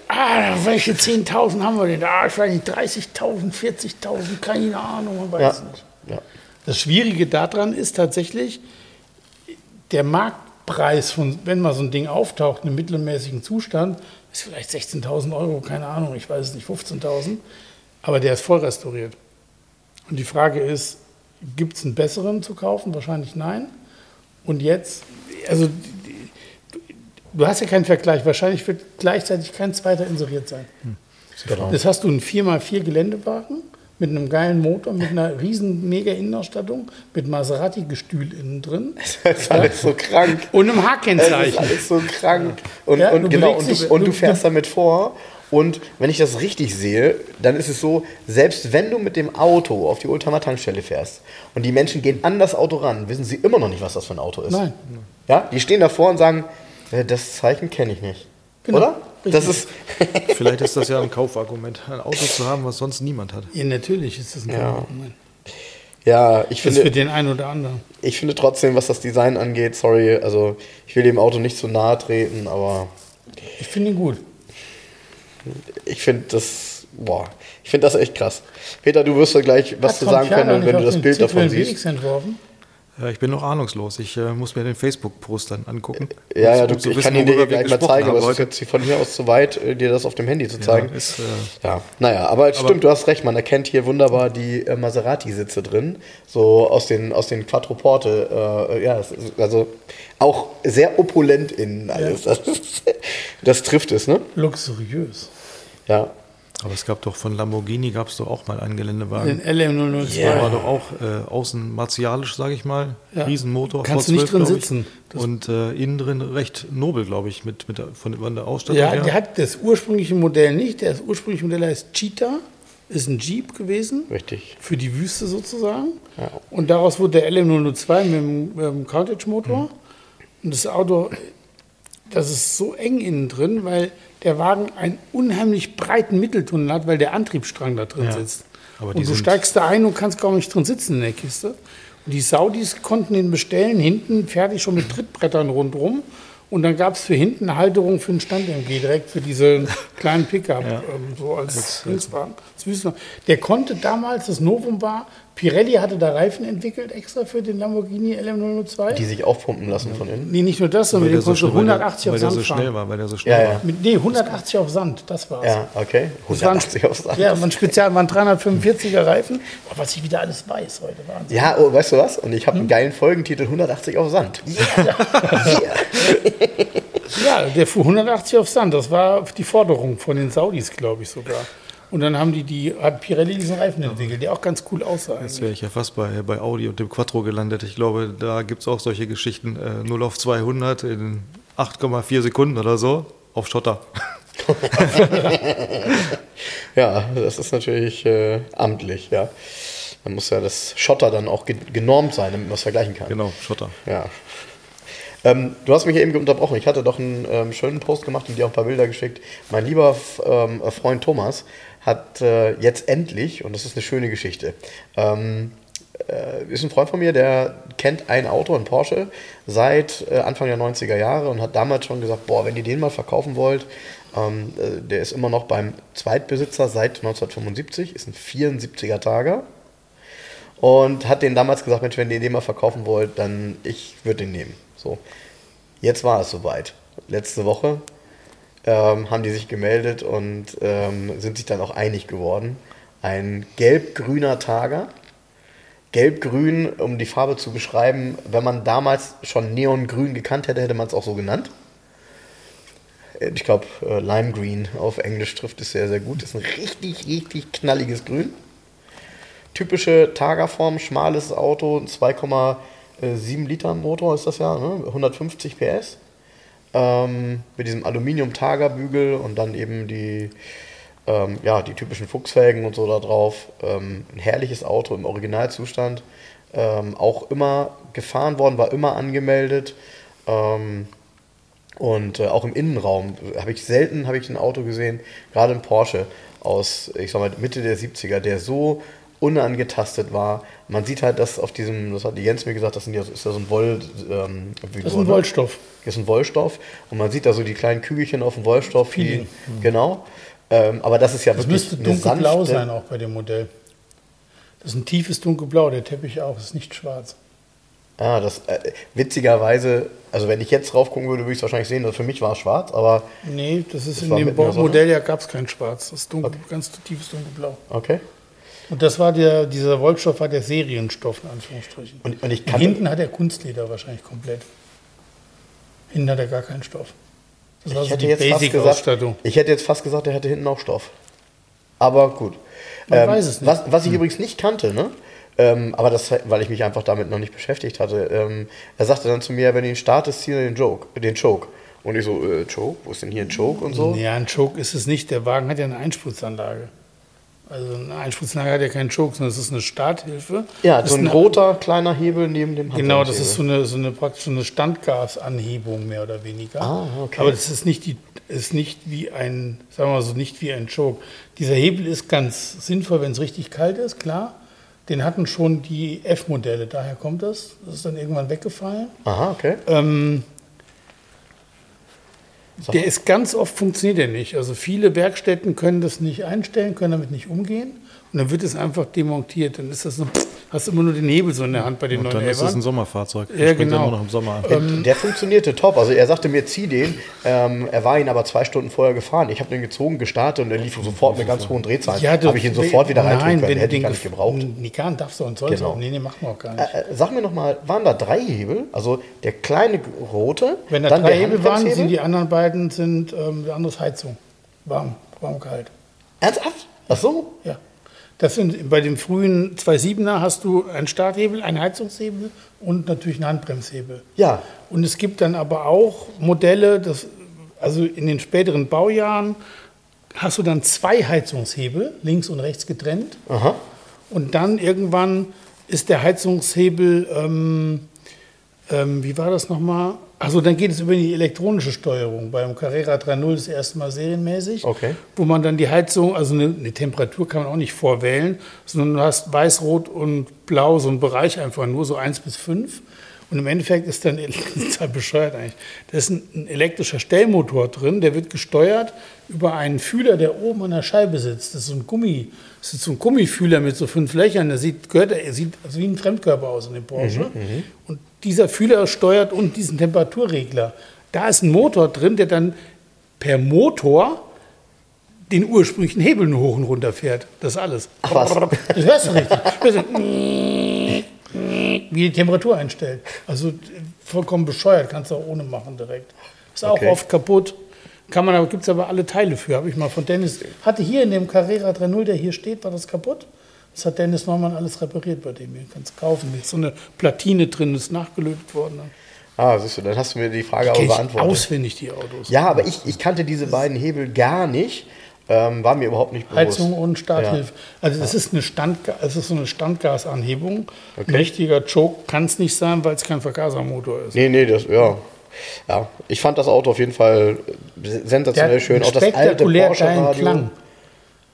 Ah, welche 10.000 haben wir denn? Ah, ich weiß nicht, 30.000, 40.000, keine Ahnung, man weiß Ja. nicht. ja. Das Schwierige daran ist tatsächlich, der Marktpreis von, wenn mal so ein Ding auftaucht, in einem mittelmäßigen Zustand, ist vielleicht 16.000 Euro, keine Ahnung, ich weiß es nicht, 15.000, aber der ist voll restauriert. Und die Frage ist, gibt es einen besseren zu kaufen? Wahrscheinlich nein. Und jetzt, also du hast ja keinen Vergleich, wahrscheinlich wird gleichzeitig kein zweiter inseriert sein. Genau. Das hast du einen 4x4 Geländewagen mit einem geilen Motor, mit einer riesen mega Innenausstattung, mit Maserati-Gestühl innen drin Das ist alles so krank. und einem Es ist H-Kennzeichen. alles so krank. Und, Ja, und du genau, und du, und du fährst damit vor. Und wenn ich das richtig sehe, dann ist es so, selbst wenn du mit dem Auto auf die Ultimaer Tankstelle fährst und die Menschen gehen an das Auto ran, wissen sie immer noch nicht, was das für ein Auto ist. Nein. Ja, die stehen davor und sagen, äh, das Zeichen kenne ich nicht. Genau, Oder? Das ist, Vielleicht ist das ja ein Kaufargument, ein Auto zu haben, was sonst niemand hat. Ja, natürlich ist das ein Ja. Argument. ja, ich Das ist für finde, den einen oder anderen. ich finde trotzdem, was das Design angeht, sorry, also ich will dem Auto nicht zu nahe treten, aber Ich finde ihn gut. Ich finde das, boah, ich finde das echt krass. Peter, du wirst ja gleich was Hat zu sagen können, wenn du das Bild davon siehst. Entworfen? Ja, ich bin noch ahnungslos. Ich äh, muss mir den Facebook-Post dann angucken. Ja, ja, um du, zu ich wissen, kann ihn dir gleich mal zeigen, aber es ist jetzt von hier aus zu weit, äh, dir das auf dem Handy zu zeigen. ist, äh, ja, naja, aber es stimmt, du hast recht, man erkennt hier wunderbar die äh, Maserati-Sitze drin, so aus den, aus den Quattroporte. Äh, ja, also auch sehr opulent innen alles. Das, ist, das trifft es, ne? Luxuriös. Ja. Aber es gab doch von Lamborghini gab es doch auch mal einen Den Geländewagen. LM002. Der war doch auch äh, außen martialisch, sage ich mal. Ja. Riesenmotor. Kannst du nicht drin sitzen. Das- Und äh, innen drin recht nobel, glaube ich, mit, mit der, von, von der Ausstattung Ja, her. der hat das ursprüngliche Modell nicht. Das ursprüngliche Modell heißt Cheetah, ist ein Jeep gewesen. Richtig. Für die Wüste sozusagen. Ja. Und daraus wurde der LM002 mit dem, mit dem Countach-Motor. Und das Auto, das ist so eng innen drin, weil der Wagen einen unheimlich breiten Mitteltunnel hat, weil der Antriebsstrang da drin Ja. sitzt. Aber und du steigst da ein und kannst kaum nicht drin sitzen in der Kiste. Und die Saudis konnten den bestellen, hinten fertig schon mit Trittbrettern rundherum. Und dann gab es für hinten eine Halterung für den Stand-MG, direkt für diesen kleinen Pickup, Ja. ähm, so als Hilfswagen. als Wüstenwagen. Der konnte damals, das Novum war, Pirelli hatte da Reifen entwickelt extra für den Lamborghini LM002. Die sich aufpumpen lassen von innen. nee, nicht nur das, sondern der dem so, konntest du schnell- weil der, 180 auf weil der Sand so schnell fahren. war, weil der so schnell Ja, ja. war. Mit, nee, 180 auf Sand, das war's. Ja, okay. Das waren, 180 aufs Land. ja, waren speziell, waren 345er Reifen. Oh, was ich wieder alles weiß heute, Wahnsinn. Ja, oh, weißt du was? Und ich habe Hm? einen geilen Folgentitel 180 auf Sand. Ja, der fuhr 180 auf Sand. Das war die Forderung von den Saudis, glaube ich sogar. Und dann haben die, die hat Pirelli diesen Reifen entwickelt, der auch ganz cool aussah. Jetzt wäre ich ja fast bei, bei Audi und dem Quattro gelandet. Ich glaube, da gibt es auch solche Geschichten. Äh, 0 auf 200 in 8,4 Sekunden oder so auf Schotter. Ja, das ist natürlich äh, amtlich, ja. Da muss ja das Schotter dann auch ge genormt sein, damit man es vergleichen kann. Genau, Schotter. Ja. Ähm, du hast mich ja eben unterbrochen. Ich hatte doch einen ähm, schönen Post gemacht und dir auch ein paar Bilder geschickt. Mein lieber F ähm, Freund Thomas hat äh, jetzt endlich, und das ist eine schöne Geschichte, ähm, äh, ist ein Freund von mir, der kennt ein Auto, ein Porsche, seit äh, Anfang der 90er Jahre und hat damals schon gesagt, boah, wenn ihr den mal verkaufen wollt, ähm, äh, der ist immer noch beim Zweitbesitzer seit 1975, ist ein 74er Tager und hat den damals gesagt, Mensch, wenn ihr den mal verkaufen wollt, dann ich würde den nehmen. So, jetzt war es soweit. Letzte Woche ähm, haben die sich gemeldet und ähm, sind sich dann auch einig geworden. Ein gelb-grüner Tager. Gelb-grün, um die Farbe zu beschreiben, wenn man damals schon Neongrün gekannt hätte, hätte man es auch so genannt. Äh, Ich glaube, äh, Lime Green auf Englisch trifft es sehr, sehr gut. Das ist ein richtig, richtig knalliges Grün. Typische Tagerform, schmales Auto, 2,7 Liter Motor ist das ja, ne? 150 PS. Ähm, mit diesem Aluminium-Tagerbügel und dann eben die, ähm, ja, die typischen Fuchsfelgen und so da drauf. Ähm, ein herrliches Auto im Originalzustand. Ähm, auch immer gefahren worden, war immer angemeldet. Ähm, und äh, auch im Innenraum habe ich selten habe ich ein Auto gesehen, gerade ein Porsche aus, ich sag mal, Mitte der 70er, der so unangetastet war. Man sieht halt, dass auf diesem, das hat die Jens mir gesagt, das sind ja, ist ja so ein Woll. Ähm, Das ist ein Wollstoff. Das ist ein Wollstoff. Und man sieht da so die kleinen Kügelchen auf dem Wollstoff. Die, Feeling. genau. Ähm, aber das ist ja Das wirklich müsste eine dunkelblau sanfte- sein auch bei dem Modell. Das ist ein tiefes dunkelblau, der Teppich auch, ist nicht schwarz. Ah, das äh, witzigerweise, also wenn ich jetzt drauf gucken würde, würde ich es wahrscheinlich sehen, dass für mich war es schwarz, aber Nee, das ist Das in dem? Modell ja gab es kein Schwarz. Das ist dunkel, ganz tiefes dunkelblau. okay. Und das war der, dieser Wollstoff war der Serienstoff, in Anführungsstrichen. Und, und ich Und kann hinten hat er Kunstleder wahrscheinlich komplett. Hinten hat er gar keinen Stoff. Das war ich so hätte die jetzt fast gesagt, ich hätte jetzt fast gesagt, er hätte hinten auch Stoff. Aber gut. Ähm, Man weiß es nicht. Was, was ich übrigens nicht kannte, ne? Ähm, aber das, weil ich mich einfach damit noch nicht beschäftigt hatte. Ähm, er sagte dann zu mir, wenn du ihn startest, zieh den Joke, den Choke. Und ich so, äh, Choke? Wo ist denn hier ein Choke und so? Ja, ein Choke ist es nicht. Der Wagen hat ja eine Einspritzanlage. Also eine Einspritzanlage hat ja keinen Choke, sondern es ist eine Starthilfe. Ja, Das so ist ein roter kleiner Hebel neben dem Genau, das ist so eine, so eine praktisch eine Standgasanhebung mehr oder weniger. Ah, okay. Aber das ist nicht, die, ist nicht wie ein, sagen wir mal so, nicht wie ein Choke. Dieser Hebel ist ganz sinnvoll, wenn es richtig kalt ist, klar. Den hatten schon die F-Modelle, daher kommt das. Das ist dann irgendwann weggefallen. Aha, okay. Ähm, Sag der ist ganz oft funktioniert er nicht. Also viele Werkstätten können das nicht einstellen, können damit nicht umgehen. Und dann wird es einfach demontiert. Dann ist das so, hast immer nur den Hebel so in der Hand bei den Und neuen dann ist es ein Elbern. Sommerfahrzeug. Ja, springt genau. immer noch im Sommer an. Der, Ähm, der funktionierte top. Also er sagte mir, zieh den. Ähm, er war ihn aber zwei Stunden vorher gefahren. Ich habe den gezogen, gestartet und er lief sofort mit ganz hohen Drehzahlen. du- habe ich ihn sofort wieder reintun Nein, können. wenn Hätte ich den gar nicht gebraucht. Nicht, darfst du und sollst Genau. auch. Nee, nee, machen wir auch gar nicht. Äh, äh, sag mir noch mal, waren da drei Hebel? Also der kleine rote, Wenn da dann drei der Hebel waren, sind die anderen beiden sind ähm, der andere ist Heizung. Warm, warm kalt. Ernsthaft? Ach so? Ja. Das sind bei dem frühen 2.7er hast du einen Starthebel, einen Heizungshebel und natürlich einen Handbremshebel. Ja. Und es gibt dann aber auch Modelle, das, also in den späteren Baujahren hast du dann zwei Heizungshebel, links und rechts getrennt. Aha. Und dann irgendwann ist der Heizungshebel, ähm, ähm, wie war das nochmal? Also dann geht es über die elektronische Steuerung. Beim Carrera 3.0 das erste Mal serienmäßig. Okay. Wo man dann die Heizung, also eine, eine Temperatur kann man auch nicht vorwählen, sondern du hast weiß, rot und blau, so einen Bereich einfach nur, so 1 bis 5. Und im Endeffekt ist dann, das ist halt bescheuert eigentlich, da ist ein, ein elektrischer Stellmotor drin, der wird gesteuert über einen Fühler, der oben an der Scheibe sitzt. Das ist so ein Gummi, das ist so ein Gummifühler mit so fünf Löchern. Der sieht, gehört, er sieht also wie ein Fremdkörper aus in dem Porsche. und dieser Fühler steuert und diesen Temperaturregler. Da ist ein Motor drin, der dann per Motor den ursprünglichen Hebel nur hoch und runter fährt. Das ist alles. Ach was. Das hörst du richtig. Hörst du, wie die Temperatur einstellt. Also vollkommen bescheuert, kannst du auch ohne machen direkt. Ist auch Okay. oft kaputt. Kann man aber, gibt es aber alle Teile für. Habe ich mal von Dennis, hatte hier in dem Carrera 3.0, der hier steht, war das kaputt. Das hat Dennis Neumann alles repariert bei dem. hier. kannst kaufen. Da ist so eine Platine drin, ist nachgelötet worden. Ah, siehst du, dann hast du mir die Frage aber Kenn ich beantwortet. auswendig die Autos. Ja, aber ich, ich kannte diese beiden Hebel gar nicht. Ähm, war mir überhaupt nicht bewusst. Heizung und Starthilfe. Also das ist eine Standga es ist so eine Standgasanhebung. Ein Okay. richtiger Choke kann es nicht sein, weil es kein Vergasermotor ist. Nee, nee, das, ja. Ja, ich fand das Auto auf jeden Fall sensationell schön. Auch das alte Porsche Radio. Klang.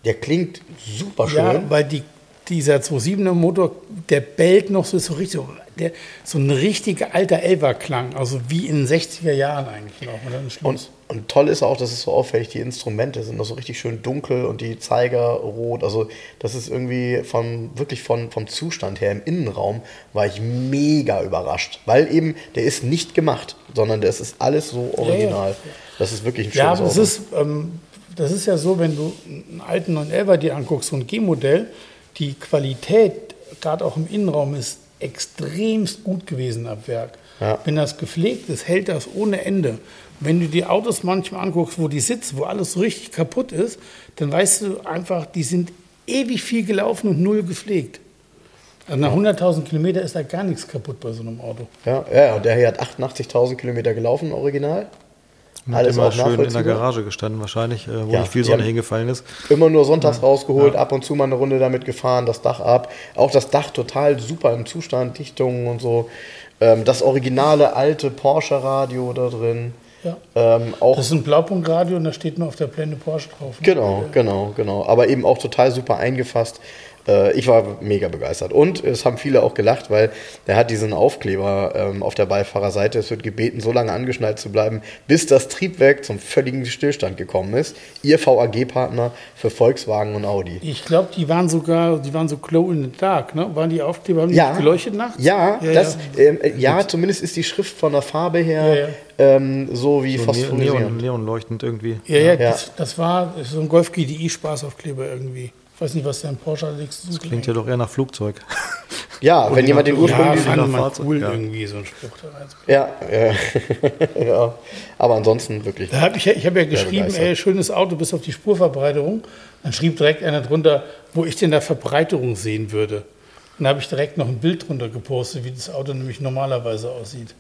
Der klingt super schön. Ja, weil die dieser 2.7er Motor, der bellt noch so, so richtig, der, so ein richtiger alter Elva-Klang, also wie in den 60er Jahren eigentlich noch. Schluss. Und, und toll ist auch, dass es so auffällig, die Instrumente sind noch so richtig schön dunkel und die Zeiger rot. Also das ist irgendwie von, wirklich von, vom Zustand her im Innenraum war ich mega überrascht. Weil eben, der ist nicht gemacht, sondern das ist alles so original. Ja, ja. Das ist wirklich ein schönes Ja, aber es ist, ähm, das ist ja so, wenn du einen alten 911 dir anguckst, so ein G-Modell, die Qualität, gerade auch im Innenraum, ist extremst gut gewesen ab Werk. Ja. Wenn das gepflegt ist, hält das ohne Ende. Wenn du die Autos manchmal anguckst, wo die sitzen, wo alles so richtig kaputt ist, dann weißt du einfach, die sind ewig viel gelaufen und null gepflegt. Also nach 100.000 Kilometer ist da gar nichts kaputt bei so einem Auto. Ja, ja, und der hier hat 88.000 Kilometer gelaufen, original. Hat Alles immer auch schön in der. Garage gestanden, wahrscheinlich, äh, wo Ja, nicht viel Sonne hingefallen ist. Immer nur sonntags rausgeholt, ab und zu mal eine Runde damit gefahren, das Dach ab. Auch das Dach total super im Zustand, Dichtungen und so. Ähm, das originale alte Porsche-Radio da drin. Ja. Ähm, auch Das ist ein Blaupunktradio und da steht nur auf der Blende Porsche drauf. ne? Genau, genau, genau. Aber eben auch total super eingefasst. Äh, Ich war mega begeistert. Und es haben viele auch gelacht, weil der hat diesen Aufkleber ähm, auf der Beifahrerseite. Es wird gebeten, so lange angeschnallt zu bleiben, bis das Triebwerk zum völligen Stillstand gekommen ist. Ihr VAG-Partner für Volkswagen und Audi. Ich glaube, die waren sogar, die waren so glow in the dark, ne? Waren die Aufkleber, haben die Ja, nicht geleuchtet nachts? Ja, ja, das, ja. Ähm, äh, ja, zumindest ist die Schrift von der Farbe her Ja, ja. Ähm, so wie So Neon, phosphorisierend. Neon leuchtend irgendwie. Ja, ja, Ja. Das, das war so ein Golf GDI Spaßaufkleber irgendwie. Ich weiß nicht, was der in Porsche allerdings Das klingt ja doch eher nach Flugzeug. Ja, wenn jemand den ja, ursprünglichen fand man cool ja. irgendwie so ein Spruch da rein. Ja, ja. ja. Aber ansonsten wirklich. Da hab ich, ich habe ja geschrieben, ey, schönes Auto bis auf die Spurverbreiterung. Dann schrieb direkt einer drunter, wo ich denn da Verbreiterung sehen würde. Und da habe ich direkt noch ein Bild drunter gepostet, wie das Auto nämlich normalerweise aussieht.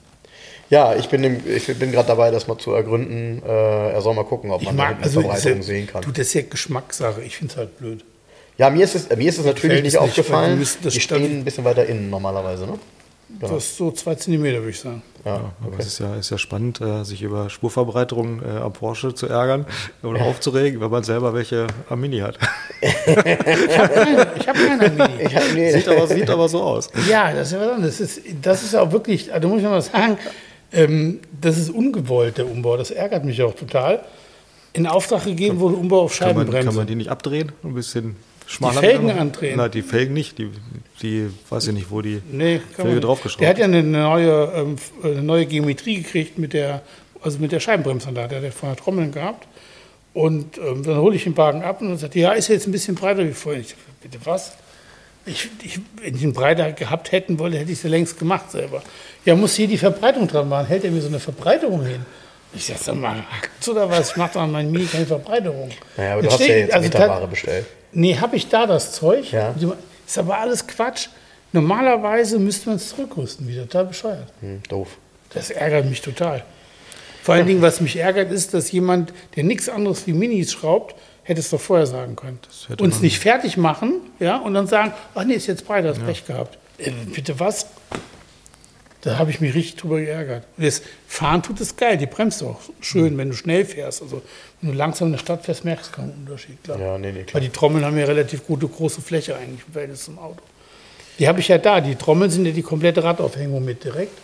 Ja, ich bin, im- ich bin gerade dabei, das mal zu ergründen. Äh, er soll mal gucken, ob man da mag, also, Verbreiterung ist ja- sehen kann. Du, das ist ja Geschmackssache. Ich finde es halt blöd. Ja, mir ist es, mir ist es natürlich gefällt nicht es nicht, aufgefallen. die stehen ein bisschen weiter innen normalerweise, ne? Das ist so zwei Zentimeter, würde ich sagen. Ja, Aber okay. es ist ja, ist ja spannend, äh, sich über Spurverbreiterung äh, am Porsche zu ärgern oder aufzuregen, wenn man selber welche am Mini hat. Ich habe keine, ich hab keine Mini. Hab, nee, Sieht aber, sieht aber so aus. Ja, das ist ja was anderes. Das ist, das ist ja auch wirklich, also muss ich noch mal sagen, ähm, das ist ungewollt, der Umbau. Das ärgert mich auch total. In Auftrag gegeben wurde Umbau auf Kann man, Scheibenbremse. kann man die nicht abdrehen? Ein bisschen schmaler. Felgen machen? andrehen. Nein, die Felgen nicht. Die, die weiß ich nicht, wo die Nee, Felge draufgeschraubt. Der hat ja eine neue, ähm, eine neue Geometrie gekriegt mit der, also mit der Scheibenbremsanlage. Der hat ja vorher Trommeln gehabt. Und ähm, dann hole ich den Wagen ab und dann sagt er, ja, ist jetzt ein bisschen breiter wie vorher. Ich sag, bitte was? Ich, ich, wenn ich einen breiter gehabt hätten wollte, hätte ich es ja längst gemacht selber. Ja, muss hier die Verbreitung dran machen. Hält er mir so eine Verbreiterung hin? Ich sag, sag mal, hackt's oder was? Ich mache doch an meinem Mini keine Verbreiterung. naja, aber du hast ja steht- jetzt also Meterware bestellt. Nee, habe ich da das Zeug? Ja. Ist aber alles Quatsch. Normalerweise müsste man es zurückrüsten wieder. Total bescheuert. Hm, doof. Das ärgert mich total. Vor allen Dingen, was mich ärgert, ist, dass jemand, der nichts anderes wie Minis schraubt, hätte es doch vorher sagen können. hätte Uns nicht fertig machen ja, und dann sagen, ach nee, ist jetzt breiter, hast Pech gehabt. Äh, bitte was? Da habe ich mich richtig drüber geärgert. Und das Fahren tut es geil, die bremst auch schön, wenn du schnell fährst. Also wenn du langsam in der Stadt fährst, merkst du keinen Unterschied. Klar. Ja, nee, nee, klar. Weil die Trommeln haben ja relativ gute große Fläche eigentlich im Verhältnis zum Auto. Die habe ich ja da. Die Trommeln sind ja die komplette Radaufhängung mit direkt.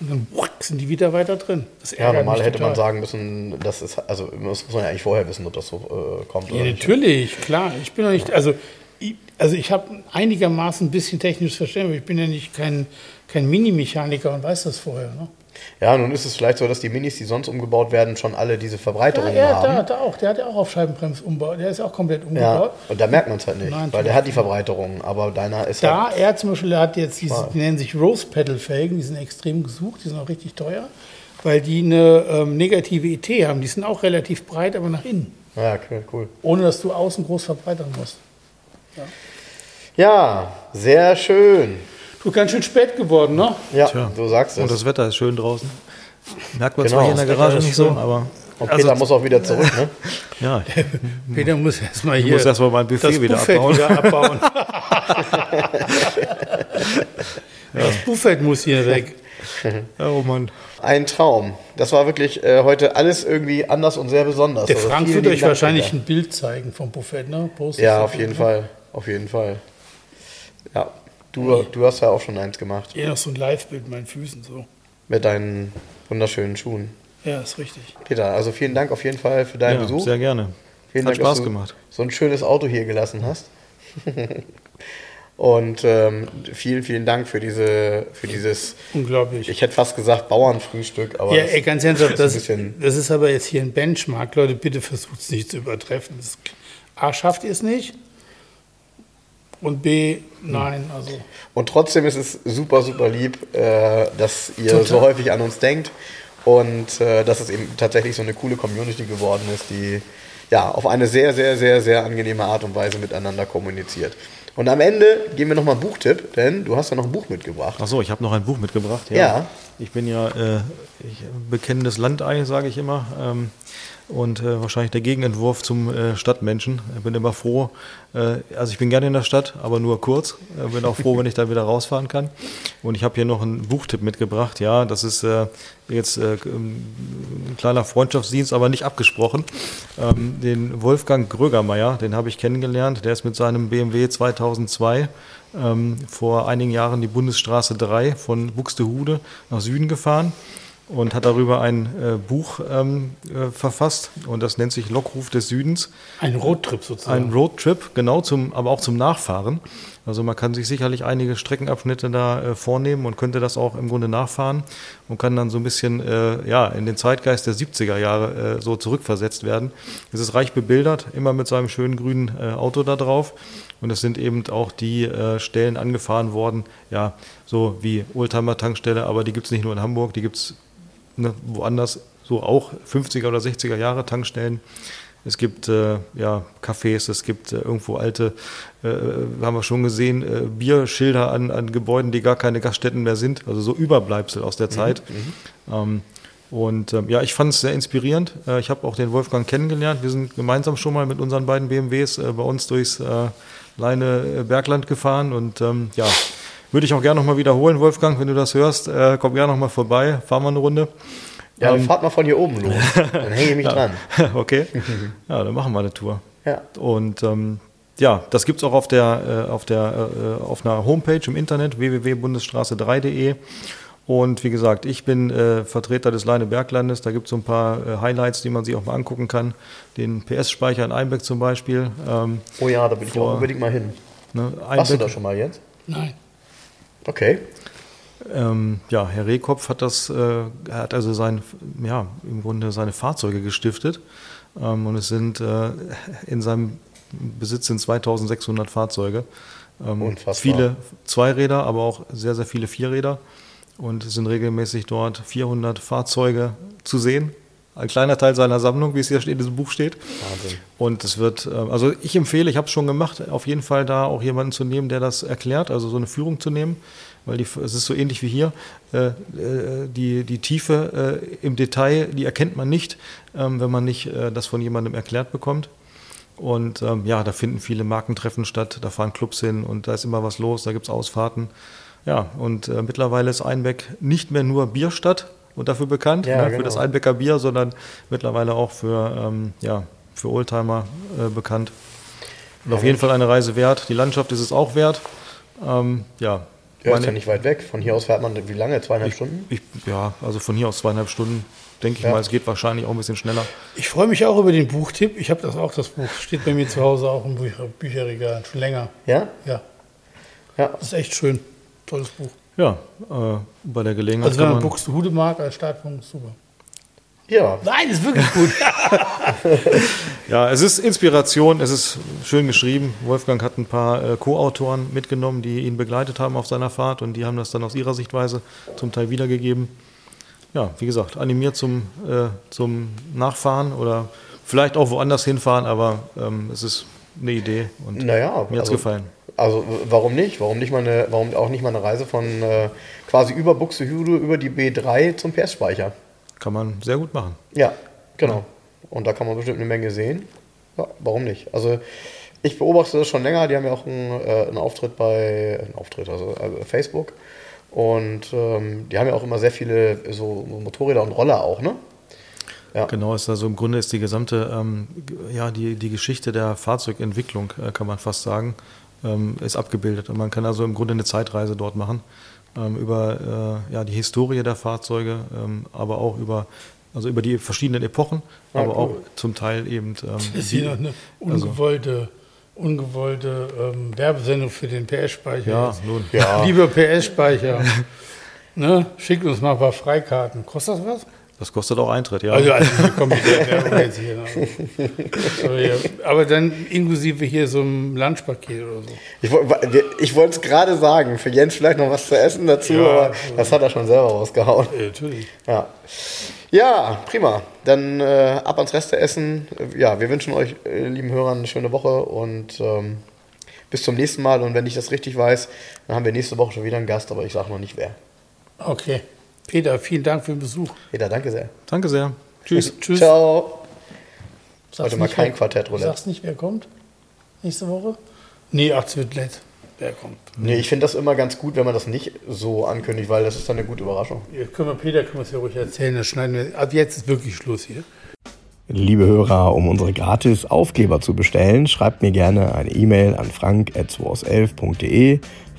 Und dann sind die wieder weiter drin. Das Ja, normal hätte man sagen müssen, das ist, also das muss man ja eigentlich vorher wissen, ob das so äh, kommt Ja, oder nicht. natürlich, klar. Ich bin doch nicht, also ich, also ich habe einigermaßen ein bisschen technisches Verständnis, aber ich bin ja nicht kein, kein Mini-Mechaniker und weiß das vorher. Ne? Ja, nun ist es vielleicht so, dass die Minis, die sonst umgebaut werden, schon alle diese Ja, Verbreiterungen er, haben. der hat er auch, der hat ja auch auf Scheibenbremsumbau, der ist auch komplett Ja, umgebaut. und da merkt man es halt nicht, Nein, weil der hat die Verbreiterungen, aber deiner ist Da, halt, er zum Beispiel hat jetzt diese, die nennen sich Rose Pedal Felgen, die sind extrem gesucht, die sind auch richtig teuer, weil die eine ähm, negative ET haben. Die sind auch relativ breit, aber nach innen, ja, okay, cool. ohne dass du außen groß verbreitern musst. Ja, sehr schön. Du ganz schön spät geworden, ne? Ja, Tja. du sagst es. Und das Wetter ist schön draußen. Merkt man Genau, zwar hier in der Garage nicht so, aber und Peter muss auch wieder zurück, ne? ja, Peter muss erstmal ich hier muss erstmal mein Buffet das wieder Buffet abbauen. wieder abbauen. Das Buffet muss hier weg. Oh Mann. Ein Traum. Das war wirklich äh, heute alles irgendwie anders und sehr besonders. Der Also Frank wird euch Dank, wahrscheinlich Peter. ein Bild zeigen vom Buffet, ne? Postest Ja, auf jeden ne? Fall. Auf jeden Fall. Ja, du, du hast ja auch schon eins gemacht. Hier noch so ein Live-Bild mit meinen Füßen so. Mit deinen wunderschönen Schuhen. Ja, ist richtig. Peter, also vielen Dank auf jeden Fall für deinen ja, Besuch. sehr gerne. Vielen Hat Dank, dass Spaß du gemacht. so ein schönes Auto hier gelassen hast. Und ähm, vielen, vielen Dank für diese, für dieses, Unglaublich. ich hätte fast gesagt Bauernfrühstück, aber ja, das ey, ganz ernsthaft, das, das ist aber jetzt hier ein Benchmark. Leute, bitte versucht es nicht zu übertreffen. Das, A, schafft ihr es nicht. Und B, nein, also. und trotzdem ist es super, super lieb, äh, dass ihr Total. so häufig an uns denkt und äh, dass es eben tatsächlich so eine coole Community geworden ist, die ja auf eine sehr, sehr, sehr, sehr angenehme Art und Weise miteinander kommuniziert. Und am Ende geben wir nochmal einen Buchtipp, denn du hast ja noch ein Buch mitgebracht. Achso, ich habe noch ein Buch mitgebracht. Ja. Ich bin ja äh, ich, bekennendes Landei, sage ich immer. Ähm, und äh, wahrscheinlich der Gegenentwurf zum äh, Stadtmenschen. Ich bin immer froh, äh, also ich bin gerne in der Stadt, aber nur kurz. Äh, bin auch froh, wenn ich da wieder rausfahren kann. Und ich habe hier noch einen Buchtipp mitgebracht. Ja, das ist äh, jetzt äh, ein kleiner Freundschaftsdienst, aber nicht abgesprochen. Ähm, den Wolfgang Grögermeier, den habe ich kennengelernt. Der ist mit seinem BMW 2002 ähm, vor einigen Jahren die Bundesstraße 3 von Buxtehude nach Süden gefahren und hat darüber ein äh, Buch ähm, äh, verfasst und das nennt sich Lockruf des Südens. Ein Roadtrip sozusagen. Ein Roadtrip, genau, zum, aber auch zum Nachfahren. Also man kann sich sicherlich einige Streckenabschnitte da äh, vornehmen und könnte das auch im Grunde nachfahren und kann dann so ein bisschen äh, ja, in den Zeitgeist der 70er Jahre äh, so zurückversetzt werden. Es ist reich bebildert, immer mit seinem schönen grünen äh, Auto da drauf. Und es sind eben auch die Stellen angefahren worden, ja, so wie Oldtimer-Tankstelle, aber die gibt es nicht nur in Hamburg, die gibt es ne, woanders so auch 50er oder 60er Jahre Tankstellen. Es gibt äh, ja, Cafés, es gibt äh, irgendwo alte, äh, haben wir schon gesehen, äh, Bierschilder an, an Gebäuden, die gar keine Gaststätten mehr sind, also so Überbleibsel aus der Zeit. Ähm, und ähm, ja, ich fand es sehr inspirierend. Äh, ich habe auch den Wolfgang kennengelernt. Wir sind gemeinsam schon mal mit unseren beiden BMWs äh, bei uns durchs äh, Leine äh, Bergland gefahren und ähm, ja, würde ich auch gerne nochmal wiederholen, Wolfgang, wenn du das hörst. Äh, komm gerne nochmal vorbei, fahren wir eine Runde. Ja, dann Ähm, fahrt mal von hier oben los. Dann hänge ich mich dran. okay. Ja, dann machen wir eine Tour. Ja. Und ähm, ja, das gibt es auch auf der, äh, auf, der äh, auf einer Homepage im Internet www.bundesstraße3.de. Und wie gesagt, ich bin äh, Vertreter des Leine Berglandes. Da gibt es so ein paar äh, Highlights, die man sich auch mal angucken kann. Den PS-Speicher in Einbeck zum Beispiel. Ähm, Oh ja, da will ich auch unbedingt mal hin. ne, Warst du Einbeck- da schon mal jetzt? Nein. Okay. Ähm, ja, Herr Rehkopf hat das, äh, hat also sein, ja, im Grunde seine Fahrzeuge gestiftet. Ähm, und es sind äh, in seinem Besitz sind 2600 Fahrzeuge. Ähm, Unfassbar. Viele Zweiräder, aber auch sehr, sehr viele Vierräder. Und es sind regelmäßig dort 400 Fahrzeuge zu sehen. Ein kleiner Teil seiner Sammlung, wie es hier in diesem Buch steht. Wahnsinn. Und es wird, äh, also ich empfehle, ich habe es schon gemacht, auf jeden Fall da auch jemanden zu nehmen, der das erklärt, also so eine Führung zu nehmen, weil die, es ist so ähnlich wie hier. Äh, äh, die, die Tiefe äh, im Detail, die erkennt man nicht, ähm, wenn man nicht das von jemandem erklärt bekommt. Und ähm, ja, da finden viele Markentreffen statt, da fahren Clubs hin und da ist immer was los, da gibt es Ausfahrten. Ja, und mittlerweile ist Einbeck nicht mehr nur Bierstadt und dafür bekannt, Ja, ne, genau. für das Einbecker Bier, sondern mittlerweile auch für, ähm, ja, für Oldtimer äh, bekannt. Und auf jeden Fall eine Reise wert. Die Landschaft ist es auch wert. Ähm, ja, Ja, ist ja nicht weit weg. Von hier aus fährt man wie lange? Zweieinhalb Stunden? ich, ja, also von hier aus zweieinhalb Stunden, denke ich Ja. mal. Es geht wahrscheinlich auch ein bisschen schneller. Ich freue mich auch über den Buchtipp. Ich habe das auch, das Buch. Steht bei mir zu Hause auch im Bücher, Bücherregal, schon länger. Ja? Ja, Ja. das ist echt schön. Tolles Buch. Ja, äh, bei der Gelegenheit Also wenn man man. Buxtehude mag als Startpunkt, super. Ja. Nein, ist wirklich gut. Ja, es ist Inspiration, es ist schön geschrieben. Wolfgang hat ein paar äh, Co-Autoren mitgenommen, die ihn begleitet haben auf seiner Fahrt und die haben das dann aus ihrer Sichtweise zum Teil wiedergegeben. Ja, wie gesagt, animiert zum, äh, zum Nachfahren oder vielleicht auch woanders hinfahren, aber ähm, es ist eine Idee und Naja, mir hat es also- gefallen. Also warum nicht? Warum nicht mal eine, warum auch nicht mal eine Reise von äh, quasi über Buxtehude über die B3 zum PS-Speicher? Kann man sehr gut machen. Ja, genau. Und da kann man bestimmt eine Menge sehen. Ja, warum nicht? Also ich beobachte das schon länger. Die haben ja auch einen, äh, einen Auftritt bei, einen Auftritt, also äh, Facebook. Und ähm, die haben ja auch immer sehr viele so Motorräder und Roller auch, ne? Ja. Genau, ist also im Grunde ist die gesamte, ähm, ja, die, die Geschichte der Fahrzeugentwicklung, äh, kann man fast sagen. Ähm, ist abgebildet. Und man kann also im Grunde eine Zeitreise dort machen ähm, über äh, ja, die Historie der Fahrzeuge, ähm, aber auch über also über die verschiedenen Epochen, Ja, aber cool. auch zum Teil eben. Ähm, Ist die- hier eine also- ungewollte, ungewollte ähm, Werbesendung für den PS-Speicher. ja, nun. Ja. Lieber PS-Speicher, ne, schickt uns mal ein paar Freikarten. Kostet das was? Das kostet auch Eintritt, ja. Also, also jetzt hier. Ne? Aber, ja, aber dann inklusive hier so ein Lunchpaket oder so. Ich, ich wollte es gerade sagen, für Jens vielleicht noch was zu essen dazu, Ja, aber das hat er schon selber rausgehauen. Ja, natürlich. Ja, ja prima. Dann äh, ab ans Reste essen. Ja, wir wünschen euch, äh, lieben Hörern, eine schöne Woche und ähm, bis zum nächsten Mal. Und wenn ich das richtig weiß, dann haben wir nächste Woche schon wieder einen Gast, aber ich sage noch nicht wer. Okay. Peter, vielen Dank für den Besuch. Peter, danke sehr. Danke sehr. Tschüss. Tschüss. Ciao. Sagst Heute mal nicht, kein wer- Quartettroulette. Sagst nicht, wer kommt? Nächste Woche? Nee, ach, es wird nett. Wer kommt? Nee, ich finde das immer ganz gut, wenn man das nicht so ankündigt, weil das ist dann eine gute Überraschung. Ja, können wir, Peter, können wir es ja ruhig erzählen. Das schneiden wir. Ab jetzt ist wirklich Schluss hier. Liebe Hörer, um unsere gratis Aufkleber zu bestellen, schreibt mir gerne eine E-Mail an frank.211.de.